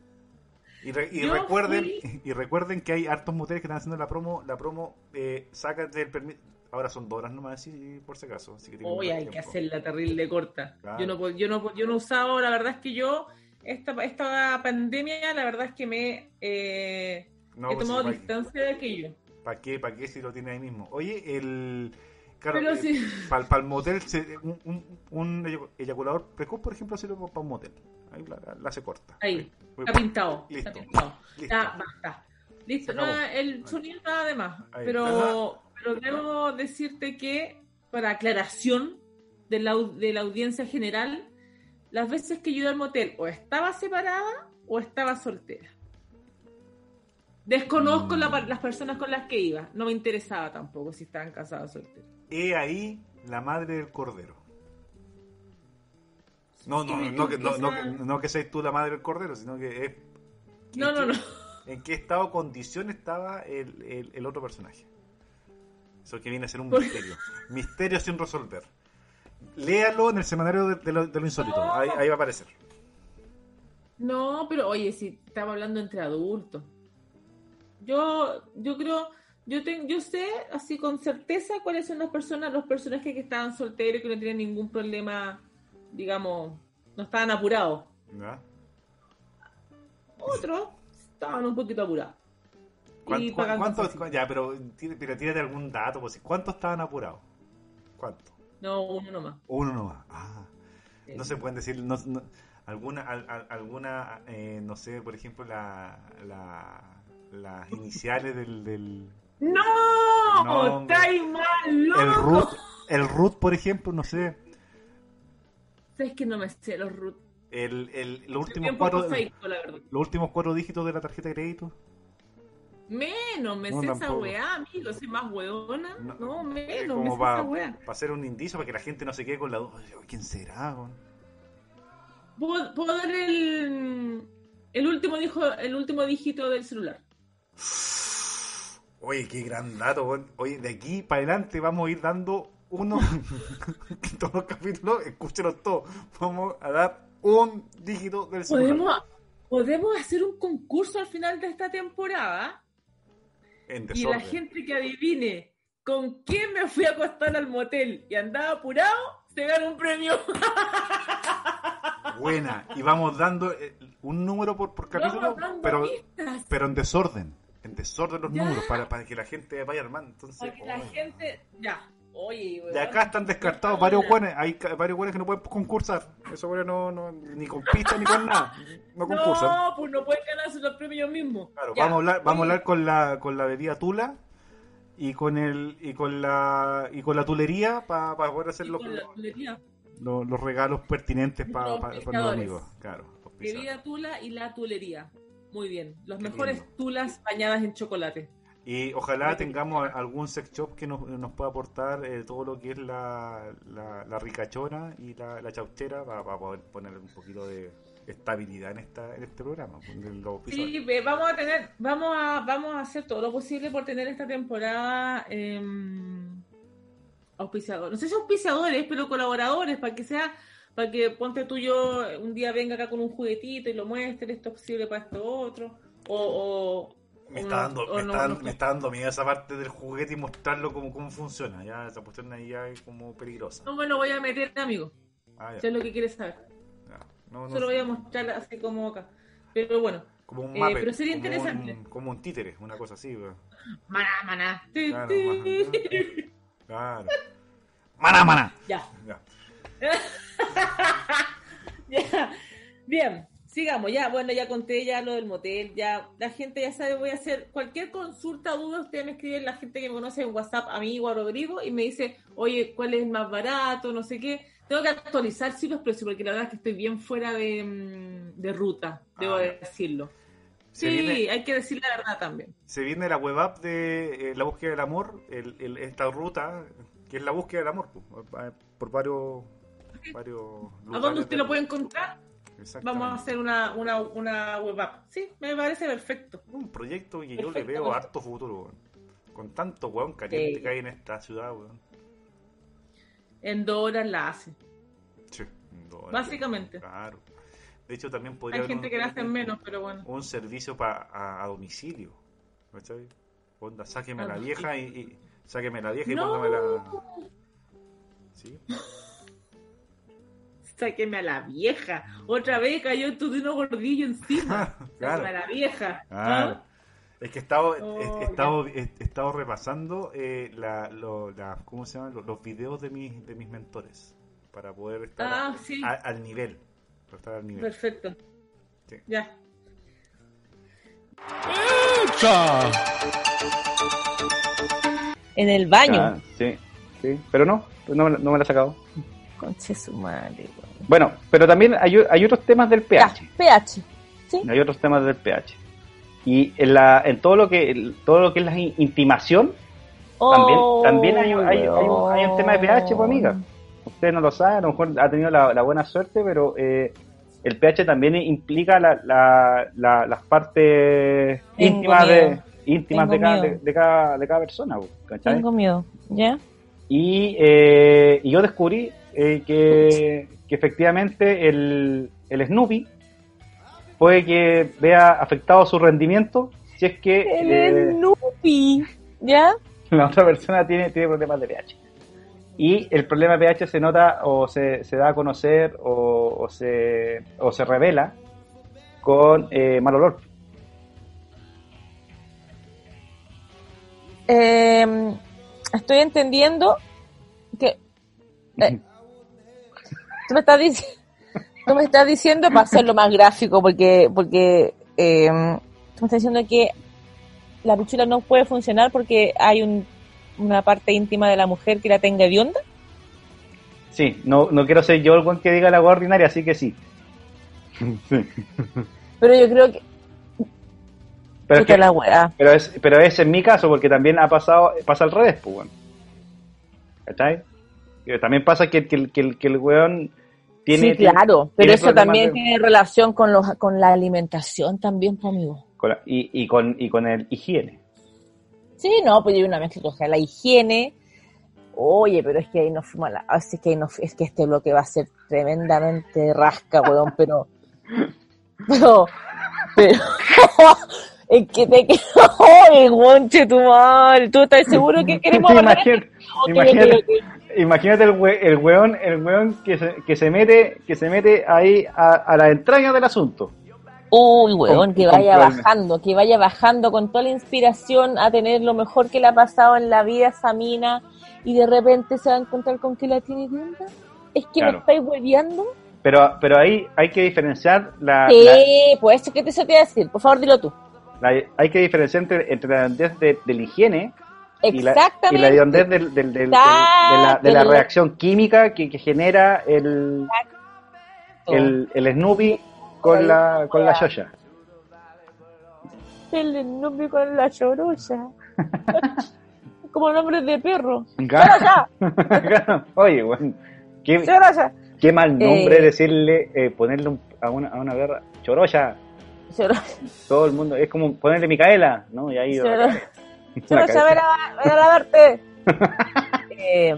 [SPEAKER 3] Y, re- y
[SPEAKER 1] Yo
[SPEAKER 3] recuerden
[SPEAKER 1] fui- [laughs]
[SPEAKER 3] y recuerden que hay hartos moteles que están haciendo la promo, la promo eh, sácate el permiso. Ahora son dos horas nomás, sí, por si acaso. Así que
[SPEAKER 1] Hoy hay que
[SPEAKER 3] tiempo.
[SPEAKER 1] hacerla terrible corta.
[SPEAKER 3] Claro.
[SPEAKER 1] Yo no yo no yo no usaba, la verdad es que yo esta esta pandemia, la verdad es que me eh,
[SPEAKER 3] No,
[SPEAKER 1] he
[SPEAKER 3] pues
[SPEAKER 1] tomado
[SPEAKER 3] sí, ¿para-
[SPEAKER 1] distancia de aquello.
[SPEAKER 3] ¿Para qué? ¿Para qué si lo tiene ahí mismo? Oye, el. Claro,
[SPEAKER 1] sí.
[SPEAKER 3] para el motel, se- un, un, un eyacu- eyaculador precoz, por ejemplo, sirve para un motel. Ahí la, la- hace corta.
[SPEAKER 1] Ahí, está pintado.
[SPEAKER 3] Listo.
[SPEAKER 1] Está pintado.
[SPEAKER 3] Listo.
[SPEAKER 1] Ya, basta. Listo, nada, el sonido nada de más.
[SPEAKER 3] Ahí.
[SPEAKER 1] Pero, pero debo decirte que, para aclaración de la, de la audiencia general, las veces que yo iba al motel o estaba separada o estaba soltera. Desconozco
[SPEAKER 3] Mm.
[SPEAKER 1] la las personas con las que iba. No me interesaba tampoco si estaban casadas o solteras.
[SPEAKER 3] He ahí la madre del cordero. No, no, no, que, no, que- no que seas tú la madre del cordero, sino que es.
[SPEAKER 1] No, no,
[SPEAKER 3] qué-
[SPEAKER 1] no.
[SPEAKER 3] ¿En qué estado o condición estaba el, el- el otro personaje? Eso que viene a ser un misterio. Misterio sin resolver. Léalo en el semanario de, de lo, de lo insólito.
[SPEAKER 1] No.
[SPEAKER 3] Ahí, ahí va a aparecer.
[SPEAKER 1] No, pero oye, si estaba hablando entre adultos. Yo, yo creo, yo tengo, yo sé así con certeza cuáles son las personas, los personajes que estaban solteros y que no tenían ningún problema, digamos, no estaban apurados.
[SPEAKER 3] ¿Ya?
[SPEAKER 1] Otros estaban un poquito apurados.
[SPEAKER 3] ¿Cuán-
[SPEAKER 1] Y
[SPEAKER 3] cuán-
[SPEAKER 1] pagando
[SPEAKER 3] ¿Cuántos? Ya, pero, pero tírate algún dato. Pues, ¿Cuántos estaban apurados? ¿Cuántos?
[SPEAKER 1] No, uno nomás.
[SPEAKER 3] Uno nomás. Ah.
[SPEAKER 1] Sí.
[SPEAKER 3] No se pueden decir no, no- alguna, al- al- alguna eh, no sé, por ejemplo, la, la, las iniciales del, del
[SPEAKER 1] ¡No! ¡Estáis mal,
[SPEAKER 3] el
[SPEAKER 1] loco!
[SPEAKER 3] root, el root, por ejemplo, no sé,
[SPEAKER 1] ¿Sabes que no me sé los root?
[SPEAKER 3] el, el, los últimos cuatro,
[SPEAKER 1] psycho, la verdad.
[SPEAKER 3] los últimos cuatro dígitos de la tarjeta de crédito.
[SPEAKER 1] Menos, me
[SPEAKER 3] No,
[SPEAKER 1] sé esa weá, amigo, soy más weona.
[SPEAKER 3] No,
[SPEAKER 1] No, menos, me
[SPEAKER 3] como
[SPEAKER 1] sé
[SPEAKER 3] para
[SPEAKER 1] esa weá.
[SPEAKER 3] hacer un indicio para que la gente no se quede con la duda. ¿Quién será? weón?
[SPEAKER 1] ¿Puedo, puedo dar el, el último dijo, el último dígito del celular?
[SPEAKER 3] Oye, qué gran dato. Oye, de aquí para adelante vamos a ir dando uno. [laughs] todos los capítulos, escúchenos todos. Vamos a dar un dígito del celular.
[SPEAKER 1] ¿Podemos, podemos hacer un concurso al final de esta temporada
[SPEAKER 3] En
[SPEAKER 1] y la gente que adivine con quién me fui a acostar al motel y andaba apurado, se gana un premio. [laughs]
[SPEAKER 3] Buena. Y vamos dando eh, un número por, por capítulo, pero, pero en desorden. En desorden los
[SPEAKER 1] Ya.
[SPEAKER 3] números, para, para que la gente vaya armando. Entonces,
[SPEAKER 1] para que la
[SPEAKER 3] oh.
[SPEAKER 1] gente... Ya, oye,
[SPEAKER 3] De acá están descartados varios buenos. Hay varios buenos que no pueden concursar. Eso bueno, no, no, ni con pista ni con nada. No concursan.
[SPEAKER 1] No, pues no pueden ganarse los premios ellos mismos.
[SPEAKER 3] Claro,
[SPEAKER 1] Ya,
[SPEAKER 3] vamos a hablar, vamos a hablar con la con la bebida Tula y con el y con la y con la tulería para poder hacer los, los, los regalos pertinentes para
[SPEAKER 1] Los
[SPEAKER 3] los amigos. Claro.
[SPEAKER 1] Bebida tula y la tulería. Muy bien. Los
[SPEAKER 3] Qué
[SPEAKER 1] mejores
[SPEAKER 3] lindo.
[SPEAKER 1] tulas bañadas en chocolate.
[SPEAKER 3] Y ojalá tengamos a- algún sex shop que nos, nos pueda aportar eh, todo lo que es la, la, la ricachona y la, la chauchera para, poder poner un poquito de estabilidad en esta en este programa. en auspiciadores.
[SPEAKER 1] Sí, vamos a tener, vamos a, vamos a hacer todo lo posible por tener esta temporada eh, auspiciadores. No sé si auspiciadores, pero colaboradores, para que sea, para que ponte tú yo un día venga acá con un juguetito y lo muestre, esto es posible para esto otro. O, o
[SPEAKER 3] Me está,
[SPEAKER 1] no-
[SPEAKER 3] dando, me,
[SPEAKER 1] no-
[SPEAKER 3] está,
[SPEAKER 1] no-
[SPEAKER 3] me está dando miedo esa parte del juguete y mostrarlo como cómo funciona. Ya esa cuestión ahí ya es como peligrosa.
[SPEAKER 1] no me lo voy a meter, amigo.
[SPEAKER 3] Ah, ya,
[SPEAKER 1] Eso es lo que quieres saber.
[SPEAKER 3] No, no
[SPEAKER 1] Solo voy a mostrar así como acá. Pero bueno,
[SPEAKER 3] como un
[SPEAKER 1] eh,
[SPEAKER 3] mapper,
[SPEAKER 1] pero sería
[SPEAKER 3] como
[SPEAKER 1] interesante.
[SPEAKER 3] Un, como un títere, una cosa así.
[SPEAKER 1] maná, maná.
[SPEAKER 3] Claro. Claro. Maná, maná.
[SPEAKER 1] Ya.
[SPEAKER 3] Ya. [laughs]
[SPEAKER 1] Ya, bien, sigamos, ya, bueno, ya conté ya lo del motel, ya la gente ya sabe, voy a hacer cualquier consulta, duda, ustedes me escriben, la gente que me conoce en WhatsApp, amigo a Rodrigo, y me dice, oye, ¿cuál es más barato? No sé qué,
[SPEAKER 12] Tengo que actualizar sí los precios porque la verdad es que estoy bien fuera de, mm, de ruta, debo
[SPEAKER 13] Ah.
[SPEAKER 12] decirlo.
[SPEAKER 13] Se
[SPEAKER 12] Sí,
[SPEAKER 13] viene-
[SPEAKER 12] hay que decir la verdad también.
[SPEAKER 13] Se viene la web app de eh, la búsqueda del amor, el, el- esta ruta, que es la búsqueda del amor, va- por varios, varios
[SPEAKER 12] ¿A
[SPEAKER 13] lugares
[SPEAKER 12] dónde usted lo puede encontrar? Vamos a hacer una, una, una web app. Sí, me parece perfecto.
[SPEAKER 13] Un proyecto que yo le veo harto futuro, weón. Con tanto weón caliente
[SPEAKER 12] Sí.
[SPEAKER 13] que hay en esta ciudad, weón.
[SPEAKER 12] En dos horas la hace.
[SPEAKER 13] Sí, dos horas.
[SPEAKER 12] Básicamente.
[SPEAKER 13] Claro. De hecho, también podría
[SPEAKER 12] Hay
[SPEAKER 13] haber
[SPEAKER 12] gente
[SPEAKER 13] un-
[SPEAKER 12] que la hace en menos, pero bueno.
[SPEAKER 13] un servicio pa- a, a domicilio. ¿Cachai? Onda, sáqueme
[SPEAKER 12] A
[SPEAKER 13] la vieja y, y- sáqueme la vieja y
[SPEAKER 12] No.
[SPEAKER 13] póngame la. ¿Sí?
[SPEAKER 12] Sáqueme a la vieja. Otra vez cayó tu dino gordillo encima. [laughs]
[SPEAKER 13] Claro.
[SPEAKER 12] A la vieja.
[SPEAKER 13] Claro.
[SPEAKER 12] ¿Ah?
[SPEAKER 13] Es que he estado,
[SPEAKER 12] Oh,
[SPEAKER 13] he, estado, he, he estado repasando eh, la, lo- la- ¿cómo se llama? Los, los videos de mis, de mis mentores para poder estar
[SPEAKER 12] Ah,
[SPEAKER 13] a-
[SPEAKER 12] sí.
[SPEAKER 13] a- al nivel. Para estar al nivel.
[SPEAKER 12] Perfecto.
[SPEAKER 13] Sí.
[SPEAKER 12] Ya.
[SPEAKER 1] En el baño.
[SPEAKER 3] Ah, sí, sí. Pero no, no, me la- no me la he sacado.
[SPEAKER 1] Conche su madre.
[SPEAKER 3] Bueno, pero también hay, hay otros temas del
[SPEAKER 1] Ya,
[SPEAKER 3] pH.
[SPEAKER 1] pH. ¿Sí?
[SPEAKER 3] Hay otros temas del pH. Y en, la, en todo lo que todo lo que es la in- intimación, También-
[SPEAKER 1] Oh,
[SPEAKER 3] también hay un- hay- hay un- hay un tema de pH, pues, amiga. usted no lo sabe, a lo mejor ha tenido la, la buena suerte, pero eh, el pH también implica la, la- la- las partes
[SPEAKER 1] Tengo
[SPEAKER 3] íntimas de íntimas de cada, de, cada, de cada persona. pues, ¿cachai?
[SPEAKER 1] Tengo miedo. ¿Ya?
[SPEAKER 3] Y, eh, y yo descubrí eh, que, que efectivamente el, el Snoopy puede que vea afectado su rendimiento si es que
[SPEAKER 1] El
[SPEAKER 3] eh,
[SPEAKER 1] Snoopy. ¿Ya?
[SPEAKER 3] la otra persona tiene, tiene problemas de pH. Y el problema de pH se nota o se, se da a conocer o, o se, o se revela con eh, mal olor.
[SPEAKER 1] Eh, estoy entendiendo que. Tú me estás diciendo. [laughs] Tú me estás diciendo para hacerlo más gráfico, porque. porque eh, tú me estás diciendo que la pichula no puede funcionar porque hay un, una parte íntima de la mujer que la tenga hedionda.
[SPEAKER 3] Sí, no, no quiero ser yo el buen que diga la agua ordinaria, así que sí. [laughs]
[SPEAKER 1] Pero yo creo que.
[SPEAKER 3] Pero, es que-
[SPEAKER 1] la weá.
[SPEAKER 3] pero, es, pero es en mi caso, porque también ha pasado, pasa al revés, pues, weón. ¿Cachai? Que También pasa que, que, el- que, el- que el weón tiene...
[SPEAKER 1] sí, claro, pero
[SPEAKER 3] tiene
[SPEAKER 1] eso también
[SPEAKER 3] de-
[SPEAKER 1] tiene relación con, los, con la alimentación también, pues, amigo.
[SPEAKER 3] con la- y, y, con, y con el higiene.
[SPEAKER 1] Sí, no, pues hay una mezcla o la higiene. Oye, pero es que ahí nos fuimos a la... ah, Es que, ahí nos- es que este bloque va a ser tremendamente rasca, weón, pero... [laughs] Pero... Pero... [laughs] es que te quedo... [laughs] ¡Oye, guanche tu madre! ¿Tú estás seguro que queremos hablar
[SPEAKER 3] imagínate, imagínate. Imagínate el, we- el weón, el weón que se, que se mete, que se mete ahí a, a la entraña del asunto.
[SPEAKER 1] Uy, weón,
[SPEAKER 3] Con-
[SPEAKER 1] que vaya bajando, que vaya bajando con toda la inspiración a tener lo mejor que le ha pasado en la vida a esa mina y de repente se va a encontrar con que la tiene tienda. Es que
[SPEAKER 3] Claro.
[SPEAKER 1] me estáis hueveando.
[SPEAKER 3] Pero, pero ahí hay que diferenciar la,
[SPEAKER 1] Sí, pues eso que te, eso te iba a decir. Por favor, dilo tú.
[SPEAKER 3] la- hay que diferenciar entre, entre la hondez de, de la higiene y la, y
[SPEAKER 1] Exactamente.
[SPEAKER 3] la del- del- de, la, de la reacción química que, que genera el, el, el Snoopy con la, con la Yoya.
[SPEAKER 1] El nombre con la chorolla. [laughs] Como nombre de perro.
[SPEAKER 3] Claro. [laughs] Claro. Oye, bueno, qué, qué mal nombre
[SPEAKER 1] Eh.
[SPEAKER 3] decirle, eh, ponerle un- a, una, a una guerra, chorolla.
[SPEAKER 1] Chorolla.
[SPEAKER 3] Todo el mundo, es como ponerle Micaela, ¿no? Y ahí. La
[SPEAKER 1] Chorolla, ven a, ven a lavarte. [laughs] eh,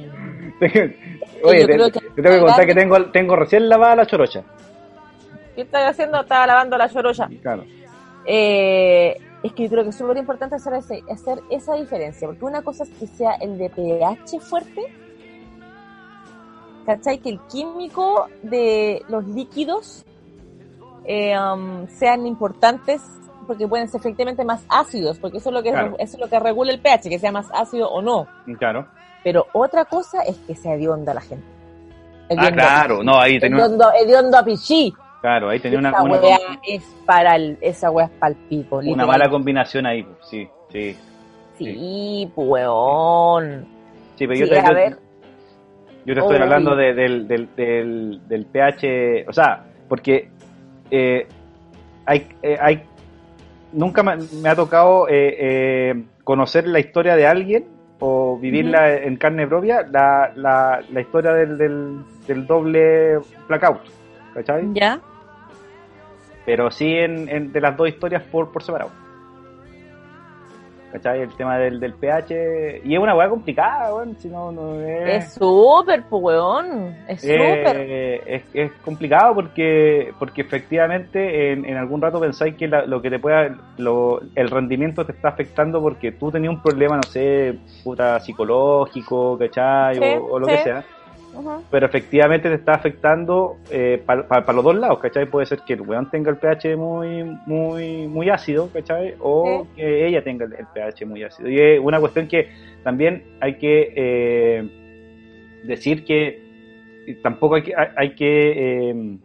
[SPEAKER 3] Oye,
[SPEAKER 1] yo
[SPEAKER 3] te,
[SPEAKER 1] creo que-
[SPEAKER 3] te tengo que contar que tengo, tengo recién lavada la chorocha.
[SPEAKER 1] ¿Qué estás haciendo? Estaba lavando la chorolla.
[SPEAKER 3] Claro.
[SPEAKER 1] Eh, es que yo creo que es súper importante hacer, ese- hacer esa diferencia, porque una cosa es que sea el de pH fuerte, ¿cachai? Que el químico de los líquidos eh, um, sean importantes porque pueden ser efectivamente más ácidos, porque eso es lo que
[SPEAKER 3] Claro.
[SPEAKER 1] eso es lo que regula el pH, que sea más ácido o no.
[SPEAKER 3] Claro.
[SPEAKER 1] Pero otra cosa es que sea hedionda la gente.
[SPEAKER 3] Ah, claro, no, ahí tenía, una-
[SPEAKER 1] Hediondo, hediondo a pichí.
[SPEAKER 3] claro, ahí tenía una,
[SPEAKER 1] esa
[SPEAKER 3] una,
[SPEAKER 1] wea es para el, esa wea es para el pico.
[SPEAKER 3] una
[SPEAKER 1] literal.
[SPEAKER 3] mala combinación ahí, pues, sí, sí.
[SPEAKER 1] Sí, pues, weón.
[SPEAKER 3] Sí, pero
[SPEAKER 1] Sí,
[SPEAKER 3] yo, te-
[SPEAKER 1] a
[SPEAKER 3] yo-
[SPEAKER 1] ver.
[SPEAKER 3] Yo te estoy hablando de- del, del, del, del pH, o sea, porque eh, hay, eh, hay, nunca me, me ha tocado eh, eh, conocer la historia de alguien o vivirla en carne propia, la, la, la historia del, del, del doble blackout, ¿cachai?
[SPEAKER 1] ¿Ya?
[SPEAKER 3] Pero sí en, en- de las dos historias por, por separado. ¿Cachai? El tema del, del pH. Y es una weá complicada, weón. Si no, no es.
[SPEAKER 1] Es súper, pues, weón. Es súper.
[SPEAKER 3] Eh, es, es complicado porque porque efectivamente en, en algún rato pensáis que la- lo que te pueda lo, el rendimiento te está afectando porque tú tenías un problema no sé puta psicológico ¿cachai?
[SPEAKER 1] Sí,
[SPEAKER 3] o, o lo
[SPEAKER 1] sí.
[SPEAKER 3] que sea Pero efectivamente te está afectando para los dos lados ¿cachai? puede ser que el weón tenga el pH muy muy muy ácido ¿cachai? o que ella tenga el, el pH muy ácido y es una cuestión que también hay que eh, decir que tampoco hay que, hay, hay que eh,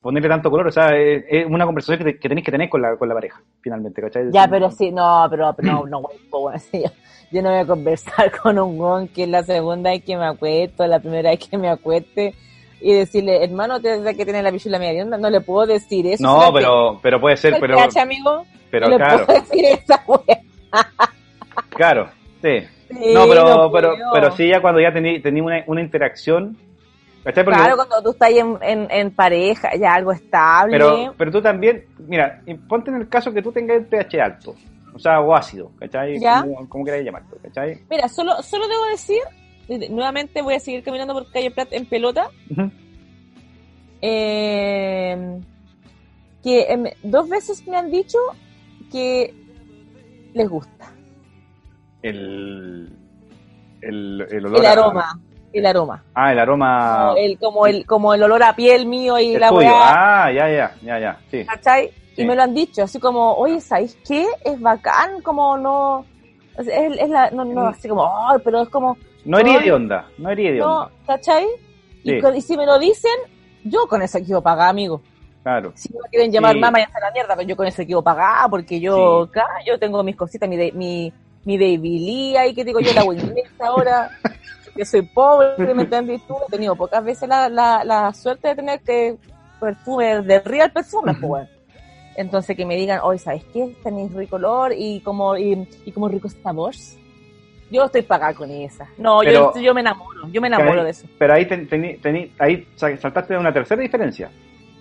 [SPEAKER 3] ponerle tanto color, o sea, es, es una conversación que, te- que tenéis que tener con la, con la pareja, finalmente, ¿cachai?
[SPEAKER 1] Ya, pero sí, no, pero no, no, weón, sí, yo, yo no voy a conversar [laughs] con un weón que es la segunda vez que me acuesto, la primera vez que me acueste, y decirle, hermano, te que tiene la pichula media onda, no le puedo decir eso.
[SPEAKER 3] No,
[SPEAKER 1] ¿será
[SPEAKER 3] pero, pero puede
[SPEAKER 1] que
[SPEAKER 3] ser, pero,
[SPEAKER 1] pH, amigo,
[SPEAKER 3] pero
[SPEAKER 1] no le
[SPEAKER 3] claro,
[SPEAKER 1] puedo decir esa
[SPEAKER 3] claro, sí.
[SPEAKER 1] Sí,
[SPEAKER 3] No, pero,
[SPEAKER 1] no
[SPEAKER 3] pero, pero sí, ya cuando ya tení, tení una, una interacción, ¿cachai? Porque-
[SPEAKER 1] Claro, cuando tú estás en, en, en pareja, ya algo estable.
[SPEAKER 3] pero, pero tú también, mira, ponte en el caso que tú tengas el pH alto, o sea, o ácido, ¿cachai?
[SPEAKER 1] Ya.
[SPEAKER 3] Como, como queráis llamarlo, ¿cachai?
[SPEAKER 1] Mira, solo, solo debo decir, nuevamente voy a seguir caminando por calle Prat en pelota, eh, que em, dos veces me han dicho que les gusta
[SPEAKER 3] El, el, el olor
[SPEAKER 1] el aroma, el aroma,
[SPEAKER 3] Ah, el aroma.
[SPEAKER 1] como, el, como el como el olor a piel mío y
[SPEAKER 3] el
[SPEAKER 1] la
[SPEAKER 3] tuyo. Ah, ya, ya, ya, ya. Sí.
[SPEAKER 1] ¿cachai?
[SPEAKER 3] Sí.
[SPEAKER 1] Y me lo han dicho, así como, oye, ¿sabéis qué? Es bacán, como no, es, es la, no, no, así como, ay, pero es como,
[SPEAKER 3] No
[SPEAKER 1] Ay.
[SPEAKER 3] de onda, no iría de
[SPEAKER 1] no,
[SPEAKER 3] onda.
[SPEAKER 1] Y,
[SPEAKER 3] Sí.
[SPEAKER 1] con- y si me lo dicen, yo con eso quiero pagar, amigo.
[SPEAKER 3] Claro.
[SPEAKER 1] Si me quieren llamar
[SPEAKER 3] Sí.
[SPEAKER 1] mamá y hacer la mierda, pero yo con eso quiero pagar, porque yo, claro, yo tengo mis cositas, mi, de- mi, mi Lee ahí, que digo yo, la Windex ahora, que soy pobre, ¿me entiendes tú? He tenido pocas veces la, la, la suerte de tener que perfume, de real perfume, pues, bueno. Entonces que me digan, oye, ¿sabes qué? Tenéis rico olor y como, y, y como ricos sabores. Yo estoy pagada con esa. No,
[SPEAKER 3] Pero-
[SPEAKER 1] yo, yo me enamoro, yo me enamoro de eso.
[SPEAKER 3] Pero ahí, ten- tení- tení- ahí sa- saltaste de una tercera diferencia.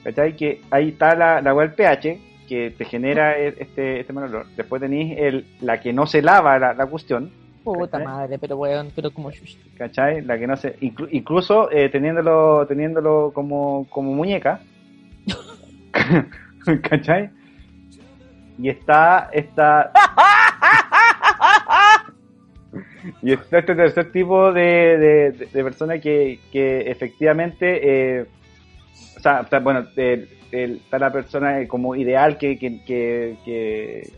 [SPEAKER 3] ¿Cachai? Que ahí está la, la web pH que te genera e- este, este mal olor. Después tenéis el, la que no se lava la, la cuestión.
[SPEAKER 1] Puta
[SPEAKER 3] ¿Cachai?
[SPEAKER 1] madre, pero weón, pero como.
[SPEAKER 3] ¿Cachai? La que no se. inclu- incluso eh, teniéndolo, teniéndolo como, como muñeca. [laughs] ¿Cachai? Y está esta. [laughs] y está este tercer tipo de, de, de- persona que, que efectivamente. eh, o sea, está- bueno, el- el- está la persona eh, como ideal que, que, que,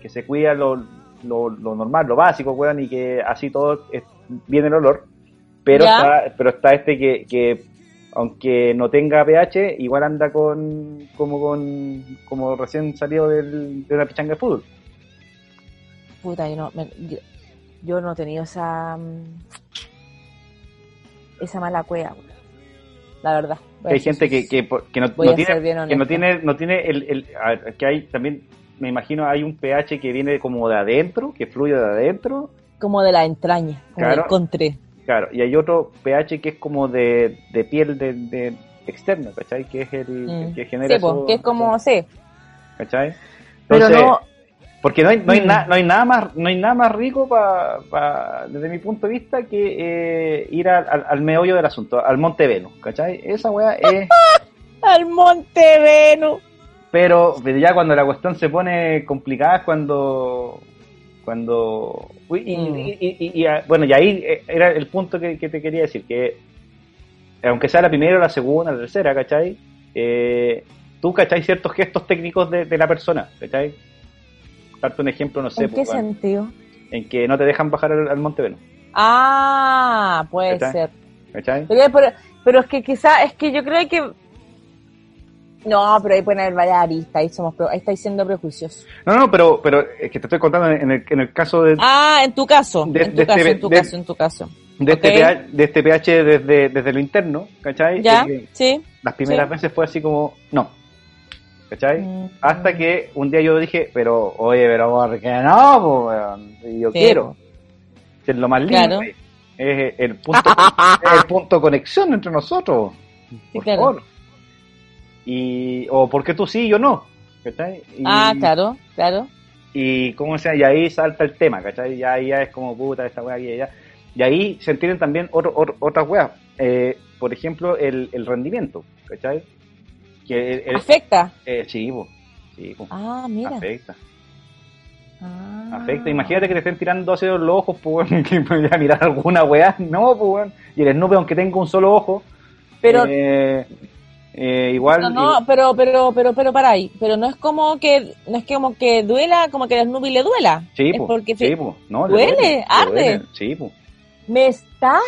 [SPEAKER 3] que, se cuida lo, lo, lo normal, lo básico, weón, y que así todo es- viene el olor. Pero
[SPEAKER 1] Ya.
[SPEAKER 3] está, pero está este que, que aunque no tenga pH, igual anda con como con como recién salido del, de una pichanga de fútbol.
[SPEAKER 1] Puta, yo no, me- yo, yo no he tenido esa mm, esa mala cueva, la verdad. A
[SPEAKER 3] Hay gente que, que, que no, tiene que no tiene no tiene el, el a ver, que hay también me imagino hay un pH que viene como de adentro, que fluye de adentro,
[SPEAKER 1] como de la entraña, como
[SPEAKER 3] Claro.
[SPEAKER 1] del contre.
[SPEAKER 3] claro, y hay otro pH que es como de, de piel de, de externa, ¿cachai? Que es el,
[SPEAKER 1] Mm.
[SPEAKER 3] el que genera
[SPEAKER 1] Sí,
[SPEAKER 3] eso,
[SPEAKER 1] que es como, sí,
[SPEAKER 3] ¿cachai?
[SPEAKER 1] pero
[SPEAKER 3] Entonces,
[SPEAKER 1] no,
[SPEAKER 3] Porque no hay, no hay,
[SPEAKER 1] Mm.
[SPEAKER 3] na- no hay nada más no hay nada más rico pa, pa- desde mi punto de vista que eh, ir al, al, al meollo del asunto, al Monte Venus, ¿cachai? Esa weá es... [laughs]
[SPEAKER 1] al Monte Venus.
[SPEAKER 3] pero, pero ya cuando la cuestión se pone complicada es cuando... cuando uy, y,
[SPEAKER 1] Mm.
[SPEAKER 3] y- y- y- y, ah, bueno, y ahí eh, era el punto que, que te quería decir, que aunque sea la primera la segunda, la tercera, ¿cachai? Eh, tú, ¿cachai? Ciertos gestos técnicos de, de la persona, ¿cachai? Darte un ejemplo, no sé,
[SPEAKER 1] ¿En qué
[SPEAKER 3] pues,
[SPEAKER 1] sentido?
[SPEAKER 3] en que no te dejan bajar al, al Monte Venus,
[SPEAKER 1] Ah, puede
[SPEAKER 3] ¿Cachai?
[SPEAKER 1] ser.
[SPEAKER 3] ¿cachai?
[SPEAKER 1] Pero, pero, es que quizá, es que yo creo que... No, pero ahí pueden haber varias aristas, ahí, somos, ahí estáis siendo prejuiciosos.
[SPEAKER 3] No, no, pero, pero es que te estoy contando en el, en el caso de...
[SPEAKER 1] Ah, en tu caso,
[SPEAKER 3] De-
[SPEAKER 1] en tu
[SPEAKER 3] de
[SPEAKER 1] caso,
[SPEAKER 3] este-
[SPEAKER 1] en tu
[SPEAKER 3] de-
[SPEAKER 1] caso, en tu caso.
[SPEAKER 3] de este
[SPEAKER 1] Ok.
[SPEAKER 3] pH, de este pH desde, desde lo interno, ¿cachai?
[SPEAKER 1] ¿Ya? Sí.
[SPEAKER 3] las primeras
[SPEAKER 1] Sí.
[SPEAKER 3] veces fue así como, no, ¿cachai?
[SPEAKER 1] Mm.
[SPEAKER 3] Hasta que un día yo dije, pero, oye, pero ¿por qué no? po? Y yo
[SPEAKER 1] Sí,
[SPEAKER 3] quiero. es lo más lindo.
[SPEAKER 1] Claro.
[SPEAKER 3] Es el punto, es el punto de conexión entre nosotros. Por
[SPEAKER 1] claro.
[SPEAKER 3] favor. Y, o ¿por qué tú sí y yo no? ¿Cachai? Y,
[SPEAKER 1] Ah, claro, claro.
[SPEAKER 3] Y, ¿cómo se llama? y ahí salta el tema, ¿cachai? Ya, ahí ya es como puta esta weá aquí y allá. Y ahí se entienden también otro- otro- otras weas. Eh, por ejemplo, el, el rendimiento, ¿cachai? Que el- el-
[SPEAKER 1] Afecta.
[SPEAKER 3] eh, sí, po, sí, po,
[SPEAKER 1] Ah, mira.
[SPEAKER 3] afecta.
[SPEAKER 1] Ah.
[SPEAKER 3] Afecta. Imagínate que te estén tirando hacia los ojos, pues, [laughs] que voy a mirar alguna weá. No, pues. Y el Snoopy, aunque tenga un solo ojo,
[SPEAKER 1] Pero,
[SPEAKER 3] eh, eh, igual.
[SPEAKER 1] no, no, pero, pero, pero, pero para ahí. Pero no es como que, no es como que duela, como que a Snoopy le duela.
[SPEAKER 3] Sí,
[SPEAKER 1] es
[SPEAKER 3] po,
[SPEAKER 1] porque
[SPEAKER 3] sí, po, no, le
[SPEAKER 1] duele,
[SPEAKER 3] le
[SPEAKER 1] arde.
[SPEAKER 3] duele. Sí, po,
[SPEAKER 1] me estás.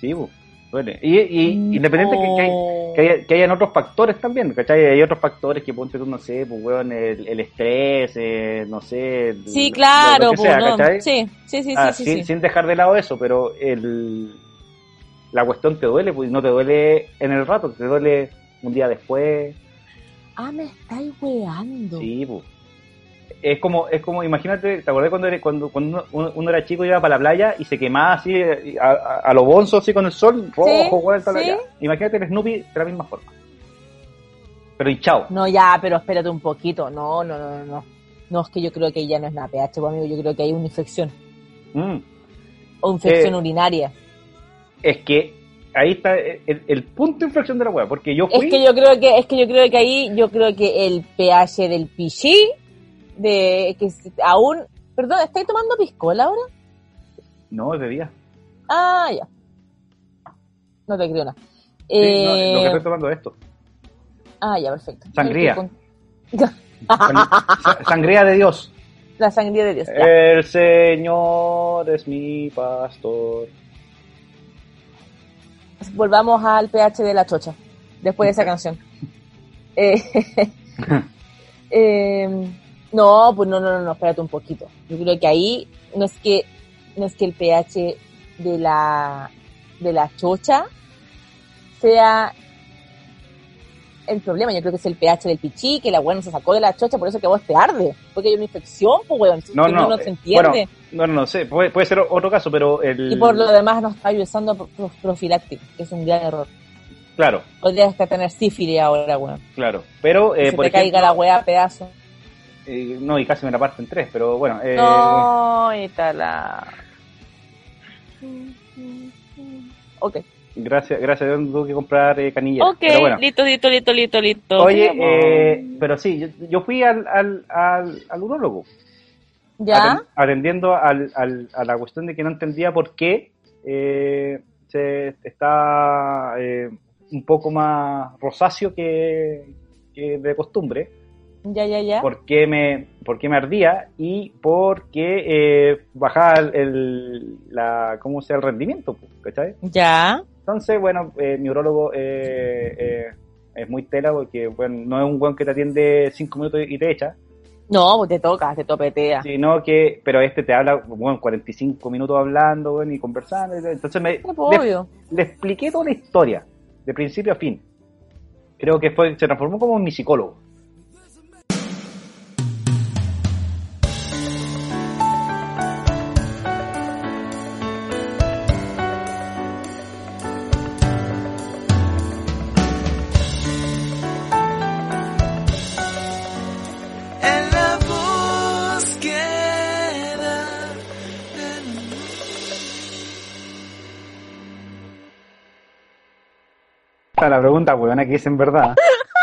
[SPEAKER 3] sí, po, duele. Y, y
[SPEAKER 1] Mm,
[SPEAKER 3] independiente que, que, hay-
[SPEAKER 1] No.
[SPEAKER 3] que, haya- que hayan otros factores también, ¿cachai? Hay otros factores que ponte tú, no sé, pues, weón, el, el estrés, eh, no sé.
[SPEAKER 1] Sí,
[SPEAKER 3] lo-
[SPEAKER 1] claro,
[SPEAKER 3] lo que
[SPEAKER 1] no. Sí, sí, sí,
[SPEAKER 3] Ah,
[SPEAKER 1] sí, sí,
[SPEAKER 3] sin,
[SPEAKER 1] sí.
[SPEAKER 3] sin dejar de lado eso, pero el, la cuestión te duele, pues no te duele en el rato, te duele un día después.
[SPEAKER 1] Ah, me estáis weando.
[SPEAKER 3] Sí, pues. Es como, es como, imagínate, ¿te acordás cuando, eres- cuando, cuando uno, uno era chico y iba para la playa y se quemaba así a, a, a lo bonzo, así con el sol, rojo,
[SPEAKER 1] sí.
[SPEAKER 3] Imagínate el Snoopy de la misma forma. Pero hinchado.
[SPEAKER 1] No, ya, pero espérate un poquito. No, no, no, no, no. Es que yo creo que ya no es nada pH, pues, amigo. Yo creo que hay una infección.
[SPEAKER 3] Mm.
[SPEAKER 1] O infección
[SPEAKER 3] Eh,
[SPEAKER 1] urinaria.
[SPEAKER 3] Es que ahí está el, el punto de inflexión de la weá, porque yo fui.
[SPEAKER 1] Es que yo creo que, es que yo creo que ahí, yo creo que el pH del pichí, de que aún, perdón, ¿estáis tomando piscola ahora?
[SPEAKER 3] No, es de día.
[SPEAKER 1] Ah, ya. No te creo nada.
[SPEAKER 3] Sí,
[SPEAKER 1] Eh,
[SPEAKER 3] no, lo que estoy tomando es esto.
[SPEAKER 1] Ah, ya, perfecto.
[SPEAKER 3] Sangría. Sangría de Dios. [laughs]
[SPEAKER 1] La sangría de Dios. ya.
[SPEAKER 3] El Señor es mi pastor.
[SPEAKER 1] Volvamos al pH de la chocha, después de esa [laughs] canción. Eh, [laughs] eh, no, pues no, no, no, no, espérate un poquito. Yo creo que ahí no es que, no es que el pH de la, de la chocha sea el problema. Yo creo que es el pH del pichí, que la weón se sacó de la chocha, por eso que a vos te arde. Porque hay una infección, pues weón.
[SPEAKER 3] No,
[SPEAKER 1] que
[SPEAKER 3] no,
[SPEAKER 1] no
[SPEAKER 3] eh,
[SPEAKER 1] se entiende.
[SPEAKER 3] bueno, No, no, no sé, puede, puede ser otro caso, pero el.
[SPEAKER 1] y por lo demás no está usando pro- pro- profiláctico, que es un gran error.
[SPEAKER 3] Claro,
[SPEAKER 1] Podrías hasta tener sífilis ahora, weón.
[SPEAKER 3] claro. Pero,
[SPEAKER 1] Que
[SPEAKER 3] eh,
[SPEAKER 1] se
[SPEAKER 3] por
[SPEAKER 1] te
[SPEAKER 3] ejemplo.
[SPEAKER 1] caiga la weá a pedazos.
[SPEAKER 3] Eh, no, y casi me la parto en tres, pero bueno. Eh,
[SPEAKER 1] No, y tal la... Ok,
[SPEAKER 3] Gracias, gracias no tuve que comprar eh, canilla.
[SPEAKER 1] ok,
[SPEAKER 3] bueno.
[SPEAKER 1] listo, listo, listo, listo, listo.
[SPEAKER 3] Oye, eh, pero sí, yo, yo fui al, al, al, al urólogo.
[SPEAKER 1] ¿Ya?
[SPEAKER 3] aten- atendiendo al, al- a la cuestión de que no entendía por qué eh, se está eh, un poco más rosáceo que, que de costumbre,
[SPEAKER 1] Ya, ya, ya.
[SPEAKER 3] por qué me, por qué me ardía y por qué eh, bajaba el, el- la, ¿cómo sea el rendimiento? pues, ¿cachai?
[SPEAKER 1] Ya.
[SPEAKER 3] Entonces, bueno, eh, mi urólogo eh, eh, es muy tela porque bueno, no es un buen que te atiende cinco minutos y te echa,
[SPEAKER 1] No, pues te toca, te topetea.
[SPEAKER 3] sino que, pero este te habla, bueno, 45 minutos hablando, bueno, y conversando, entonces me,
[SPEAKER 1] pues,
[SPEAKER 3] le expliqué toda la historia, de principio a fin. Creo que fue, se transformó como en mi psicólogo. cuánta weón aquí es en verdad. [laughs]